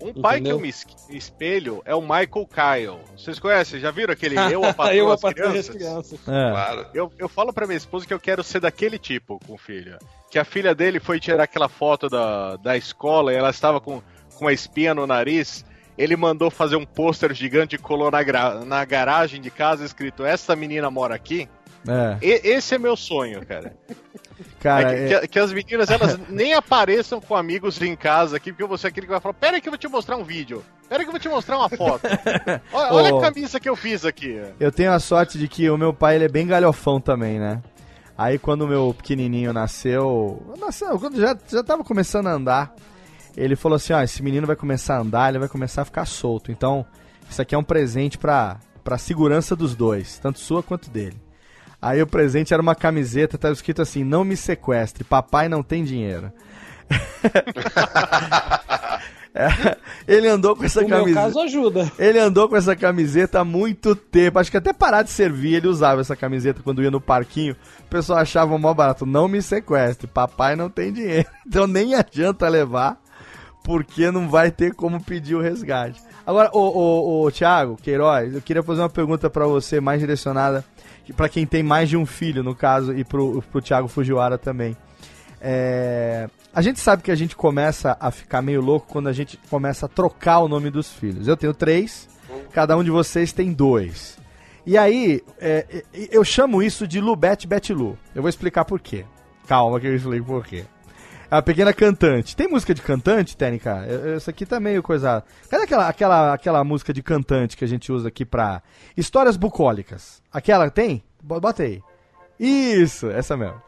C: Um pai que
G: Entendeu?
C: eu me es- espelho é o Michael Kyle. Vocês conhecem? Já viram aquele Eu, a Patroa
G: Eu, a patroa
C: crianças?
G: crianças.
B: É.
D: Claro.
C: Eu, eu falo pra minha esposa que eu quero ser daquele tipo com o filho. Que a filha dele foi tirar aquela foto da, da escola e ela estava com, com uma espinha no nariz. Ele mandou fazer um pôster gigante e colou na, gra- na garagem de casa escrito Essa menina mora aqui.
B: É.
C: E- esse é meu sonho, cara.
B: Cara,
C: É que,
B: é-
C: que- que as meninas elas nem apareçam com amigos em casa aqui, porque você é aquele que vai falar: Pera que eu vou te mostrar um vídeo. Pera que eu vou te mostrar uma foto. Olha, olha
B: Ô.
C: a camisa que eu fiz aqui.
B: eu tenho a sorte de que o meu pai ele é bem galhofão também, né? Aí quando o meu pequenininho nasceu, nasceu, quando já, já tava começando a andar, ele falou assim, ó, esse menino vai começar a andar, ele vai começar a ficar solto. Então, isso aqui é um presente pra, pra segurança dos dois, tanto sua quanto dele. Aí o presente era uma camiseta, tava escrito assim, não me sequestre, papai não tem dinheiro. É, ele andou com essa
G: No meu
B: camiseta.
G: caso, ajuda.
B: Ele andou com essa camiseta há muito tempo. Acho que até parar de servir, ele usava essa camiseta quando ia no parquinho. O pessoal achava mó barato. Não me sequestre, papai não tem dinheiro. Então nem adianta levar, porque não vai ter como pedir o resgate. Agora, ô, ô, ô Thiago Queiroz, eu queria fazer uma pergunta pra você mais direcionada, para quem tem mais de um filho, no caso, e pro, pro Thiago Fujiwara também. É, a gente sabe que a gente começa a ficar meio louco quando a gente começa a trocar o nome dos filhos. Eu tenho três, cada um de vocês tem dois. E aí, é, eu chamo isso de Lubete Betilu. Eu vou explicar por quê. Calma que eu explico por quê. A pequena cantante. Tem música de cantante, Tênica? Isso aqui tá meio coisa. Cadê aquela, aquela, aquela música de cantante que a gente usa aqui pra. Histórias bucólicas? Aquela tem? Bo- Bota aí. Isso, essa mesmo.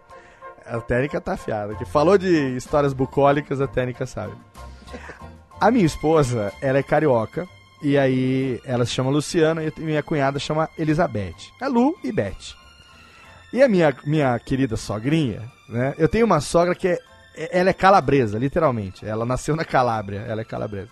B: A Tênica tá afiada. Que falou de histórias bucólicas, a Tênica sabe. A minha esposa, ela é carioca. E aí ela se chama Luciana e minha cunhada chama Elizabeth. É Lu e Beth. E a minha, minha querida sogrinha, né? Eu tenho uma sogra que é. É- Ela é calabresa, literalmente. Ela nasceu na Calábria, ela é calabresa.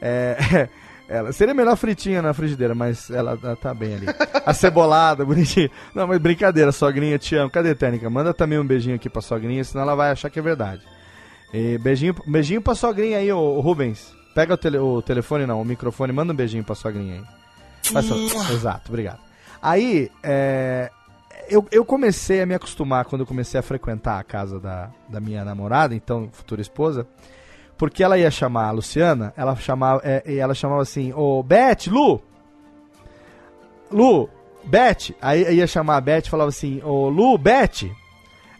B: É, ela, seria melhor fritinha na frigideira, mas ela, tá bem ali. Acebolada, bonitinha. Não, mas brincadeira, sogrinha, te amo. Cadê a Tênica? Manda também um beijinho aqui pra sogrinha, senão ela vai achar que é verdade. E beijinho, beijinho pra sogrinha aí, ô, ô Rubens. Pega o, tele- o telefone, não, o microfone, manda um beijinho pra sogrinha aí. Faz só- Exato, obrigado. Aí, é, eu, eu comecei a me acostumar quando eu comecei a frequentar a casa da, da minha namorada, então futura esposa, porque ela ia chamar a Luciana, ela chamava, é, ela chamava assim, ô Beth, Lu! Lu, Beth! Aí ia chamar a Beth e falava assim, ô Lu, Beth!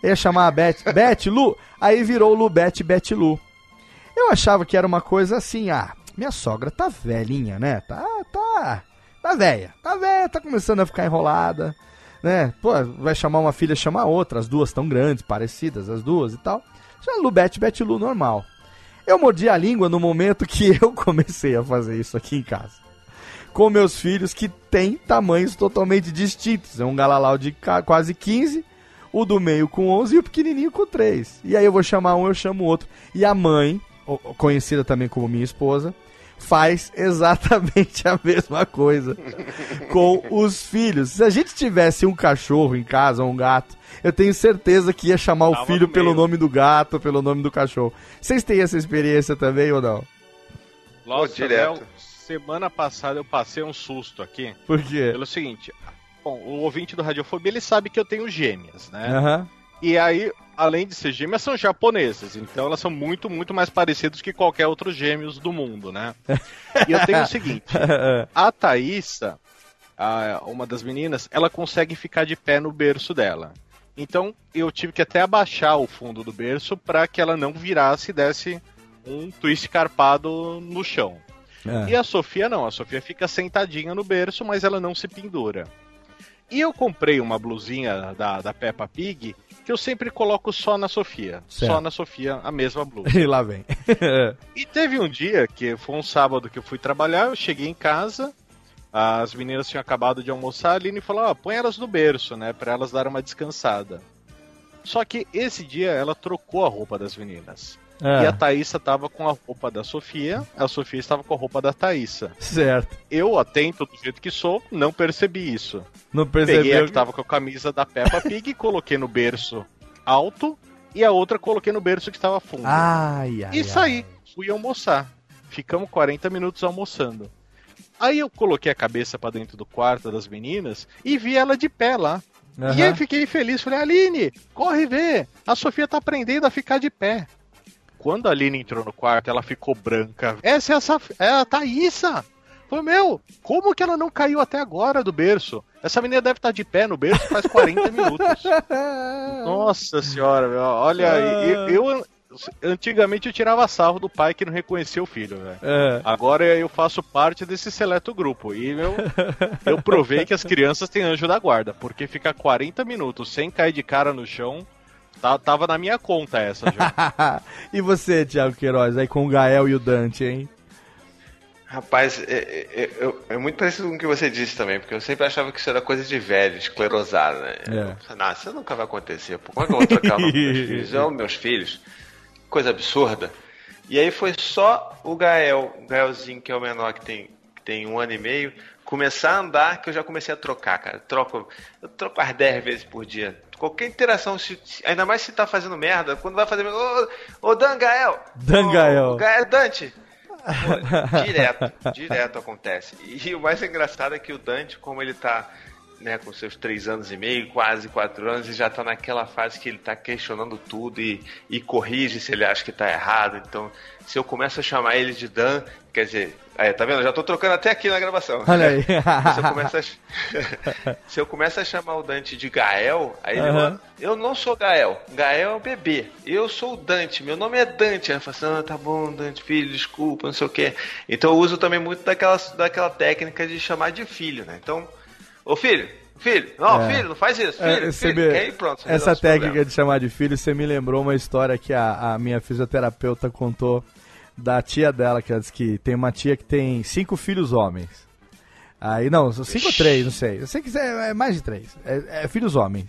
B: Ia chamar a Beth, Beth, Lu! Aí virou Lu, Beth, Beth, Lu. Eu achava que era uma coisa assim, ah, minha sogra tá velhinha, né? Tá, tá, tá velha. Tá velha, tá começando a ficar enrolada, né? Pô, vai chamar uma filha, chamar outra. As duas tão grandes, parecidas, as duas e tal. Já Lu, Beth, Beth, Lu, normal. Eu mordi a língua no momento que eu comecei a fazer isso aqui em casa. Com meus filhos que têm tamanhos totalmente distintos. É um galalau de quase 15, o do meio com 11 e o pequenininho com 3. E aí eu vou chamar um, eu chamo o outro. E a mãe, conhecida também como minha esposa, faz exatamente a mesma coisa com os filhos. Se a gente tivesse um cachorro em casa, ou um gato, eu tenho certeza que ia chamar o
C: Tava
B: filho
C: no
B: pelo
C: meio.
B: nome do gato, pelo nome do cachorro. Vocês têm essa experiência também ou não?
C: Nossa,
D: direto.
C: Semana passada eu passei um susto aqui.
B: Por quê?
C: Pelo seguinte, bom, o ouvinte do Radiofobia, ele sabe que eu tenho gêmeas, né?
B: Aham.
C: E aí, além de ser gêmeas, são japonesas. Então elas são muito, muito mais parecidas que qualquer outro gêmeos do mundo, né? E eu tenho o seguinte, a Thaísa, a- uma das meninas, ela consegue ficar de pé no berço dela. Então eu tive que até abaixar o fundo do berço para que ela não virasse e desse um twist carpado no chão.
B: É.
C: E a Sofia não, a Sofia fica sentadinha no berço, mas ela não se pendura. E eu comprei uma blusinha da, da Peppa Pig que eu sempre coloco só na Sofia.
B: Certo.
C: Só na Sofia, a mesma blusa.
B: E lá vem.
C: E teve um dia que foi um sábado que eu fui trabalhar, eu cheguei em casa, as meninas tinham acabado de almoçar, a Aline falou: ah, põe elas no berço, né, pra elas darem uma descansada. Só que esse dia ela trocou a roupa das meninas. E a Thaísa tava com a roupa da Sofia, a Sofia estava com a roupa da Thaísa.
B: certo.
C: Eu, atento do jeito que sou, não percebi isso.
B: Não
C: Peguei a que tava com a camisa da Peppa Pig, coloquei no berço alto e a outra coloquei no berço que estava fundo.
B: Ai, ai,
C: e
B: ai.
C: saí, fui almoçar. Ficamos 40 minutos almoçando. Aí eu coloquei a cabeça pra dentro do quarto das meninas e vi ela de pé lá.
B: Aham.
C: E aí fiquei feliz, falei, Aline, corre ver, a Sofia tá aprendendo a ficar de pé. Quando a Aline entrou no quarto, ela ficou branca. Essa é a, Saf- é a Thaísa. Falei, meu, como que ela não caiu até agora do berço? Essa menina deve estar de pé no berço faz 40 minutos. Nossa senhora, meu, olha, eu, eu- antigamente eu tirava sarro do pai que não reconhecia o filho, velho.
B: É.
C: Agora eu faço parte desse seleto grupo e eu, eu provei que as crianças têm anjo da guarda, porque ficar 40 minutos sem cair de cara no chão, tá- tava na minha conta essa já.
B: e você, Thiago Queiroz, aí com o Gael e o Dante, hein?
D: Rapaz, é, é- é- é muito parecido com o que você disse também, porque eu sempre achava que isso era coisa de velho, esclerosado, né?
B: É.
D: Eu Não, isso nunca vai acontecer. Pô, como é que eu vou trocar o nome dos meus filhos? Os meus filhos. Coisa absurda. E aí foi só o Gael, o Gaelzinho, que é o menor, que tem, que tem um ano e meio, começar a andar que eu já comecei a trocar, cara. Troco, eu troco as 10 vezes por dia. Qualquer interação, se- ainda mais se tá fazendo merda, quando vai fazer. Ô, ô Dan Gael!
B: Dan
D: Ô,
B: Gael.
D: Dante! Pô, direto, direto acontece. E o mais engraçado é que o Dante, como ele tá né, com seus três anos e meio, quase quatro anos, e já tá naquela fase que ele tá questionando tudo e, e corrige se ele acha que tá errado. Então, se eu começo a chamar ele de Dan, quer dizer, aí, tá vendo? Eu já tô trocando até aqui na gravação.
B: Olha aí.
D: se, eu começo a, se eu começo a chamar o Dante de Gael, aí ele
B: Aham.
D: fala, eu não sou Gael, Gael é o bebê, eu sou o Dante, meu nome é Dante. Aí eu falo assim, ah, tá bom, Dante, filho, desculpa, não sei o que. Então eu uso também muito daquela, daquela técnica de chamar de filho, né? Então, ô filho, filho, não,
B: É.
D: filho, não faz isso,
B: É,
D: filho,
B: você
D: filho.
B: me-
D: aí pronto. você
B: Essa técnica
D: problemas.
B: de chamar de filho, você me lembrou uma história que a, a minha fisioterapeuta contou da tia dela, que ela disse que tem uma tia que tem cinco filhos homens. Aí, não, cinco ou três, não sei. Eu sei que é é mais de três. É, é filhos homens.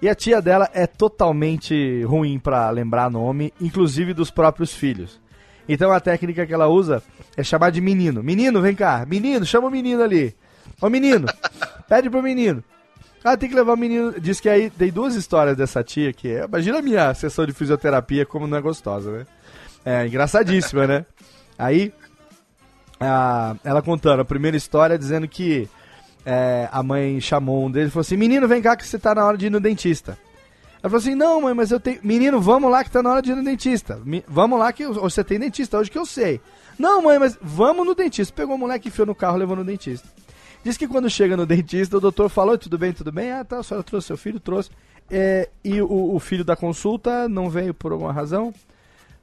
B: E a tia dela é totalmente ruim pra lembrar nome, inclusive dos próprios filhos. Então a técnica que ela usa é chamar de menino. Menino, vem cá. Menino, chama o menino ali. Ô menino, pede pro menino. Ah, tem que levar o menino. Diz que aí tem duas histórias dessa tia que é. Imagina a minha sessão de fisioterapia como não é gostosa, né? É engraçadíssima, né? Aí, a- ela contando a primeira história dizendo que é, a mãe chamou um deles e falou assim: Menino, vem cá que você tá na hora de ir no dentista. Ela falou assim: Não, mãe, mas eu tenho. Menino, vamos lá que tá na hora de ir no dentista. Mi- Vamos lá que eu- você tem dentista hoje que eu sei. Não, mãe, mas vamos no dentista. Pegou o moleque, enfiou no carro, levou no dentista. Diz que quando chega no dentista, o doutor falou: "Oi, tudo bem, tudo bem? Ah, tá, a senhora trouxe seu filho, trouxe. É, e o, o filho da consulta não veio por alguma razão?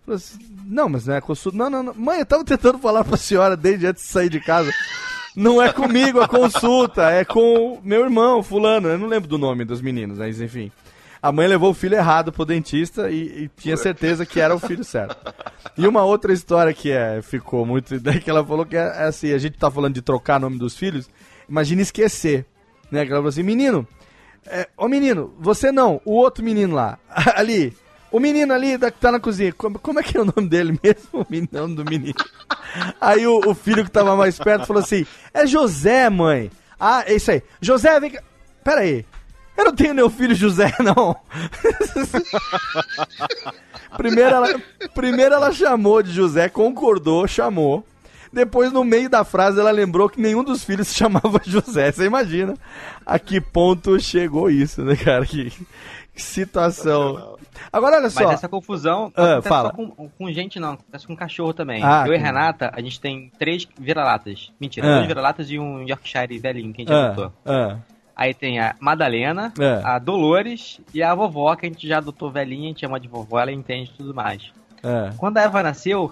B: Assim, não, mas não é consulta. Não, não, não. Mãe, eu tava tentando falar pra senhora desde antes de sair de casa. Não é comigo a consulta, é com meu irmão, fulano. Eu não lembro do nome dos meninos, mas enfim. A mãe levou o filho errado pro dentista e, e tinha certeza que era o filho certo. E uma outra história que é, ficou muito. Daí que ela falou que é, é assim: a gente tá falando de trocar nome dos filhos, imagina esquecer. Né? Que ela falou assim: menino, é, ô menino, você não, o outro menino lá, ali. O menino ali que tá na cozinha, como, como é que é o nome dele mesmo? O menino do menino. Aí o, o filho que tava mais perto falou assim: É José, mãe. Ah, é isso aí. José, vem cá. Pera aí. Eu não tenho meu filho José, não. primeiro, ela, primeiro ela chamou de José, concordou, chamou. Depois, no meio da frase, ela lembrou que nenhum dos filhos se chamava José. Você imagina a que ponto chegou isso, né, cara? Que, que situação. Agora, olha
E: Mas
B: só.
E: essa confusão
B: Ah,
E: acontece
B: fala.
E: só com, com gente, não. Acontece com cachorro também.
B: Ah,
E: eu e Renata, a gente tem três vira-latas. Mentira,
B: Ah.
E: dois vira-latas e um Yorkshire velhinho que a gente
B: Ah,
E: adotou.
B: ah,
E: Aí tem a Madalena,
B: É.
E: a Dolores e a vovó, que a gente já adotou velhinha, a gente chama de vovó, ela entende tudo mais.
B: ah.
E: Quando a Eva nasceu,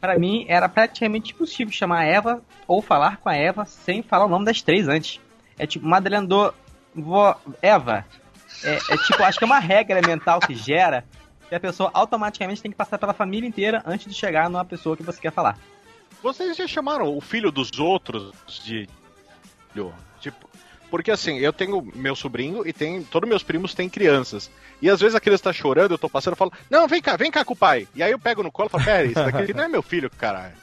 E: pra mim era praticamente impossível chamar a Eva ou falar com a Eva sem falar o nome das três antes. É tipo, Madalena do vó Eva. É, é tipo, acho que é uma regra mental que gera que a pessoa automaticamente tem que passar pela família inteira antes de chegar numa pessoa que você quer falar.
C: Vocês já chamaram o filho dos outros de. filho? Tipo. Porque assim, eu tenho meu sobrinho e tem. Todos meus primos têm crianças. E às vezes a criança tá chorando, eu tô passando e falo, não, vem cá, vem cá com o pai. E aí eu pego no colo e falo, pera, isso daqui não é meu filho, caralho.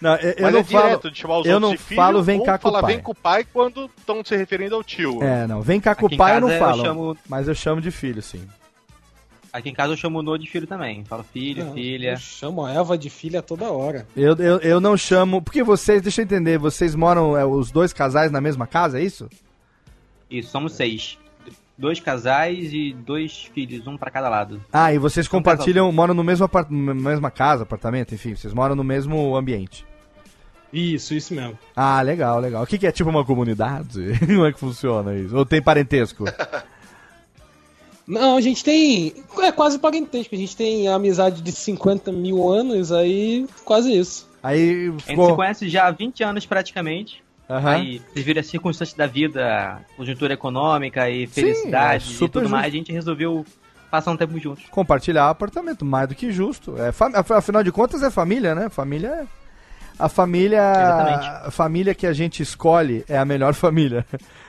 B: Não, eu, eu
C: Mas
B: não
C: é
B: falo.
C: direto de chamar os
B: eu
C: outros
B: não
C: de filho,
B: falo vem
C: ou
B: cá com o
C: falar
B: pai.
C: vem com o pai quando estão se referindo ao tio.
B: É, não, vem cá com o pai eu não
E: eu
B: falo.
E: chamo-
B: Mas eu chamo de filho, sim.
E: Aqui em casa eu chamo o No de filho também. Falo filho,
G: Não,
E: filha.
G: Eu chamo a Eva de filha toda hora.
B: Eu, eu, eu não chamo. Porque vocês, deixa eu entender, vocês moram é, os dois casais na mesma casa, é isso?
E: Isso, somos seis. Dois casais e dois filhos, um pra cada lado.
B: Ah, e vocês
E: Um
B: compartilham, moram no mesmo apart... na mesma casa, apartamento, enfim, vocês moram no mesmo ambiente.
G: Isso, isso mesmo.
B: Ah, legal, legal. O que, que é tipo uma comunidade? Como é que funciona isso? Ou tem parentesco?
G: Não, a gente tem. É quase parentesco. A gente tem amizade de 50 mil anos, aí quase isso.
B: Aí
E: A gente se
B: ficou.
E: conhece já há 20 anos praticamente.
B: Aham.
E: Aí, devido às circunstâncias da vida, conjuntura econômica e
B: Sim,
E: felicidade
B: é
E: e tudo mais,
B: justo.
E: a gente resolveu passar um tempo juntos.
B: compartilhar apartamento, mais do que justo. É, afinal de contas é família, né? Família é. A família.
E: Exatamente.
B: A família que a gente escolhe é a melhor família.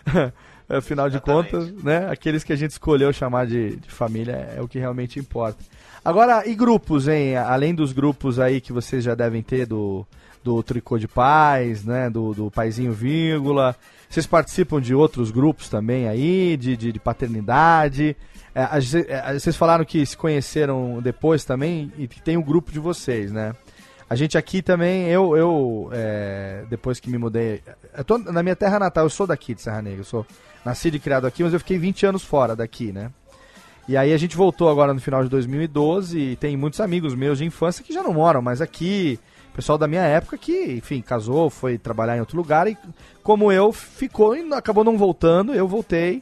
B: afinal de
D: Exatamente.
B: contas, né? Aqueles que a gente escolheu chamar de, de família é o que realmente importa. Agora, e grupos, hein? Além dos grupos aí que vocês já devem ter do, do Tricô de Paz, né? Do, do Paizinho Vírgula. Vocês participam de outros grupos também aí, de, de, de paternidade. É, a é, vocês falaram que se conheceram depois também e que tem um grupo de vocês, né? A gente aqui também, eu, eu é, depois que me mudei, eu na minha terra natal, eu sou daqui de Serra Negra, eu sou nascido e criado aqui, mas eu fiquei 20 anos fora daqui, né? E aí a gente voltou agora no final de 2012 e tem muitos amigos meus de infância que já não moram mais aqui. Pessoal da minha época que, enfim, casou, foi trabalhar em outro lugar e como eu ficou e acabou não voltando, eu voltei.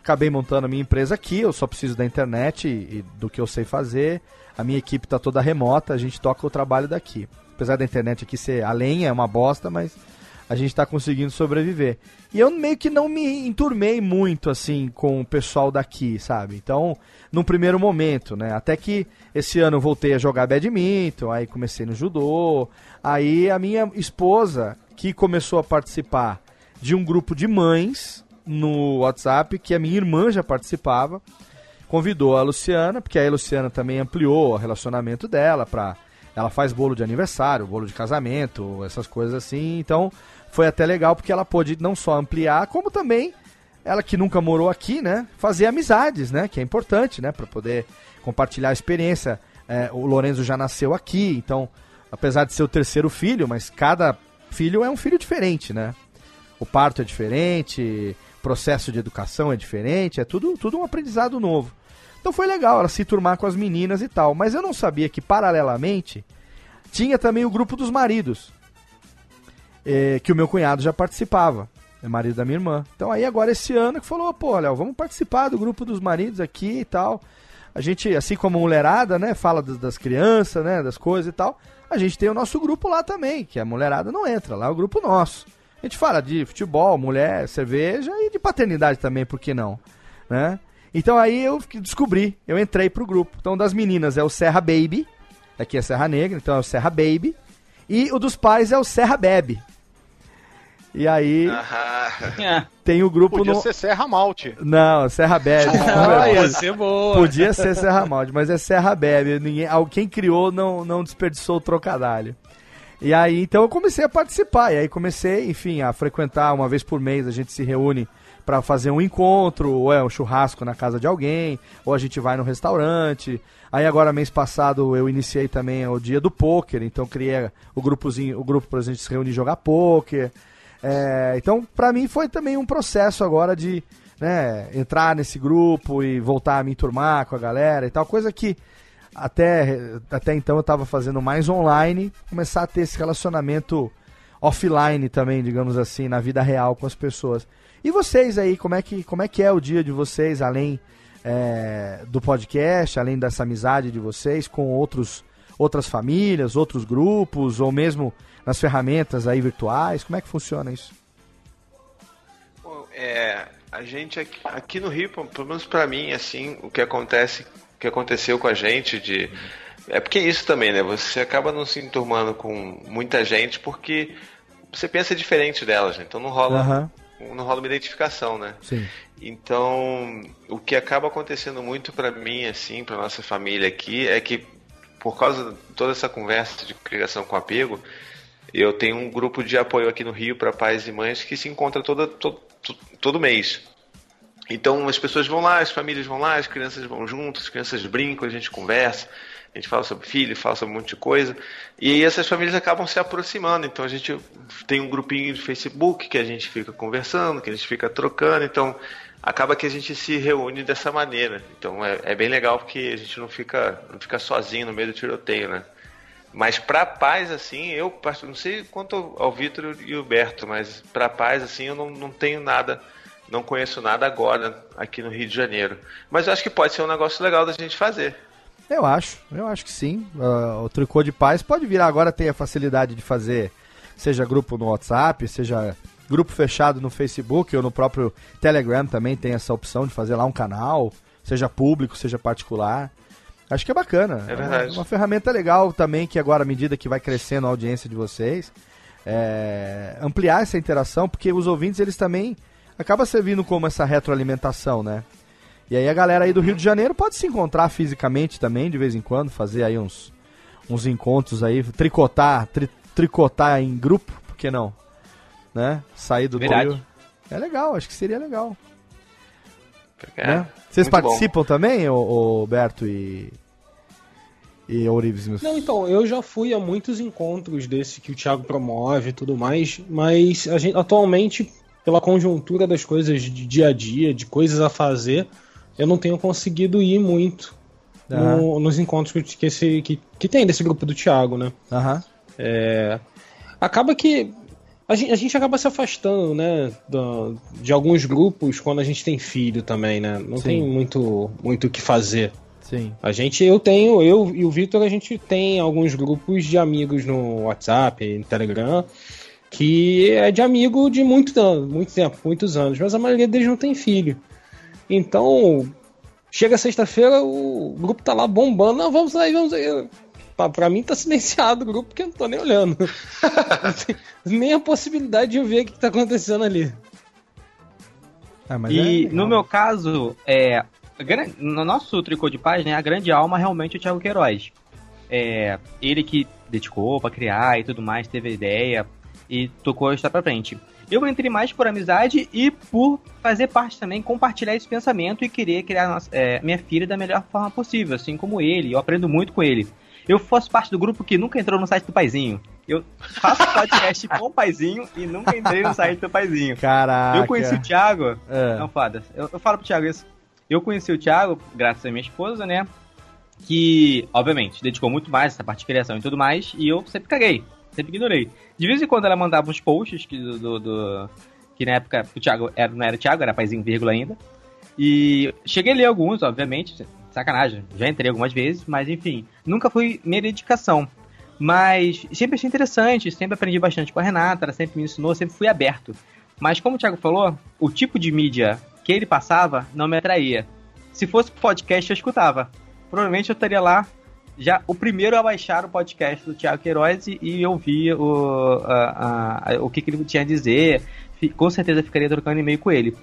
B: Acabei montando a minha empresa aqui, eu só preciso da internet e, e do que eu sei fazer. A minha equipe está toda remota, a gente toca o trabalho daqui. Apesar da internet aqui ser a lenha, é uma bosta, mas a gente está conseguindo sobreviver. E eu meio que não me enturmei muito assim com o pessoal daqui, sabe? Então, num primeiro momento, né? Até que esse ano voltei a jogar badminton, aí comecei no judô. Aí a minha esposa, que começou a participar de um grupo de mães no WhatsApp, que a minha irmã já participava, convidou a Luciana, porque aí a Luciana também ampliou o relacionamento dela para ela faz bolo de aniversário, bolo de casamento, essas coisas assim. Então, foi até legal porque ela pôde não só ampliar, como também ela que nunca morou aqui, né, fazer amizades, né, que é importante, né, para poder compartilhar a experiência. É, o Lorenzo já nasceu aqui, então, apesar de ser o terceiro filho, mas cada filho é um filho diferente, né? O parto é diferente, o processo de educação é diferente, é tudo, tudo um aprendizado novo. Então foi legal ela se turmar com as meninas e tal, mas eu não sabia que paralelamente tinha também o grupo dos maridos é, que o meu cunhado já participava, é marido da minha irmã. Então aí agora esse ano que falou, pô, Léo, vamos participar do grupo dos maridos aqui e tal. A gente, assim como a mulherada, né, fala das, crianças, né, das coisas e tal, a gente tem o nosso grupo lá também, que a mulherada não entra, lá é o grupo nosso. A gente fala de futebol, mulher, cerveja e de paternidade também, por que não, né? Então aí eu descobri, eu entrei pro grupo. Então das meninas é o Serra Baby, aqui é Serra Negra, então é o Serra Baby. E o dos pais é o Serra Bebe. E aí
C: É.
B: tem o grupo
C: Podia
B: no...
C: ser Serra Malte.
B: Não, Serra Bebe.
G: Ah, ia ser boa.
B: Podia ser Serra Malte, mas é Serra Bebe. Ninguém, quem criou não, não desperdiçou o trocadilho. E aí, então eu comecei a participar. E aí comecei, enfim, a frequentar uma vez por mês. A gente se reúne para fazer um encontro, ou é um churrasco na casa de alguém, ou a gente vai no restaurante. Aí agora, mês passado, eu iniciei também o dia do pôquer. Então criei o grupozinho, o grupo pra gente se reunir e jogar pôquer. É, então, pra mim foi também um processo agora de né, entrar nesse grupo e voltar a me enturmar com a galera e tal, coisa que até, até então eu tava fazendo mais online, começar a ter esse relacionamento offline também, digamos assim, na vida real com as pessoas. E vocês aí, como é que, como é, que é o dia de vocês, além é, do podcast, além dessa amizade de vocês com outros, outras famílias, outros grupos, ou mesmo nas ferramentas aí virtuais? Como é que funciona isso?
D: Bom, é, a gente aqui, aqui no Rio, pelo menos pra mim, assim, o que acontece, o que aconteceu com a gente de é porque é isso também, né? Você acaba não se enturmando com muita gente porque você pensa diferente delas, né? Então não rola,
B: Aham,
D: não rola uma identificação, né?
B: sim.
D: Então, o que acaba acontecendo muito pra mim, assim, pra nossa família aqui, é que por causa de toda essa conversa de criação com apego, eu tenho um grupo de apoio aqui no Rio para pais e mães que se encontra toda, todo, todo mês. Então as pessoas vão lá, as famílias vão lá, as crianças vão juntas, as crianças brincam, a gente conversa, a gente fala sobre filho, fala sobre um monte de coisa. E essas famílias acabam se aproximando. Então a gente tem um grupinho de Facebook que a gente fica conversando, que a gente fica trocando. Então acaba que a gente se reúne dessa maneira. Então é, é bem legal porque a gente não fica, não fica sozinho no meio do tiroteio, né? Mas para paz, assim, eu não sei quanto ao- ao Vitor e o Berto, mas para paz, assim, eu não, não tenho nada, não conheço nada agora aqui no Rio de Janeiro. Mas eu acho que pode ser um negócio legal da gente fazer.
B: Eu acho, eu acho que sim. Ah, o tricô de paz pode virar agora tem a facilidade de fazer, seja grupo no WhatsApp, seja grupo fechado no Facebook ou no próprio Telegram também tem essa opção de fazer lá um canal, seja público, seja particular. Acho que é bacana.
D: É verdade.
B: Uma, uma ferramenta legal também que agora, à medida que vai crescendo a audiência de vocês, é, ampliar essa interação, porque os ouvintes eles também acaba servindo como essa retroalimentação, né? E aí a galera aí do Rio de Janeiro pode se encontrar fisicamente também, de vez em quando, fazer aí uns, uns encontros aí, tricotar, tri- tricotar em grupo, por que não? Né? Sair do
E: Verdade.
B: Rio. É legal, acho que seria legal.
D: É,
B: né? Vocês
D: muito bom.
B: participam também, ô Berto e. E Ourives? meus-
G: Não, então, eu já fui a muitos encontros desse que o Thiago promove e tudo mais, mas a gente, atualmente, pela conjuntura das coisas de dia a dia, de coisas a fazer, eu não tenho conseguido ir muito no- nos encontros que, esse, que, que tem desse grupo do Thiago, né? É, acaba que a gente, a gente acaba se afastando, né, da- de alguns grupos quando a gente tem filho também, né? Não
B: Sim.
G: tem muito muito o que fazer.
B: Sim.
G: A gente, eu tenho, eu e o Vitor, a gente tem alguns grupos de amigos no WhatsApp, no Telegram, que é de amigo de muito, muito tempo, muitos anos, mas a maioria deles não tem filho. Então, chega sexta-feira, o grupo tá lá bombando, não, vamos sair, vamos sair. Pra, pra mim tá silenciado o grupo porque eu não tô nem olhando. Nem a possibilidade de eu ver o que tá acontecendo ali.
B: Ah, mas
E: E
B: é
E: no meu caso, é, no nosso tricô de paz, né, a grande alma realmente é o Thiago Queiroz. É, ele que dedicou pra criar e tudo mais, teve a ideia e tocou a história pra frente. Eu entrei mais por amizade e por fazer parte também, compartilhar esse pensamento e querer criar nossa- é, minha filha da melhor forma possível, assim como ele. Eu aprendo muito com ele. Eu faço parte do grupo que nunca entrou no site do Paizinho. Eu faço podcast com o Paizinho e nunca entrei no site do Paizinho.
B: Caraca.
E: Eu conheci o Thiago.
B: É.
E: Não, foda. Eu, eu falo pro Thiago isso. Eu conheci o Thiago, graças à minha esposa, né? Que, obviamente, dedicou muito mais essa parte de criação e tudo mais. E eu sempre caguei. Sempre ignorei. De vez em quando ela mandava uns posts que, do, do- do- que na época o Thiago era, não era Thiago, era paizinho vírgula ainda. E cheguei a ler alguns, obviamente. Sacanagem. Já entrei algumas vezes, mas enfim. Nunca foi minha dedicação. Mas sempre achei interessante, sempre aprendi bastante com a Renata, ela sempre me ensinou, sempre fui aberto. Mas como o Thiago falou, o tipo de mídia que ele passava não me atraía. Se fosse podcast, eu escutava. Provavelmente eu estaria lá já o primeiro a baixar o podcast do Thiago Queiroz e, e ouvir o, a- a- o que, que ele tinha a dizer. Com certeza ficaria trocando e-mail com ele.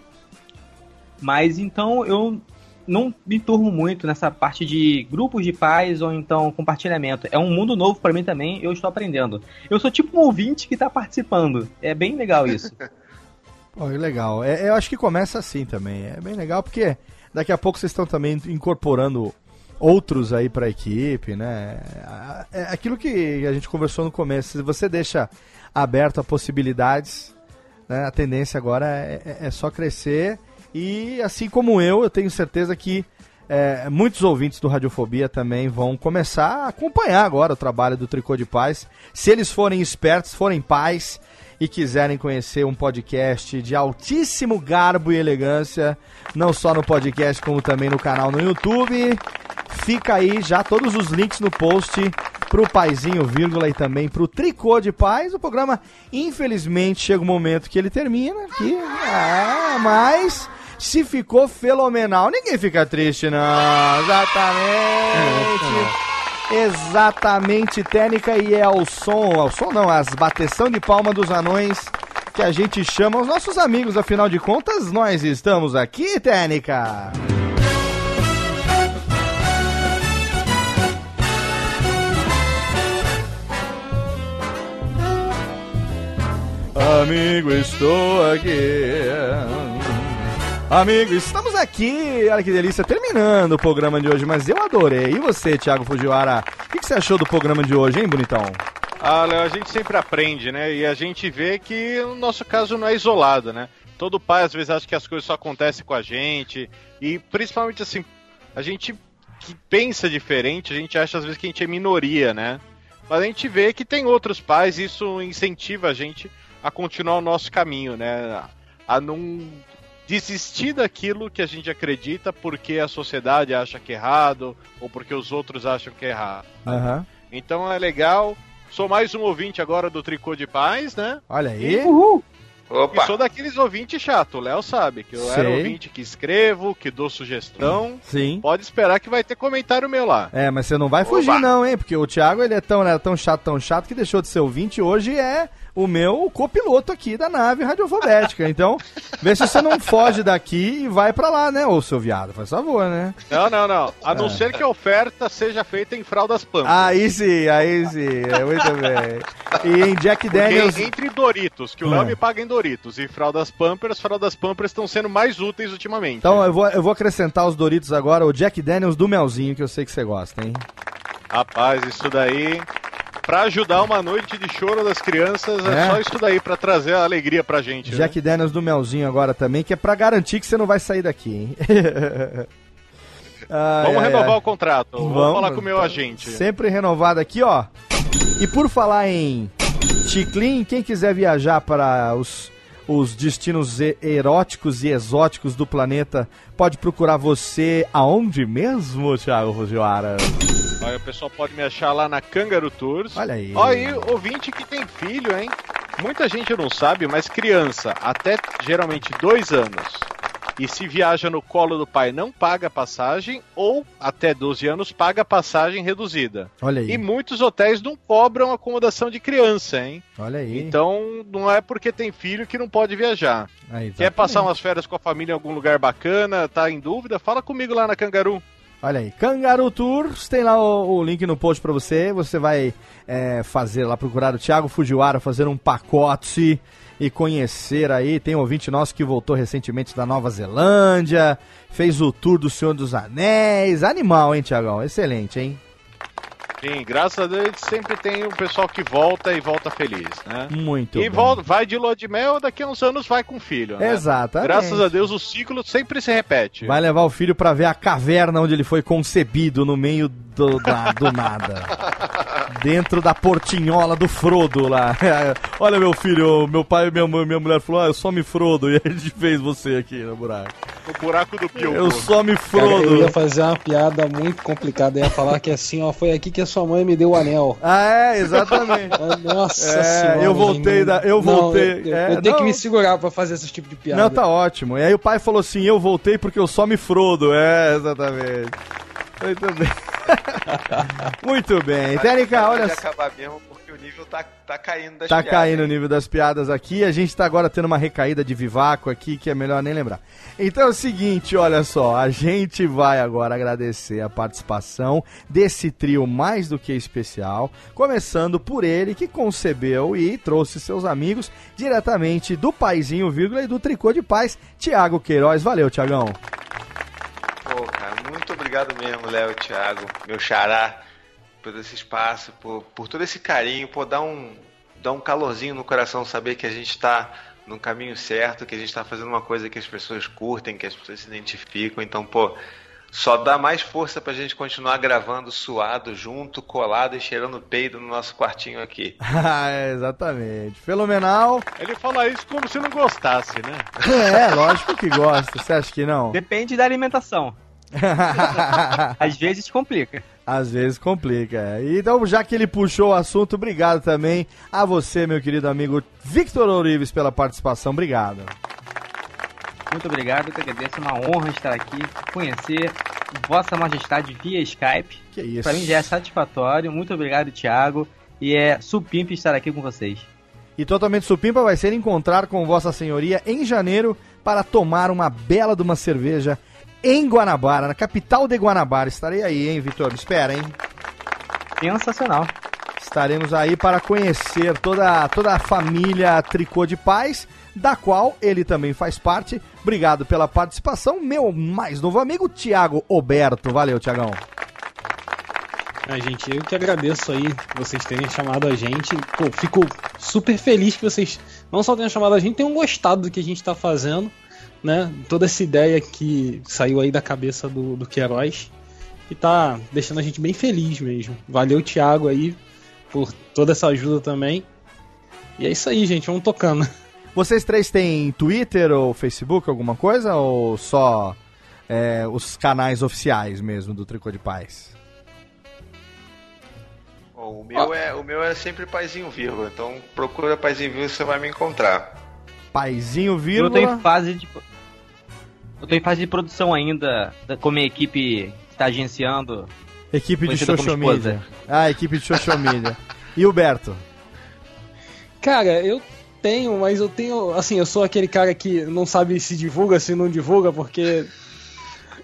E: Mas então eu não me turmo muito nessa parte de grupos de pais ou então compartilhamento. É um mundo novo pra mim também, eu estou aprendendo. Eu sou tipo um ouvinte que tá participando. É bem legal isso.
B: Pô, que legal. É, eu acho que começa assim também. É bem legal porque daqui a pouco vocês estão também incorporando outros aí pra equipe, né? É aquilo que a gente conversou no começo. Se você deixa aberto a possibilidades, né? A tendência agora é, é- é só crescer. E assim como eu, eu tenho certeza que é, muitos ouvintes do Radiofobia também vão começar a acompanhar agora o trabalho do Tricô de Paz. Se eles forem espertos, forem pais e quiserem conhecer um podcast de altíssimo garbo e elegância, não só no podcast, como também no canal no YouTube, fica aí já todos os links no post pro Paizinho, vírgula, e também pro Tricô de Paz. O programa, infelizmente, chega o momento que ele termina aqui. É, mas se ficou fenomenal, ninguém fica triste, não. Exatamente. Exatamente, técnica e é ao som, ao som não, as bateção de palma dos anões que a gente chama os nossos amigos, afinal de contas, nós estamos aqui, técnica. Amigo, estou aqui. Amigo, estamos aqui. Olha que delícia, terminando o programa de hoje, mas eu adorei. E você, Thiago Fujiwara? O que, que você achou do programa de hoje, hein, bonitão?
C: Ah, Léo, a gente sempre aprende, né? E a gente vê que o nosso caso não é isolado, né? Todo pai às vezes acha que as coisas só acontecem com a gente. E principalmente assim, a gente que pensa diferente, a gente acha às vezes que a gente é minoria, né? Mas a gente vê que tem outros pais e isso incentiva a gente a continuar o nosso caminho, né? A não desistir daquilo que a gente acredita porque a sociedade acha que é errado ou porque os outros acham que é errado.
B: Aham.
C: Então é legal. Sou mais um ouvinte agora do Tricô de Paz, né?
B: Olha aí.
C: E sou daqueles ouvintes chato, o Léo sabe que eu era
B: Sei.
C: ouvinte que escrevo, que dou sugestão.
B: Sim.
C: Pode esperar que vai ter comentário meu lá.
B: É, mas você não vai fugir
C: Oba.
B: não, hein? Porque o Thiago, ele é tão, era tão chato, tão chato, que deixou de ser ouvinte e hoje é o meu copiloto aqui da nave radiofobética. Então, vê se você não foge daqui e vai pra lá, né, ô seu viado? Faz favor, né?
C: Não, não, não. A não
B: É.
C: ser que a oferta seja feita em fraldas pampas.
B: Aí sim, aí sim. É, Muito bem. E em Jack
C: Porque
B: Daniels...
C: entre Doritos, que o Léo
B: É.
C: me paga em Doritos, e fraldas Pampers, fraldas Pampers estão sendo mais úteis ultimamente.
B: Então eu vou, eu vou acrescentar os Doritos agora, o Jack Daniels do Melzinho, que eu sei que você gosta, hein?
C: Rapaz, isso daí Pra ajudar uma noite de choro das crianças, é,
B: É.
C: só isso daí pra trazer a alegria pra gente. né?
B: Jack Daniels do Melzinho agora também, que é pra garantir que você não vai sair daqui, hein?
C: Vamos renovar o contrato. Vamos,
B: Vamos.
C: falar com o meu agente.
B: Sempre renovado aqui, ó. E por falar em Chiclin, quem quiser viajar para os, os destinos eróticos e exóticos do planeta, pode procurar você aonde mesmo, Thiago Fujiwara?
C: Aí o pessoal pode me achar lá na Kangaroo Tours.
B: Olha aí.
C: Ó, aí, ouvinte que tem filho, hein? Muita gente não sabe, mas criança, até geralmente dois anos, e se viaja no colo do pai, não paga passagem, ou até 12 anos paga passagem reduzida.
B: Olha aí.
C: E muitos hotéis não cobram acomodação de criança, hein?
B: Olha aí.
C: Então não é porque tem filho que não pode viajar.
B: Aí,
C: Quer passar umas férias com a família em algum lugar bacana, tá em dúvida? Fala comigo lá na Cangaru.
B: Olha aí, Kangaroo Tours, tem lá o, o link no post pra você. Você vai é, fazer lá, procurar o Thiago Fujiwara, fazer um pacote e conhecer aí. Tem um ouvinte nosso que voltou recentemente da Nova Zelândia, fez o tour do Senhor dos Anéis. Animal, hein, Thiagão? Excelente, hein?
C: Sim, graças a Deus sempre tem um pessoal que volta e volta feliz, né?
B: Muito
C: e
B: bem.
C: volta, vai de lua de mel, daqui a uns anos vai com filho, né?
B: Exatamente.
C: Graças a Deus o ciclo sempre se repete.
B: Vai levar o filho pra ver a caverna onde ele foi concebido no meio do, da- do nada. Dentro da portinhola do Frodo lá. Olha, meu filho, meu pai e minha, minha mulher falou: Ah, eu só me Frodo. E a gente fez você aqui no buraco.
C: O buraco do Bilbo.
B: Eu só me
G: Cara, eu
B: Frodo.
G: ia fazer uma piada muito complicada. Eu ia falar que assim, ó, foi aqui que a sua mãe me deu o anel.
B: Ah, é, exatamente.
G: Ah, Nossa
B: É,
G: senhora.
B: eu voltei da- eu
G: não,
B: voltei,
G: eu, eu-
B: é,
G: eu tenho que
B: não.
G: me segurar pra fazer esse tipo de piada.
B: Não, tá ótimo. E aí o pai falou assim: Eu voltei porque eu só me Frodo. É, exatamente. Muito bem. Muito bem. Técnica, olha só.
D: acabar mesmo porque o nível tá, tá caindo das
B: Tá
D: piadas,
B: caindo o nível das piadas aqui. A gente tá agora tendo uma recaída de vivaco aqui que é melhor nem lembrar. Então é o seguinte, olha só. A gente vai agora agradecer a participação desse trio mais do que especial. Começando por ele que concebeu e trouxe seus amigos diretamente do Paizinho, vírgula, e do Tricô de Paz, Tiago Queiroz. Valeu, Tiagão.
D: Obrigado mesmo, Léo e Thiago, meu xará, por esse espaço, por, por todo esse carinho, por dar um, dar um calorzinho no coração, saber que a gente tá no caminho certo, que a gente tá fazendo uma coisa que as pessoas curtem, que as pessoas se identificam. Então, pô, só dá mais força pra gente continuar gravando suado, junto, colado e cheirando peido no nosso quartinho aqui.
B: Ah, é, exatamente. Fenomenal.
C: Ele fala isso como se não gostasse, né?
B: É, lógico que gosta. Você acha que não?
E: Depende da alimentação. Às vezes complica.
B: Às vezes complica. é. Então, já que ele puxou o assunto, obrigado também a você, meu querido amigo Victor Orives, pela participação. Obrigado.
E: Muito obrigado, eu que agradeço. É uma honra estar aqui, conhecer Vossa Majestade via Skype.
B: Que isso.
E: Pra mim já é satisfatório. Muito obrigado, Thiago. E é supimpe estar aqui com vocês.
B: E totalmente supimpa vai ser encontrar com Vossa Senhoria em janeiro para tomar uma bela de uma cerveja em Guanabara, na capital de Guanabara. Estarei aí, hein, Vitor? Me espera, hein?
E: Sensacional.
B: Estaremos aí para conhecer toda, toda a família Tricô de Paz, da qual ele também faz parte. Obrigado pela participação, meu mais novo amigo, Tiago Oberto. Valeu, Tiagão.
G: Ah, gente, eu que agradeço aí vocês terem chamado a gente. Pô, fico super feliz que vocês não só tenham chamado a gente, tenham gostado do que a gente tá fazendo, né? Toda essa ideia que saiu aí da cabeça do, do Queiroz, que tá deixando a gente bem feliz mesmo. Valeu, Thiago, aí, por toda essa ajuda também. E é isso aí, gente, vamos tocando.
B: Vocês três têm Twitter ou Facebook, alguma coisa? Ou só é, os canais oficiais mesmo do Tricô de Paz?
D: Bom, o, meu é, o meu é sempre Paizinho Vírgula, então procura Paizinho Vírgula você vai me encontrar.
B: Paizinho,
E: Eu
B: vírgula.
E: em fase de. Eu tô em fase de produção ainda, da- como a equipe está agenciando.
B: Equipe de social media. Ah, equipe de social media. E o Berto?
G: Cara, eu tenho, mas eu tenho. Assim, eu sou aquele cara que não sabe se divulga, se não divulga, porque.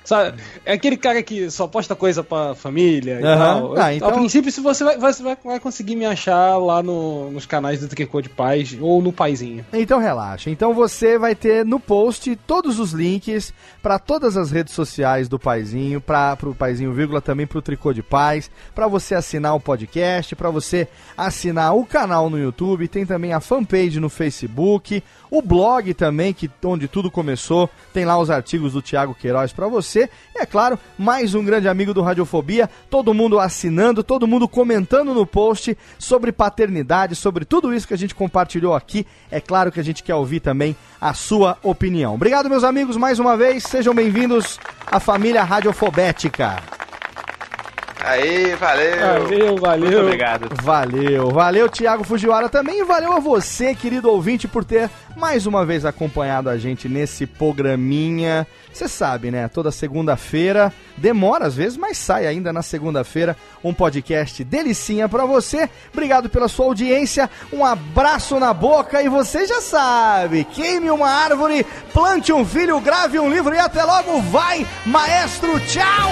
G: Sabe? É aquele cara que só posta coisa pra família e tal.
B: Ah, então-
G: A princípio, se você vai, você vai, vai conseguir me achar lá no- nos canais do Tricô de Paz ou no Paizinho.
B: Então relaxa. Então você vai ter no post todos os links para todas as redes sociais do Paizinho, para pro Paizinho vírgula também pro Tricô de Paz, para você assinar o podcast, para você assinar o canal no YouTube, tem também a fanpage no Facebook, o blog também que onde tudo começou, tem lá os artigos do Thiago Queiroz para você. E é claro, mais um grande amigo do Radiofobia, todo mundo assinando, todo mundo comentando no post sobre paternidade, sobre tudo isso que a gente compartilhou aqui. É claro que a gente quer ouvir também a sua opinião. Obrigado, meus amigos, mais uma vez. Sejam bem-vindos à família Radiofobética.
D: Aí, valeu.
G: Valeu, valeu.
E: Muito obrigado.
B: Valeu, valeu Thiago Fujiwara também e valeu a você, querido ouvinte, por ter mais uma vez acompanhado a gente nesse programinha. Você sabe, né? Toda segunda-feira, demora às vezes, mas sai ainda na segunda-feira um podcast delicinha pra você. Obrigado pela sua audiência, um abraço na boca e você já sabe, queime uma árvore, plante um filho, grave um livro e até logo, vai, maestro, tchau!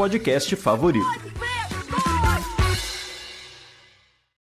H: podcast favorito.